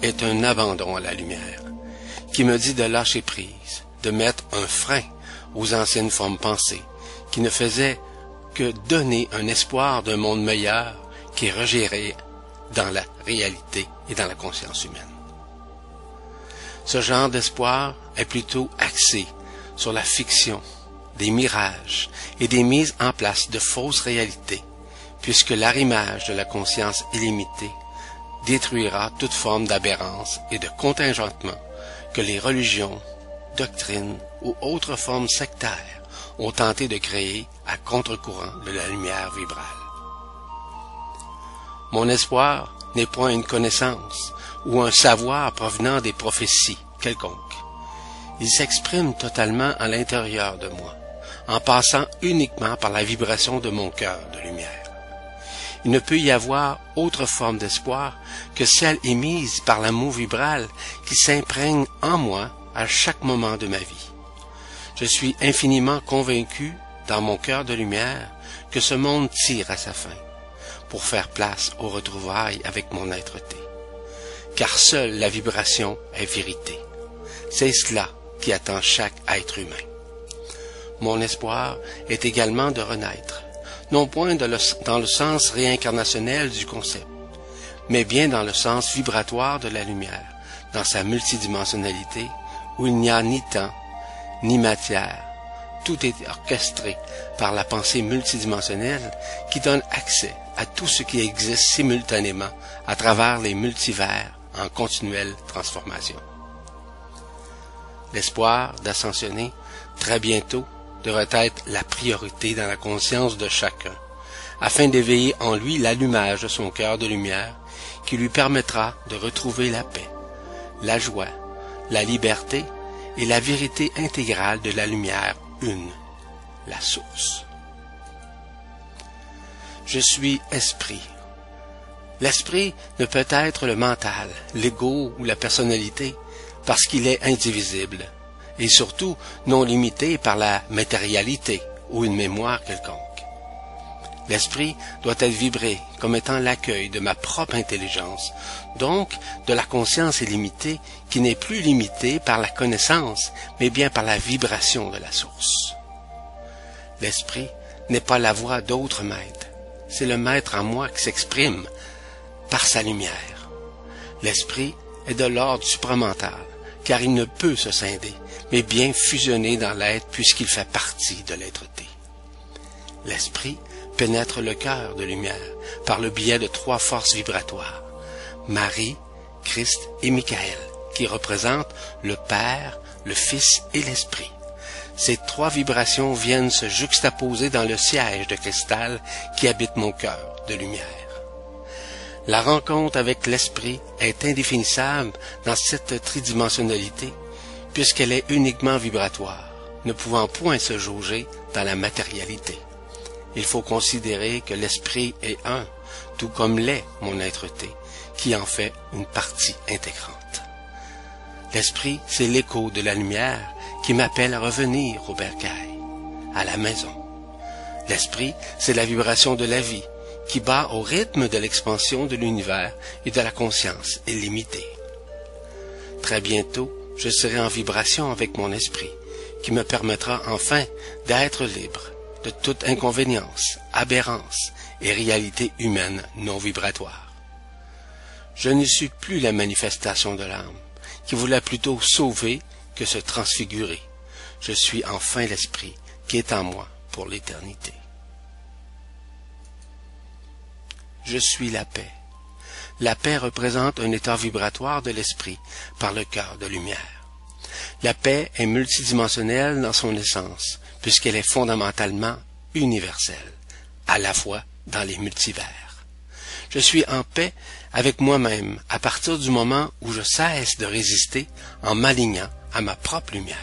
est un abandon à la lumière, qui me dit de lâcher prise, de mettre un frein aux anciennes formes pensées, qui ne faisaient que donner un espoir d'un monde meilleur qui regérait dans la réalité et dans la conscience humaine. Ce genre d'espoir est plutôt axé sur la fiction, des mirages et des mises en place de fausses réalités, puisque l'arrimage de la conscience illimitée détruira toute forme d'aberrance et de contingentement que les religions, doctrines ou autres formes sectaires ont tenté de créer à contre-courant de la lumière vibrale. Mon espoir n'est point une connaissance ou un savoir provenant des prophéties quelconques. Il s'exprime totalement à l'intérieur de moi en passant uniquement par la vibration de mon cœur de lumière. Il ne peut y avoir autre forme d'espoir que celle émise par l'amour vibral qui s'imprègne en moi à chaque moment de ma vie. Je suis infiniment convaincu, dans mon cœur de lumière, que ce monde tire à sa fin, pour faire place aux retrouvailles avec mon être-té. Car seule la vibration est vérité. C'est cela qui attend chaque être humain. Mon espoir est également de renaître, non point dans le sens réincarnationnel du concept, mais bien dans le sens vibratoire de la lumière, dans sa multidimensionnalité, où il n'y a ni temps, ni matière, tout est orchestré par la pensée multidimensionnelle qui donne accès à tout ce qui existe simultanément à travers les multivers en continuelle transformation. L'espoir d'ascensionner très bientôt devrait être la priorité dans la conscience de chacun, afin d'éveiller en lui l'allumage de son cœur de lumière qui lui permettra de retrouver la paix, la joie, la liberté et la vérité intégrale de la lumière une, la source. Je suis esprit. L'esprit ne peut être le mental, l'ego ou la personnalité, parce qu'il est indivisible, et surtout non limité par la matérialité ou une mémoire quelconque. L'esprit doit être vibré comme étant l'accueil de ma propre intelligence, donc de la conscience illimitée qui n'est plus limitée par la connaissance, mais bien par la vibration de la source. L'esprit n'est pas la voix d'autre maître, c'est le maître en moi qui s'exprime par sa lumière. L'esprit est de l'ordre supramental, car il ne peut se scinder, mais bien fusionner dans l'être puisqu'il fait partie de l'être-té. L'esprit pénètre le cœur de lumière par le biais de trois forces vibratoires, Marie, Christ et Michael, qui représentent le Père, le Fils et l'Esprit. Ces trois vibrations viennent se juxtaposer dans le siège de cristal qui habite mon cœur de lumière. La rencontre avec l'Esprit est indéfinissable dans cette tridimensionnalité puisqu'elle est uniquement vibratoire, ne pouvant point se jauger dans la matérialité. Il faut considérer que l'esprit est un, tout comme l'est mon être-té, qui en fait une partie intégrante. L'esprit, c'est l'écho de la lumière qui m'appelle à revenir au bercail, à la maison. L'esprit, c'est la vibration de la vie qui bat au rythme de l'expansion de l'univers et de la conscience illimitée. Très bientôt, je serai en vibration avec mon esprit, qui me permettra enfin d'être libre de toute inconvénience, aberrance et réalité humaine non vibratoire. Je ne suis plus la manifestation de l'âme, qui voulait plutôt sauver que se transfigurer. Je suis enfin l'esprit qui est en moi pour l'éternité. Je suis la paix. La paix représente un état vibratoire de l'esprit par le cœur de lumière. La paix est multidimensionnelle dans son essence, puisqu'elle est fondamentalement universelle, à la fois dans les multivers. Je suis en paix avec moi-même à partir du moment où je cesse de résister en m'alignant à ma propre lumière.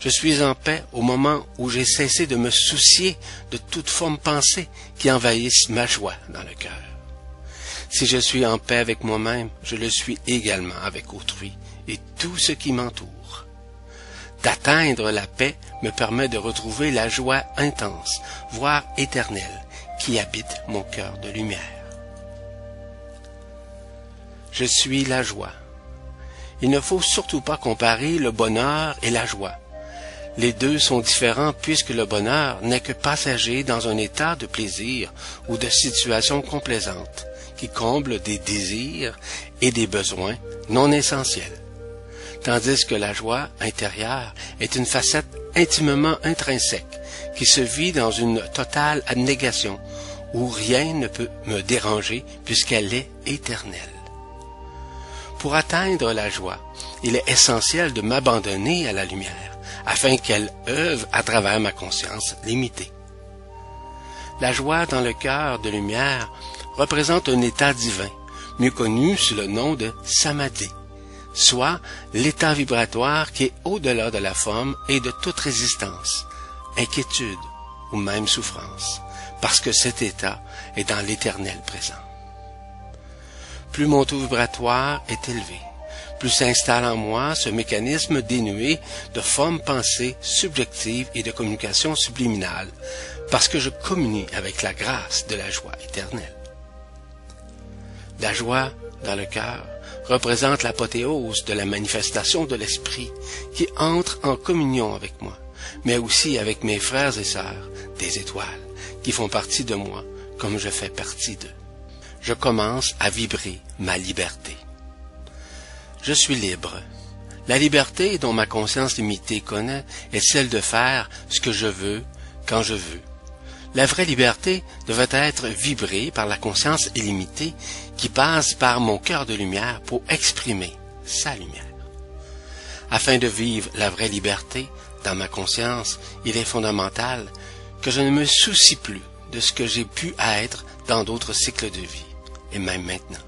Je suis en paix au moment où j'ai cessé de me soucier de toute forme pensée qui envahisse ma joie dans le cœur. Si je suis en paix avec moi-même, je le suis également avec autrui et tout ce qui m'entoure. D'atteindre la paix me permet de retrouver la joie intense, voire éternelle, qui habite mon cœur de lumière. Je suis la joie. Il ne faut surtout pas comparer le bonheur et la joie. Les deux sont différents puisque le bonheur n'est que passager dans un état de plaisir ou de situation complaisante qui comble des désirs et des besoins non essentiels tandis que la joie intérieure est une facette intimement intrinsèque qui se vit dans une totale abnégation où rien ne peut me déranger puisqu'elle est éternelle. Pour atteindre la joie, il est essentiel de m'abandonner à la lumière afin qu'elle œuvre à travers ma conscience limitée. La joie dans le cœur de lumière représente un état divin, mieux connu sous le nom de samadhi soit l'état vibratoire qui est au-delà de la forme et de toute résistance, inquiétude ou même souffrance, parce que cet état est dans l'éternel présent. Plus mon taux vibratoire est élevé, plus s'installe en moi ce mécanisme dénué de forme pensée subjective et de communication subliminale, parce que je communie avec la grâce de la joie éternelle. La joie dans le cœur représente l'apothéose de la manifestation de l'Esprit qui entre en communion avec moi, mais aussi avec mes frères et sœurs des étoiles qui font partie de moi comme je fais partie d'eux. Je commence à vibrer ma liberté. Je suis libre. La liberté dont ma conscience limitée connaît est celle de faire ce que je veux quand je veux. La vraie liberté devrait être vibrée par la conscience illimitée qui passe par mon cœur de lumière pour exprimer sa lumière. Afin de vivre la vraie liberté dans ma conscience, il est fondamental que je ne me soucie plus de ce que j'ai pu être dans d'autres cycles de vie, et même maintenant.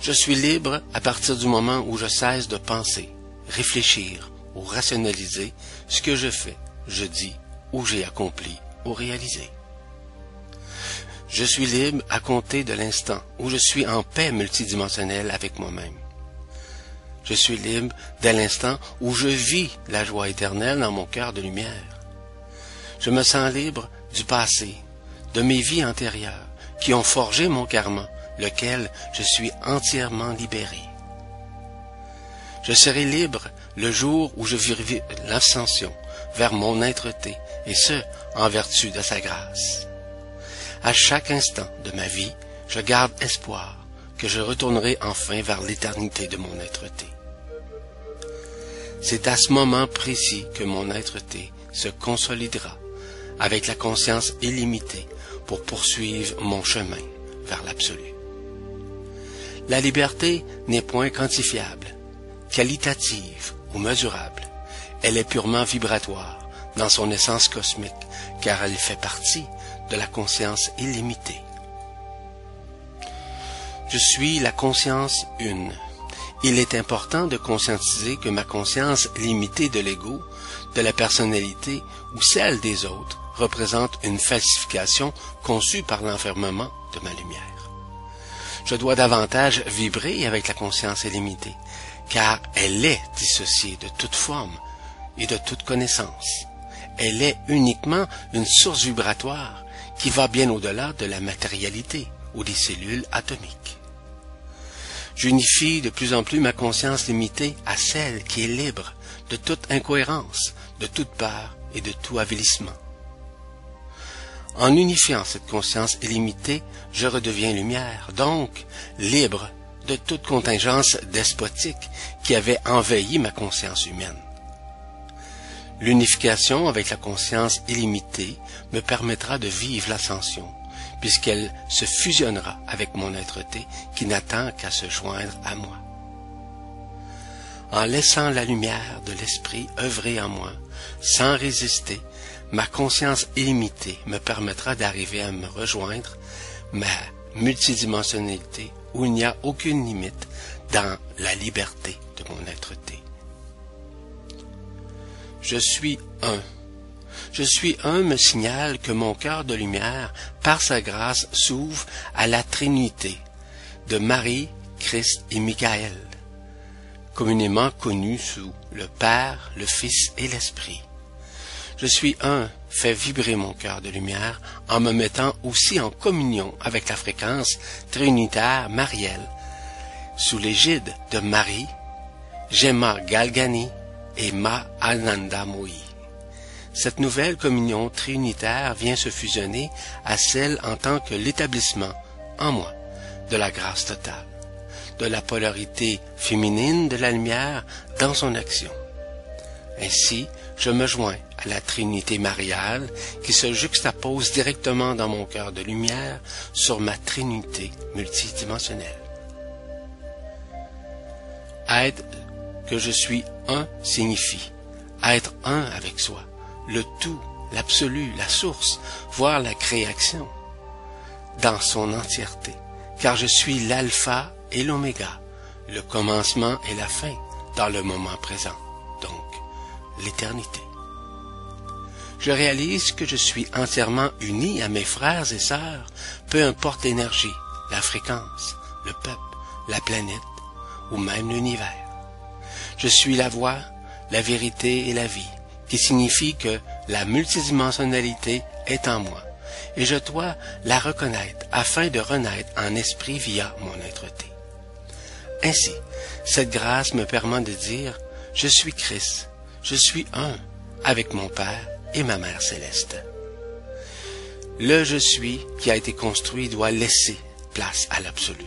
Je suis libre à partir du moment où je cesse de penser, réfléchir ou rationaliser ce que je fais, je dis ou j'ai accompli ou. Je suis libre à compter de l'instant où je suis en paix multidimensionnelle avec moi-même. Je suis libre dès l'instant où je vis la joie éternelle dans mon cœur de lumière. Je me sens libre du passé, de mes vies antérieures, qui ont forgé mon karma, lequel je suis entièrement libéré. Je serai libre le jour où je vivrai l'ascension vers mon être-té, et ce, en vertu de sa grâce. À chaque instant de ma vie, je garde espoir que je retournerai enfin vers l'éternité de mon être-té. C'est à ce moment précis que mon être-té se consolidera avec la conscience illimitée pour poursuivre mon chemin vers l'absolu. La liberté n'est point quantifiable, qualitative ou mesurable. Elle est purement vibratoire dans son essence cosmique, car elle fait partie de la conscience illimitée. Je suis la conscience une. Il est important de conscientiser que ma conscience limitée de l'ego, de la personnalité ou celle des autres représente une falsification conçue par l'enfermement de ma lumière. Je dois davantage vibrer avec la conscience illimitée, car elle est dissociée de toute forme et de toute connaissance. Elle est uniquement une source vibratoire qui va bien au-delà de la matérialité ou des cellules atomiques. J'unifie de plus en plus ma conscience limitée à celle qui est libre de toute incohérence, de toute peur et de tout avilissement. En unifiant cette conscience illimitée, je redeviens lumière, donc libre de toute contingence despotique qui avait envahi ma conscience humaine. L'unification avec la conscience illimitée me permettra de vivre l'ascension, puisqu'elle se fusionnera avec mon être-té qui n'attend qu'à se joindre à moi. En laissant la lumière de l'esprit œuvrer en moi, sans résister, ma conscience illimitée me permettra d'arriver à me rejoindre ma multidimensionnalité où il n'y a aucune limite dans la liberté de mon être-té. Je suis un. Je suis un me signale que mon cœur de lumière, par sa grâce, s'ouvre à la Trinité de Marie, Christ et Michael, communément connus sous le Père, le Fils et l'Esprit. Je suis un, fait vibrer mon cœur de lumière en me mettant aussi en communion avec la fréquence trinitaire marielle, sous l'égide de Marie, Gemma Galgani et Ma Ananda Mohi. Cette nouvelle communion trinitaire vient se fusionner à celle en tant que l'établissement, en moi, de la grâce totale, de la polarité féminine de la lumière dans son action. Ainsi, je me joins à la Trinité mariale qui se juxtapose directement dans mon cœur de lumière sur ma Trinité multidimensionnelle. Être que je suis un signifie être un avec soi, le tout, l'absolu, la source, voire la création, dans son entièreté, car je suis l'alpha et l'oméga, le commencement et la fin, dans le moment présent, donc l'éternité. Je réalise que je suis entièrement uni à mes frères et sœurs, peu importe l'énergie, la fréquence, le peuple, la planète ou même l'univers. Je suis la voix, la vérité et la vie, qui signifie que la multidimensionnalité est en moi, et je dois la reconnaître afin de renaître en esprit via mon être-té. Ainsi, cette grâce me permet de dire, je suis Christ, je suis un avec mon Père et ma Mère céleste. Le je suis qui a été construit doit laisser place à l'absolu.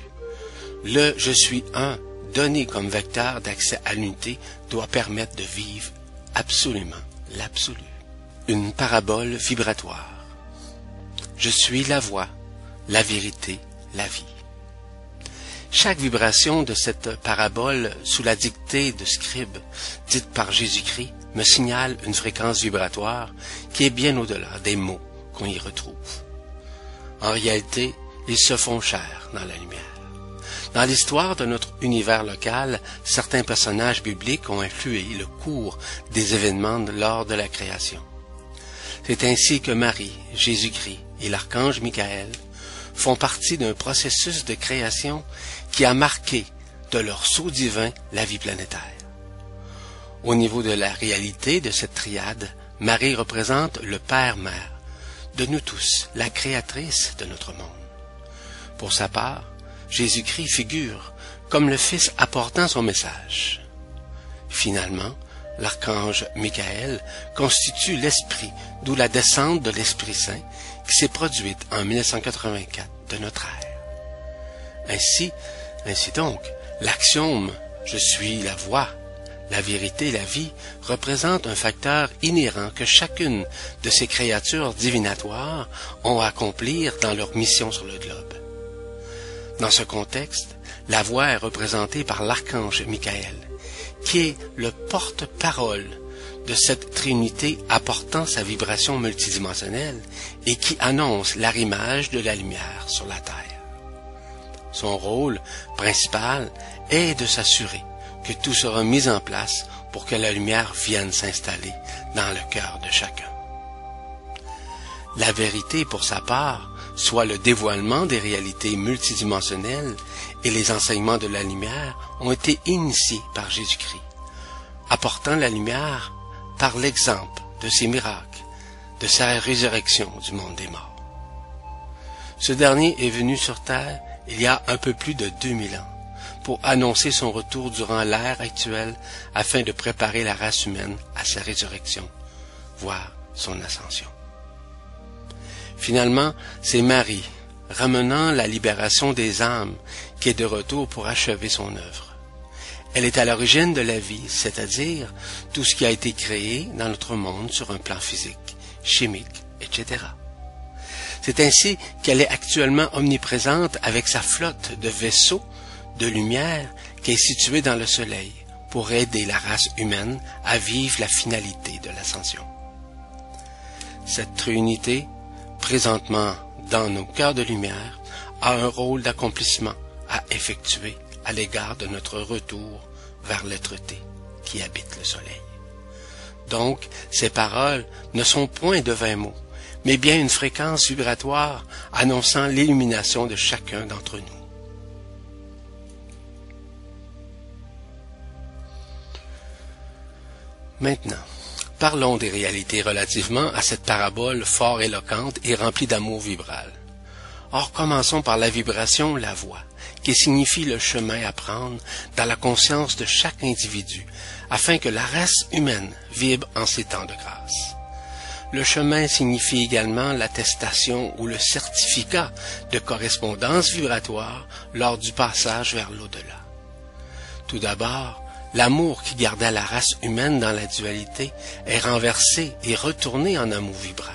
Le je suis un donné comme vecteur d'accès à l'unité, doit permettre de vivre absolument l'absolu. Une parabole vibratoire. Je suis la voix, la vérité, la vie. Chaque vibration de cette parabole sous la dictée de Scribe, dite par Jésus-Christ, me signale une fréquence vibratoire qui est bien au-delà des mots qu'on y retrouve. En réalité, ils se font chair dans la lumière. Dans l'histoire de notre univers local, certains personnages bibliques ont influé le cours des événements lors de la création. C'est ainsi que Marie, Jésus-Christ et l'archange Michael font partie d'un processus de création qui a marqué de leur sceau divin la vie planétaire. Au niveau de la réalité de cette triade, Marie représente le Père-Mère, de nous tous, la créatrice de notre monde. Pour sa part, Jésus-Christ figure comme le Fils apportant son message. Finalement, l'archange Michael constitue l'Esprit, d'où la descente de l'Esprit Saint qui s'est produite en 1984 de notre ère. Ainsi, ainsi donc, l'axiome Je suis la voix, la vérité la vie représente un facteur inhérent que chacune de ces créatures divinatoires ont à accomplir dans leur mission sur le globe. Dans ce contexte, la voix est représentée par l'archange Michael, qui est le porte-parole de cette trinité apportant sa vibration multidimensionnelle et qui annonce l'arrimage de la lumière sur la Terre. Son rôle principal est de s'assurer que tout sera mis en place pour que la lumière vienne s'installer dans le cœur de chacun. La vérité, pour sa part, soit le dévoilement des réalités multidimensionnelles et les enseignements de la lumière ont été initiés par Jésus-Christ, apportant la lumière par l'exemple de ses miracles, de sa résurrection du monde des morts. Ce dernier est venu sur terre il y a un peu plus de 2000 ans pour annoncer son retour durant l'ère actuelle afin de préparer la race humaine à sa résurrection, voire son ascension. Finalement, c'est Marie, ramenant la libération des âmes, qui est de retour pour achever son œuvre. Elle est à l'origine de la vie, c'est-à-dire tout ce qui a été créé dans notre monde sur un plan physique, chimique, etc. C'est ainsi qu'elle est actuellement omniprésente avec sa flotte de vaisseaux de lumière qui est située dans le Soleil pour aider la race humaine à vivre la finalité de l'ascension. Cette trinité présentement dans nos cœurs de lumière, a un rôle d'accomplissement à effectuer à l'égard de notre retour vers l'être-té qui habite le soleil. Donc, ces paroles ne sont point de vains mots, mais bien une fréquence vibratoire annonçant l'illumination de chacun d'entre nous. Maintenant, Parlons des réalités relativement à cette parabole fort éloquente et remplie d'amour vibral. Or, commençons par la vibration, la voix, qui signifie le chemin à prendre dans la conscience de chaque individu, afin que la race humaine vibre en ces temps de grâce. Le chemin signifie également l'attestation ou le certificat de correspondance vibratoire lors du passage vers l'au-delà. Tout d'abord, L'amour qui gardait la race humaine dans la dualité est renversé et retourné en amour vibral,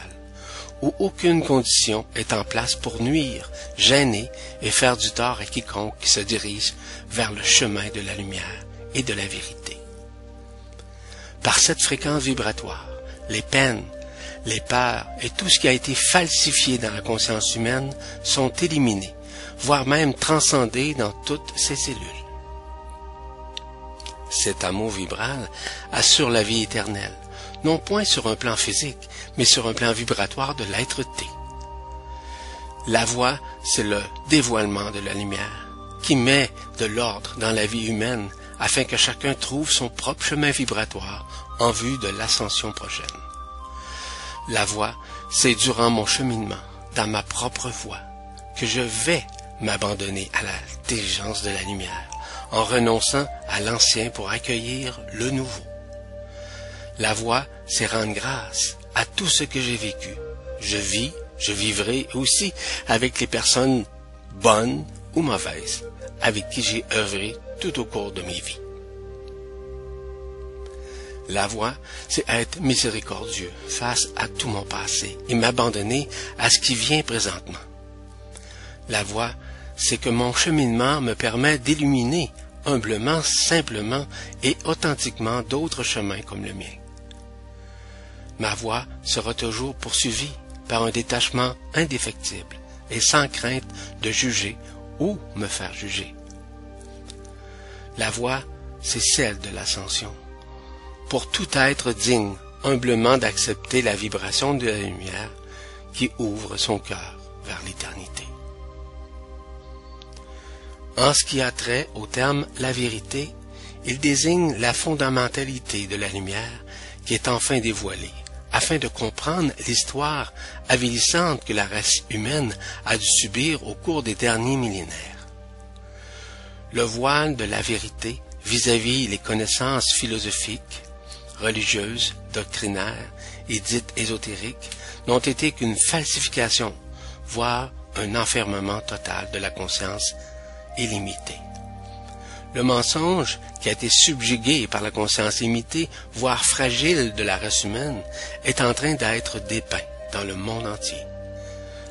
où aucune condition est en place pour nuire, gêner et faire du tort à quiconque qui se dirige vers le chemin de la lumière et de la vérité. Par cette fréquence vibratoire, les peines, les peurs et tout ce qui a été falsifié dans la conscience humaine sont éliminés, voire même transcendés dans toutes ses cellules cet amour vibral assure la vie éternelle, non point sur un plan physique, mais sur un plan vibratoire de l'être-té. La voix, c'est le dévoilement de la lumière, qui met de l'ordre dans la vie humaine afin que chacun trouve son propre chemin vibratoire en vue de l'ascension prochaine. La voix, c'est durant mon cheminement, dans ma propre voie, que je vais m'abandonner à l'intelligence de la lumière en renonçant à l'ancien pour accueillir le nouveau. La voie, c'est rendre grâce à tout ce que j'ai vécu. Je vis, je vivrai aussi avec les personnes bonnes ou mauvaises avec qui j'ai œuvré tout au cours de mes vies. La voie, c'est être miséricordieux face à tout mon passé et m'abandonner à ce qui vient présentement. La voie, c'est que mon cheminement me permet d'illuminer humblement, simplement et authentiquement d'autres chemins comme le mien. Ma voie sera toujours poursuivie par un détachement indéfectible et sans crainte de juger ou me faire juger. La voie, c'est celle de l'ascension. Pour tout être digne humblement d'accepter la vibration de la lumière qui ouvre son cœur vers l'éternité. En ce qui a trait au terme la vérité, il désigne la fondamentalité de la lumière qui est enfin dévoilée, afin de comprendre l'histoire avilissante que la race humaine a dû subir au cours des derniers millénaires. Le voile de la vérité vis-à-vis les connaissances philosophiques, religieuses, doctrinaires et dites ésotériques n'ont été qu'une falsification, voire un enfermement total de la conscience illimité. Le mensonge, qui a été subjugué par la conscience limitée, voire fragile de la race humaine, est en train d'être dépeint dans le monde entier.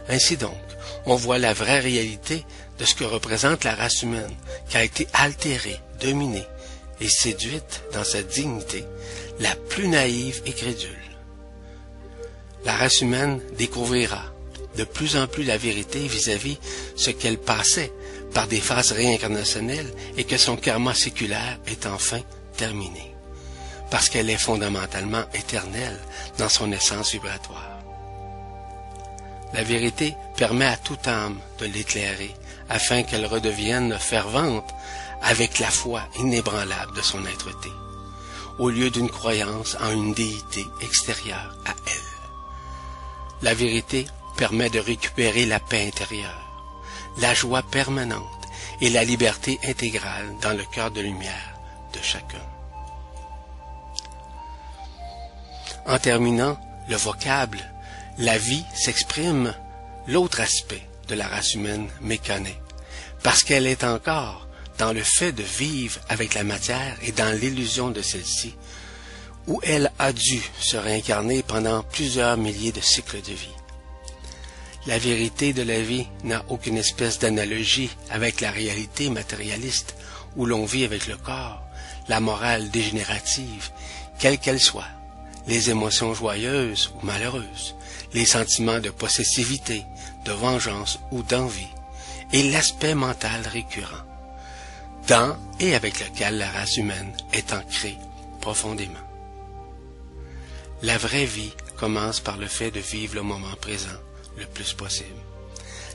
Ainsi donc, on voit la vraie réalité de ce que représente la race humaine, qui a été altérée, dominée et séduite dans sa dignité, la plus naïve et crédule. La race humaine découvrira de plus en plus la vérité vis-à-vis ce qu'elle passait par des phases réincarnationnelles et que son karma séculaire est enfin terminé, parce qu'elle est fondamentalement éternelle dans son essence vibratoire. La vérité permet à toute âme de l'éclairer afin qu'elle redevienne fervente avec la foi inébranlable de son être-té, au lieu d'une croyance en une déité extérieure à elle. La vérité permet de récupérer la paix intérieure la joie permanente et la liberté intégrale dans le cœur de lumière de chacun. En terminant, le vocable la vie s'exprime l'autre aspect de la race humaine méconnue, parce qu'elle est encore dans le fait de vivre avec la matière et dans l'illusion de celle-ci, où elle a dû se réincarner pendant plusieurs milliers de cycles de vie. La vérité de la vie n'a aucune espèce d'analogie avec la réalité matérialiste où l'on vit avec le corps, la morale dégénérative, quelle qu'elle soit, les émotions joyeuses ou malheureuses, les sentiments de possessivité, de vengeance ou d'envie, et l'aspect mental récurrent, dans et avec lequel la race humaine est ancrée profondément. La vraie vie commence par le fait de vivre le moment présent, le plus possible.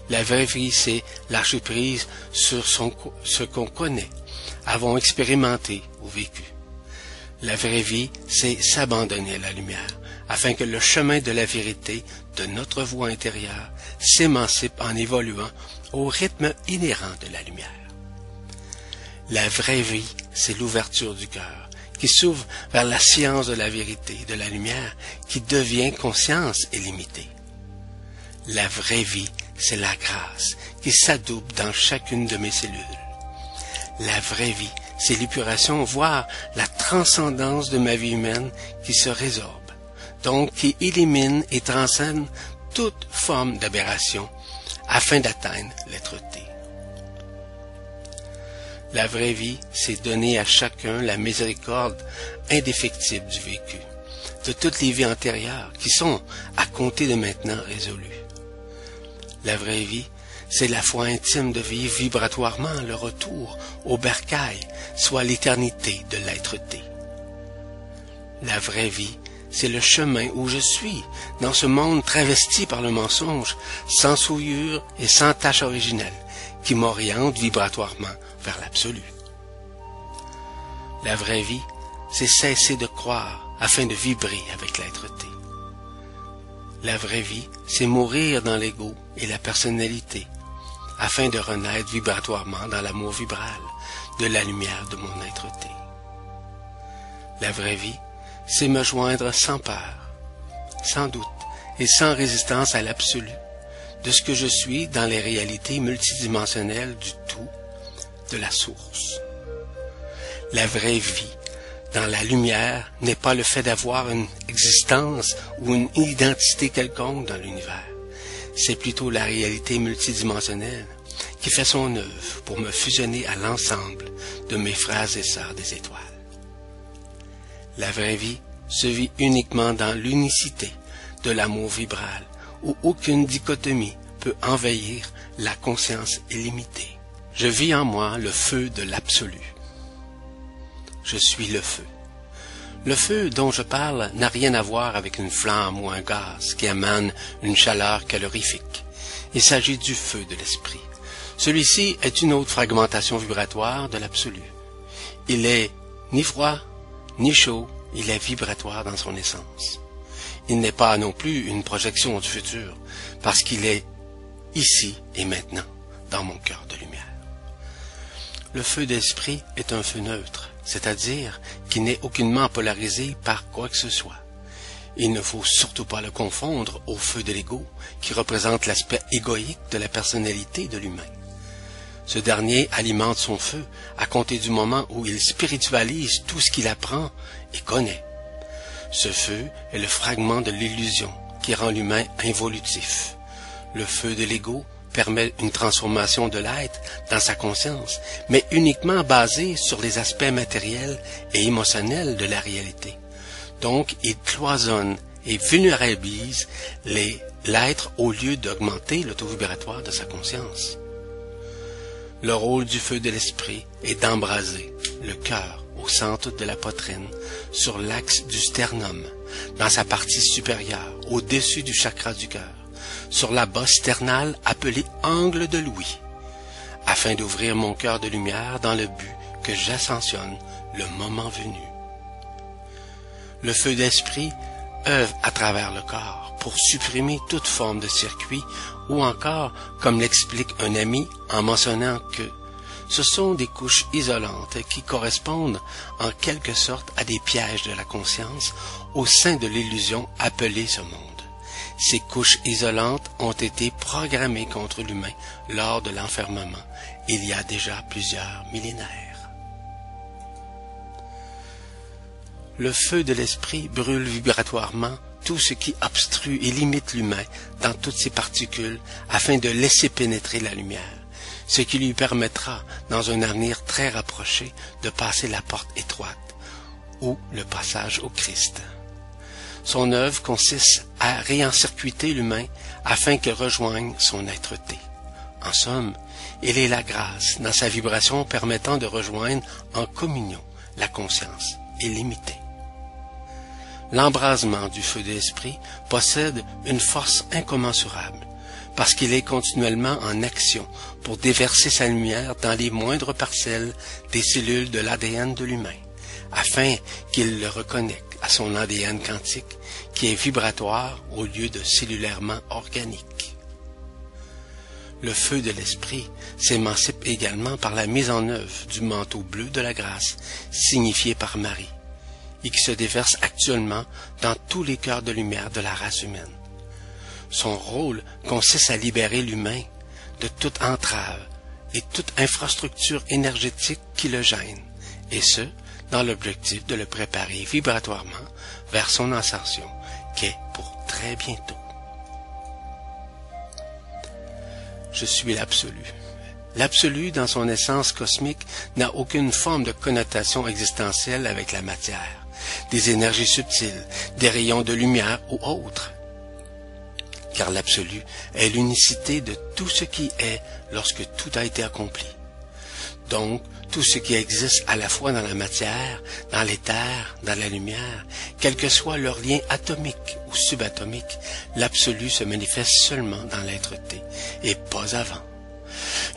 La vraie vie, c'est lâcher prise sur ce qu'on connaît, avons expérimenté ou vécu. La vraie vie, c'est s'abandonner à la lumière, afin que le chemin de la vérité, de notre voie intérieure, s'émancipe en évoluant au rythme inhérent de la lumière. La vraie vie, c'est l'ouverture du cœur, qui s'ouvre vers la science de la vérité, de la lumière, qui devient conscience illimitée. La vraie vie, c'est la grâce qui s'adouble dans chacune de mes cellules. La vraie vie, c'est l'épuration, voire la transcendance de ma vie humaine qui se résorbe, donc qui élimine et transcende toute forme d'aberration afin d'atteindre l'être-té. La vraie vie, c'est donner à chacun la miséricorde indéfectible du vécu, de toutes les vies antérieures qui sont, à compter de maintenant, résolues. La vraie vie, c'est la foi intime de vivre vibratoirement le retour au bercail, soit l'éternité de l'être-té. La vraie vie, c'est le chemin où je suis, dans ce monde travesti par le mensonge, sans souillure et sans tâche originelle, qui m'oriente vibratoirement vers l'absolu. La vraie vie, c'est cesser de croire afin de vibrer avec l'être-té. La vraie vie, c'est mourir dans l'ego et la personnalité, afin de renaître vibratoirement dans l'amour vibral de la lumière de mon être-té. La vraie vie, c'est me joindre sans peur, sans doute et sans résistance à l'absolu, de ce que je suis dans les réalités multidimensionnelles du tout, de la source. La vraie vie dans la lumière n'est pas le fait d'avoir une existence ou une identité quelconque dans l'univers. C'est plutôt la réalité multidimensionnelle qui fait son œuvre pour me fusionner à l'ensemble de mes frères et sœurs des étoiles. La vraie vie se vit uniquement dans l'unicité de l'amour vibral, où aucune dichotomie peut envahir la conscience illimitée. Je vis en moi le feu de l'absolu. Je suis le feu. Le feu dont je parle n'a rien à voir avec une flamme ou un gaz qui émane une chaleur calorifique. Il s'agit du feu de l'esprit. Celui-ci est une autre fragmentation vibratoire de l'absolu. Il est ni froid, ni chaud, il est vibratoire dans son essence. Il n'est pas non plus une projection du futur, parce qu'il est ici et maintenant, dans mon cœur de lumière. Le feu d'esprit est un feu neutre, c'est-à-dire qui n'est aucunement polarisé par quoi que ce soit. Il ne faut surtout pas le confondre au feu de l'ego, qui représente l'aspect égoïque de la personnalité de l'humain. Ce dernier alimente son feu à compter du moment où il spiritualise tout ce qu'il apprend et connaît. Ce feu est le fragment de l'illusion qui rend l'humain involutif. Le feu de l'ego permet une transformation de l'être dans sa conscience, mais uniquement basée sur les aspects matériels et émotionnels de la réalité. Donc, il cloisonne et vulnérabilise l'être au lieu d'augmenter le taux vibratoire de sa conscience. Le rôle du feu de l'esprit est d'embraser le cœur au centre de la poitrine, sur l'axe du sternum, dans sa partie supérieure, au-dessus du chakra du cœur, sur la bosse sternale appelée angle de Louis, afin d'ouvrir mon cœur de lumière dans le but que j'ascensionne le moment venu. Le feu d'esprit œuvre à travers le corps pour supprimer toute forme de circuit ou encore, comme l'explique un ami en mentionnant que ce sont des couches isolantes qui correspondent en quelque sorte à des pièges de la conscience au sein de l'illusion appelée ce monde. Ces couches isolantes ont été programmées contre l'humain lors de l'enfermement il y a déjà plusieurs millénaires. Le feu de l'esprit brûle vibratoirement tout ce qui obstrue et limite l'humain dans toutes ses particules afin de laisser pénétrer la lumière, ce qui lui permettra, dans un avenir très rapproché, de passer la porte étroite ou le passage au Christ. Son œuvre consiste à réencircuiter l'humain afin qu'il rejoigne son être-té. En somme, il est la grâce dans sa vibration permettant de rejoindre en communion la conscience illimitée. L'embrasement du feu d'esprit possède une force incommensurable, parce qu'il est continuellement en action pour déverser sa lumière dans les moindres parcelles des cellules de l'ADN de l'humain, afin qu'il le reconnecte à son ADN quantique, qui est vibratoire au lieu de cellulairement organique. Le feu de l'esprit s'émancipe également par la mise en œuvre du manteau bleu de la grâce, signifié par Marie et qui se déverse actuellement dans tous les cœurs de lumière de la race humaine. Son rôle consiste à libérer l'humain de toute entrave et toute infrastructure énergétique qui le gêne, et ce, dans l'objectif de le préparer vibratoirement vers son ascension, qui est pour très bientôt. Je suis l'absolu. L'absolu, dans son essence cosmique, n'a aucune forme de connotation existentielle avec la matière des énergies subtiles, des rayons de lumière ou autres. Car l'absolu est l'unicité de tout ce qui est lorsque tout a été accompli. Donc, tout ce qui existe à la fois dans la matière, dans l'éther, dans la lumière, quel que soit leur lien atomique ou subatomique, l'absolu se manifeste seulement dans l'être-té et pas avant.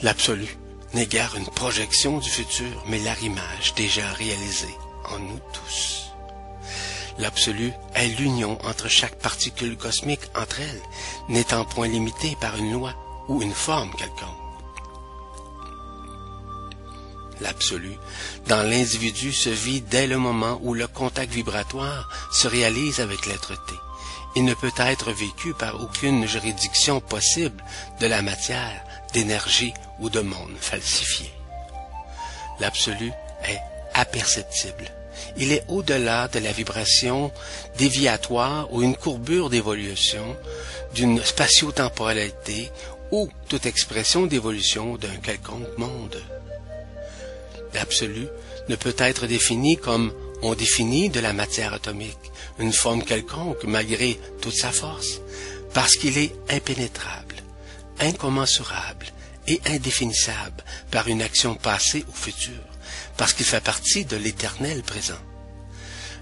L'absolu n'est guère une projection du futur, mais l'arrimage déjà réalisé en nous tous. L'absolu est l'union entre chaque particule cosmique entre elles, n'étant point limitée par une loi ou une forme quelconque. L'absolu, dans l'individu, se vit dès le moment où le contact vibratoire se réalise avec l'être-té. Il ne peut être vécu par aucune juridiction possible de la matière, d'énergie ou de monde falsifié. L'absolu est aperceptible. Il est au-delà de la vibration déviatoire ou une courbure d'évolution d'une spatio-temporalité ou toute expression d'évolution d'un quelconque monde. L'absolu ne peut être défini comme on définit de la matière atomique, une forme quelconque malgré toute sa force, parce qu'il est impénétrable, incommensurable et indéfinissable par une action passée ou future, parce qu'il fait partie de l'éternel présent.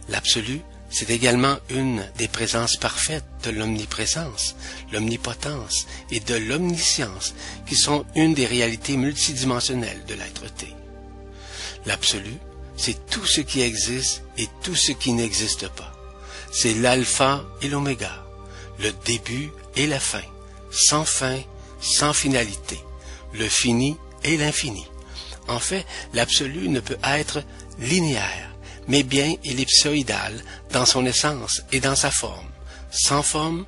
L'absolu, c'est également une des présences parfaites de l'omniprésence, l'omnipotence et de l'omniscience, qui sont une des réalités multidimensionnelles de l'être-té. L'absolu, c'est tout ce qui existe et tout ce qui n'existe pas. C'est l'alpha et l'oméga, le début et la fin, sans fin, sans finalité, le fini et l'infini. En fait, l'absolu ne peut être linéaire, mais bien ellipsoïdal dans son essence et dans sa forme, sans forme,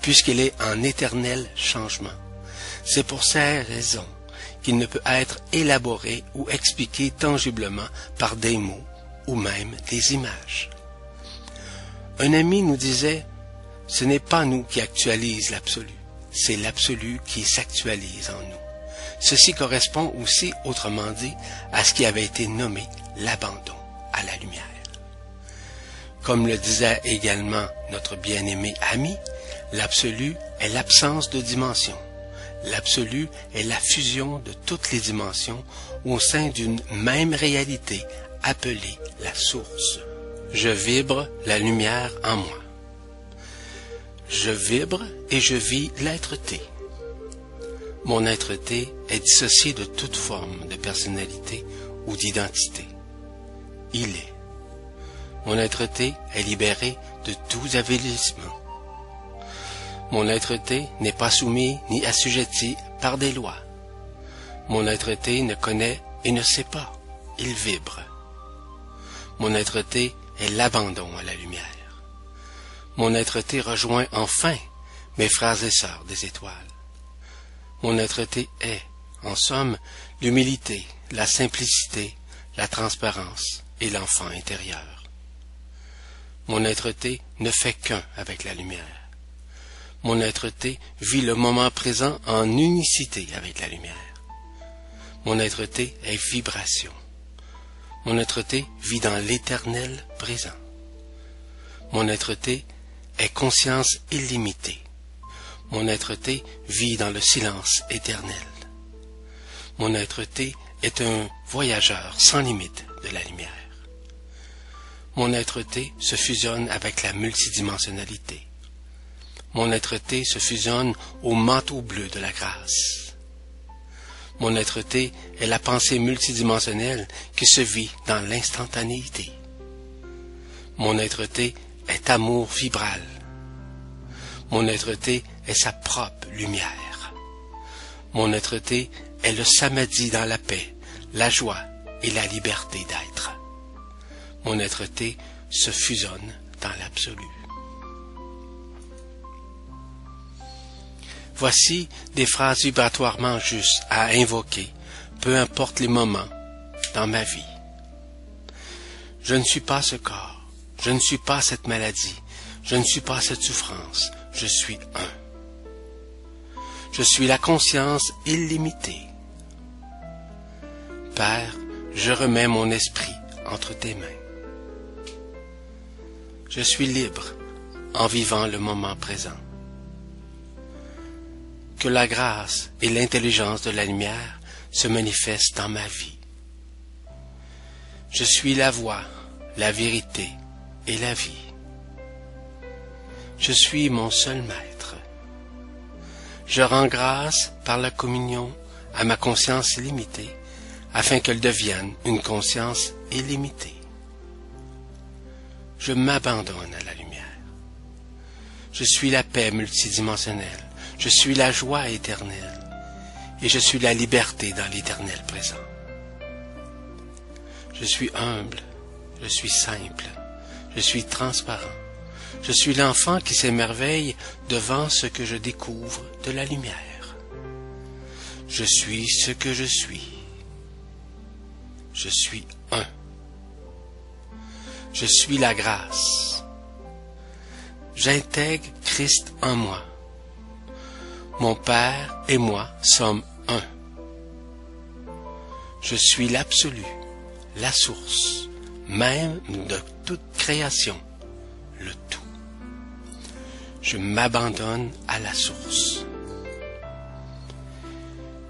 puisqu'il est en éternel changement. C'est pour ces raisons qu'il ne peut être élaboré ou expliqué tangiblement par des mots ou même des images. Un ami nous disait, ce n'est pas nous qui actualisent l'absolu, c'est l'absolu qui s'actualise en nous. Ceci correspond aussi, autrement dit, à ce qui avait été nommé l'abandon à la lumière. Comme le disait également notre bien-aimé ami, l'absolu est l'absence de dimension. L'absolu est la fusion de toutes les dimensions au sein d'une même réalité appelée la source. Je vibre la lumière en moi. Je vibre et je vis l'être-té. Mon être-té est dissocié de toute forme de personnalité ou d'identité. Il est. Mon être-té est libéré de tout avilissement. Mon être-té n'est pas soumis ni assujetti par des lois. Mon être-té ne connaît et ne sait pas. Il vibre. Mon être-té est l'abandon à la lumière. Mon être-té rejoint enfin mes frères et sœurs des étoiles. Mon être-té est, en somme, l'humilité, la simplicité, la transparence et l'enfant intérieur. Mon être-té ne fait qu'un avec la lumière mon être-té vit le moment présent en unicité avec la lumière. Mon être-té est vibration. Mon être-té vit dans l'éternel présent. Mon être-té est conscience illimitée. Mon être-té vit dans le silence éternel. Mon être-té est un voyageur sans limite de la lumière. Mon être-té se fusionne avec la multidimensionnalité mon être-té se fusionne au manteau bleu de la grâce. Mon être-té est la pensée multidimensionnelle qui se vit dans l'instantanéité. Mon être-té est amour vibral. Mon être-té est sa propre lumière. Mon être-té est le samedi dans la paix, la joie et la liberté d'être. Mon être-té se fusionne dans l'absolu. Voici des phrases vibratoirement justes à invoquer, peu importe les moments dans ma vie. Je ne suis pas ce corps, je ne suis pas cette maladie, je ne suis pas cette souffrance, je suis un. Je suis la conscience illimitée. Père, je remets mon esprit entre tes mains. Je suis libre en vivant le moment présent que la grâce et l'intelligence de la lumière se manifestent dans ma vie. Je suis la voie, la vérité et la vie. Je suis mon seul maître. Je rends grâce par la communion à ma conscience illimitée, afin qu'elle devienne une conscience illimitée. Je m'abandonne à la lumière. Je suis la paix multidimensionnelle je suis la joie éternelle et je suis la liberté dans l'éternel présent. Je suis humble, je suis simple, je suis transparent. Je suis l'enfant qui s'émerveille devant ce que je découvre de la lumière. Je suis ce que je suis. Je suis un Je suis la grâce. J'intègre Christ en moi. Mon Père et moi sommes un. Je suis l'absolu, la source, même de toute création, le tout. Je m'abandonne à la source.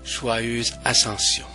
Joyeuse ascension.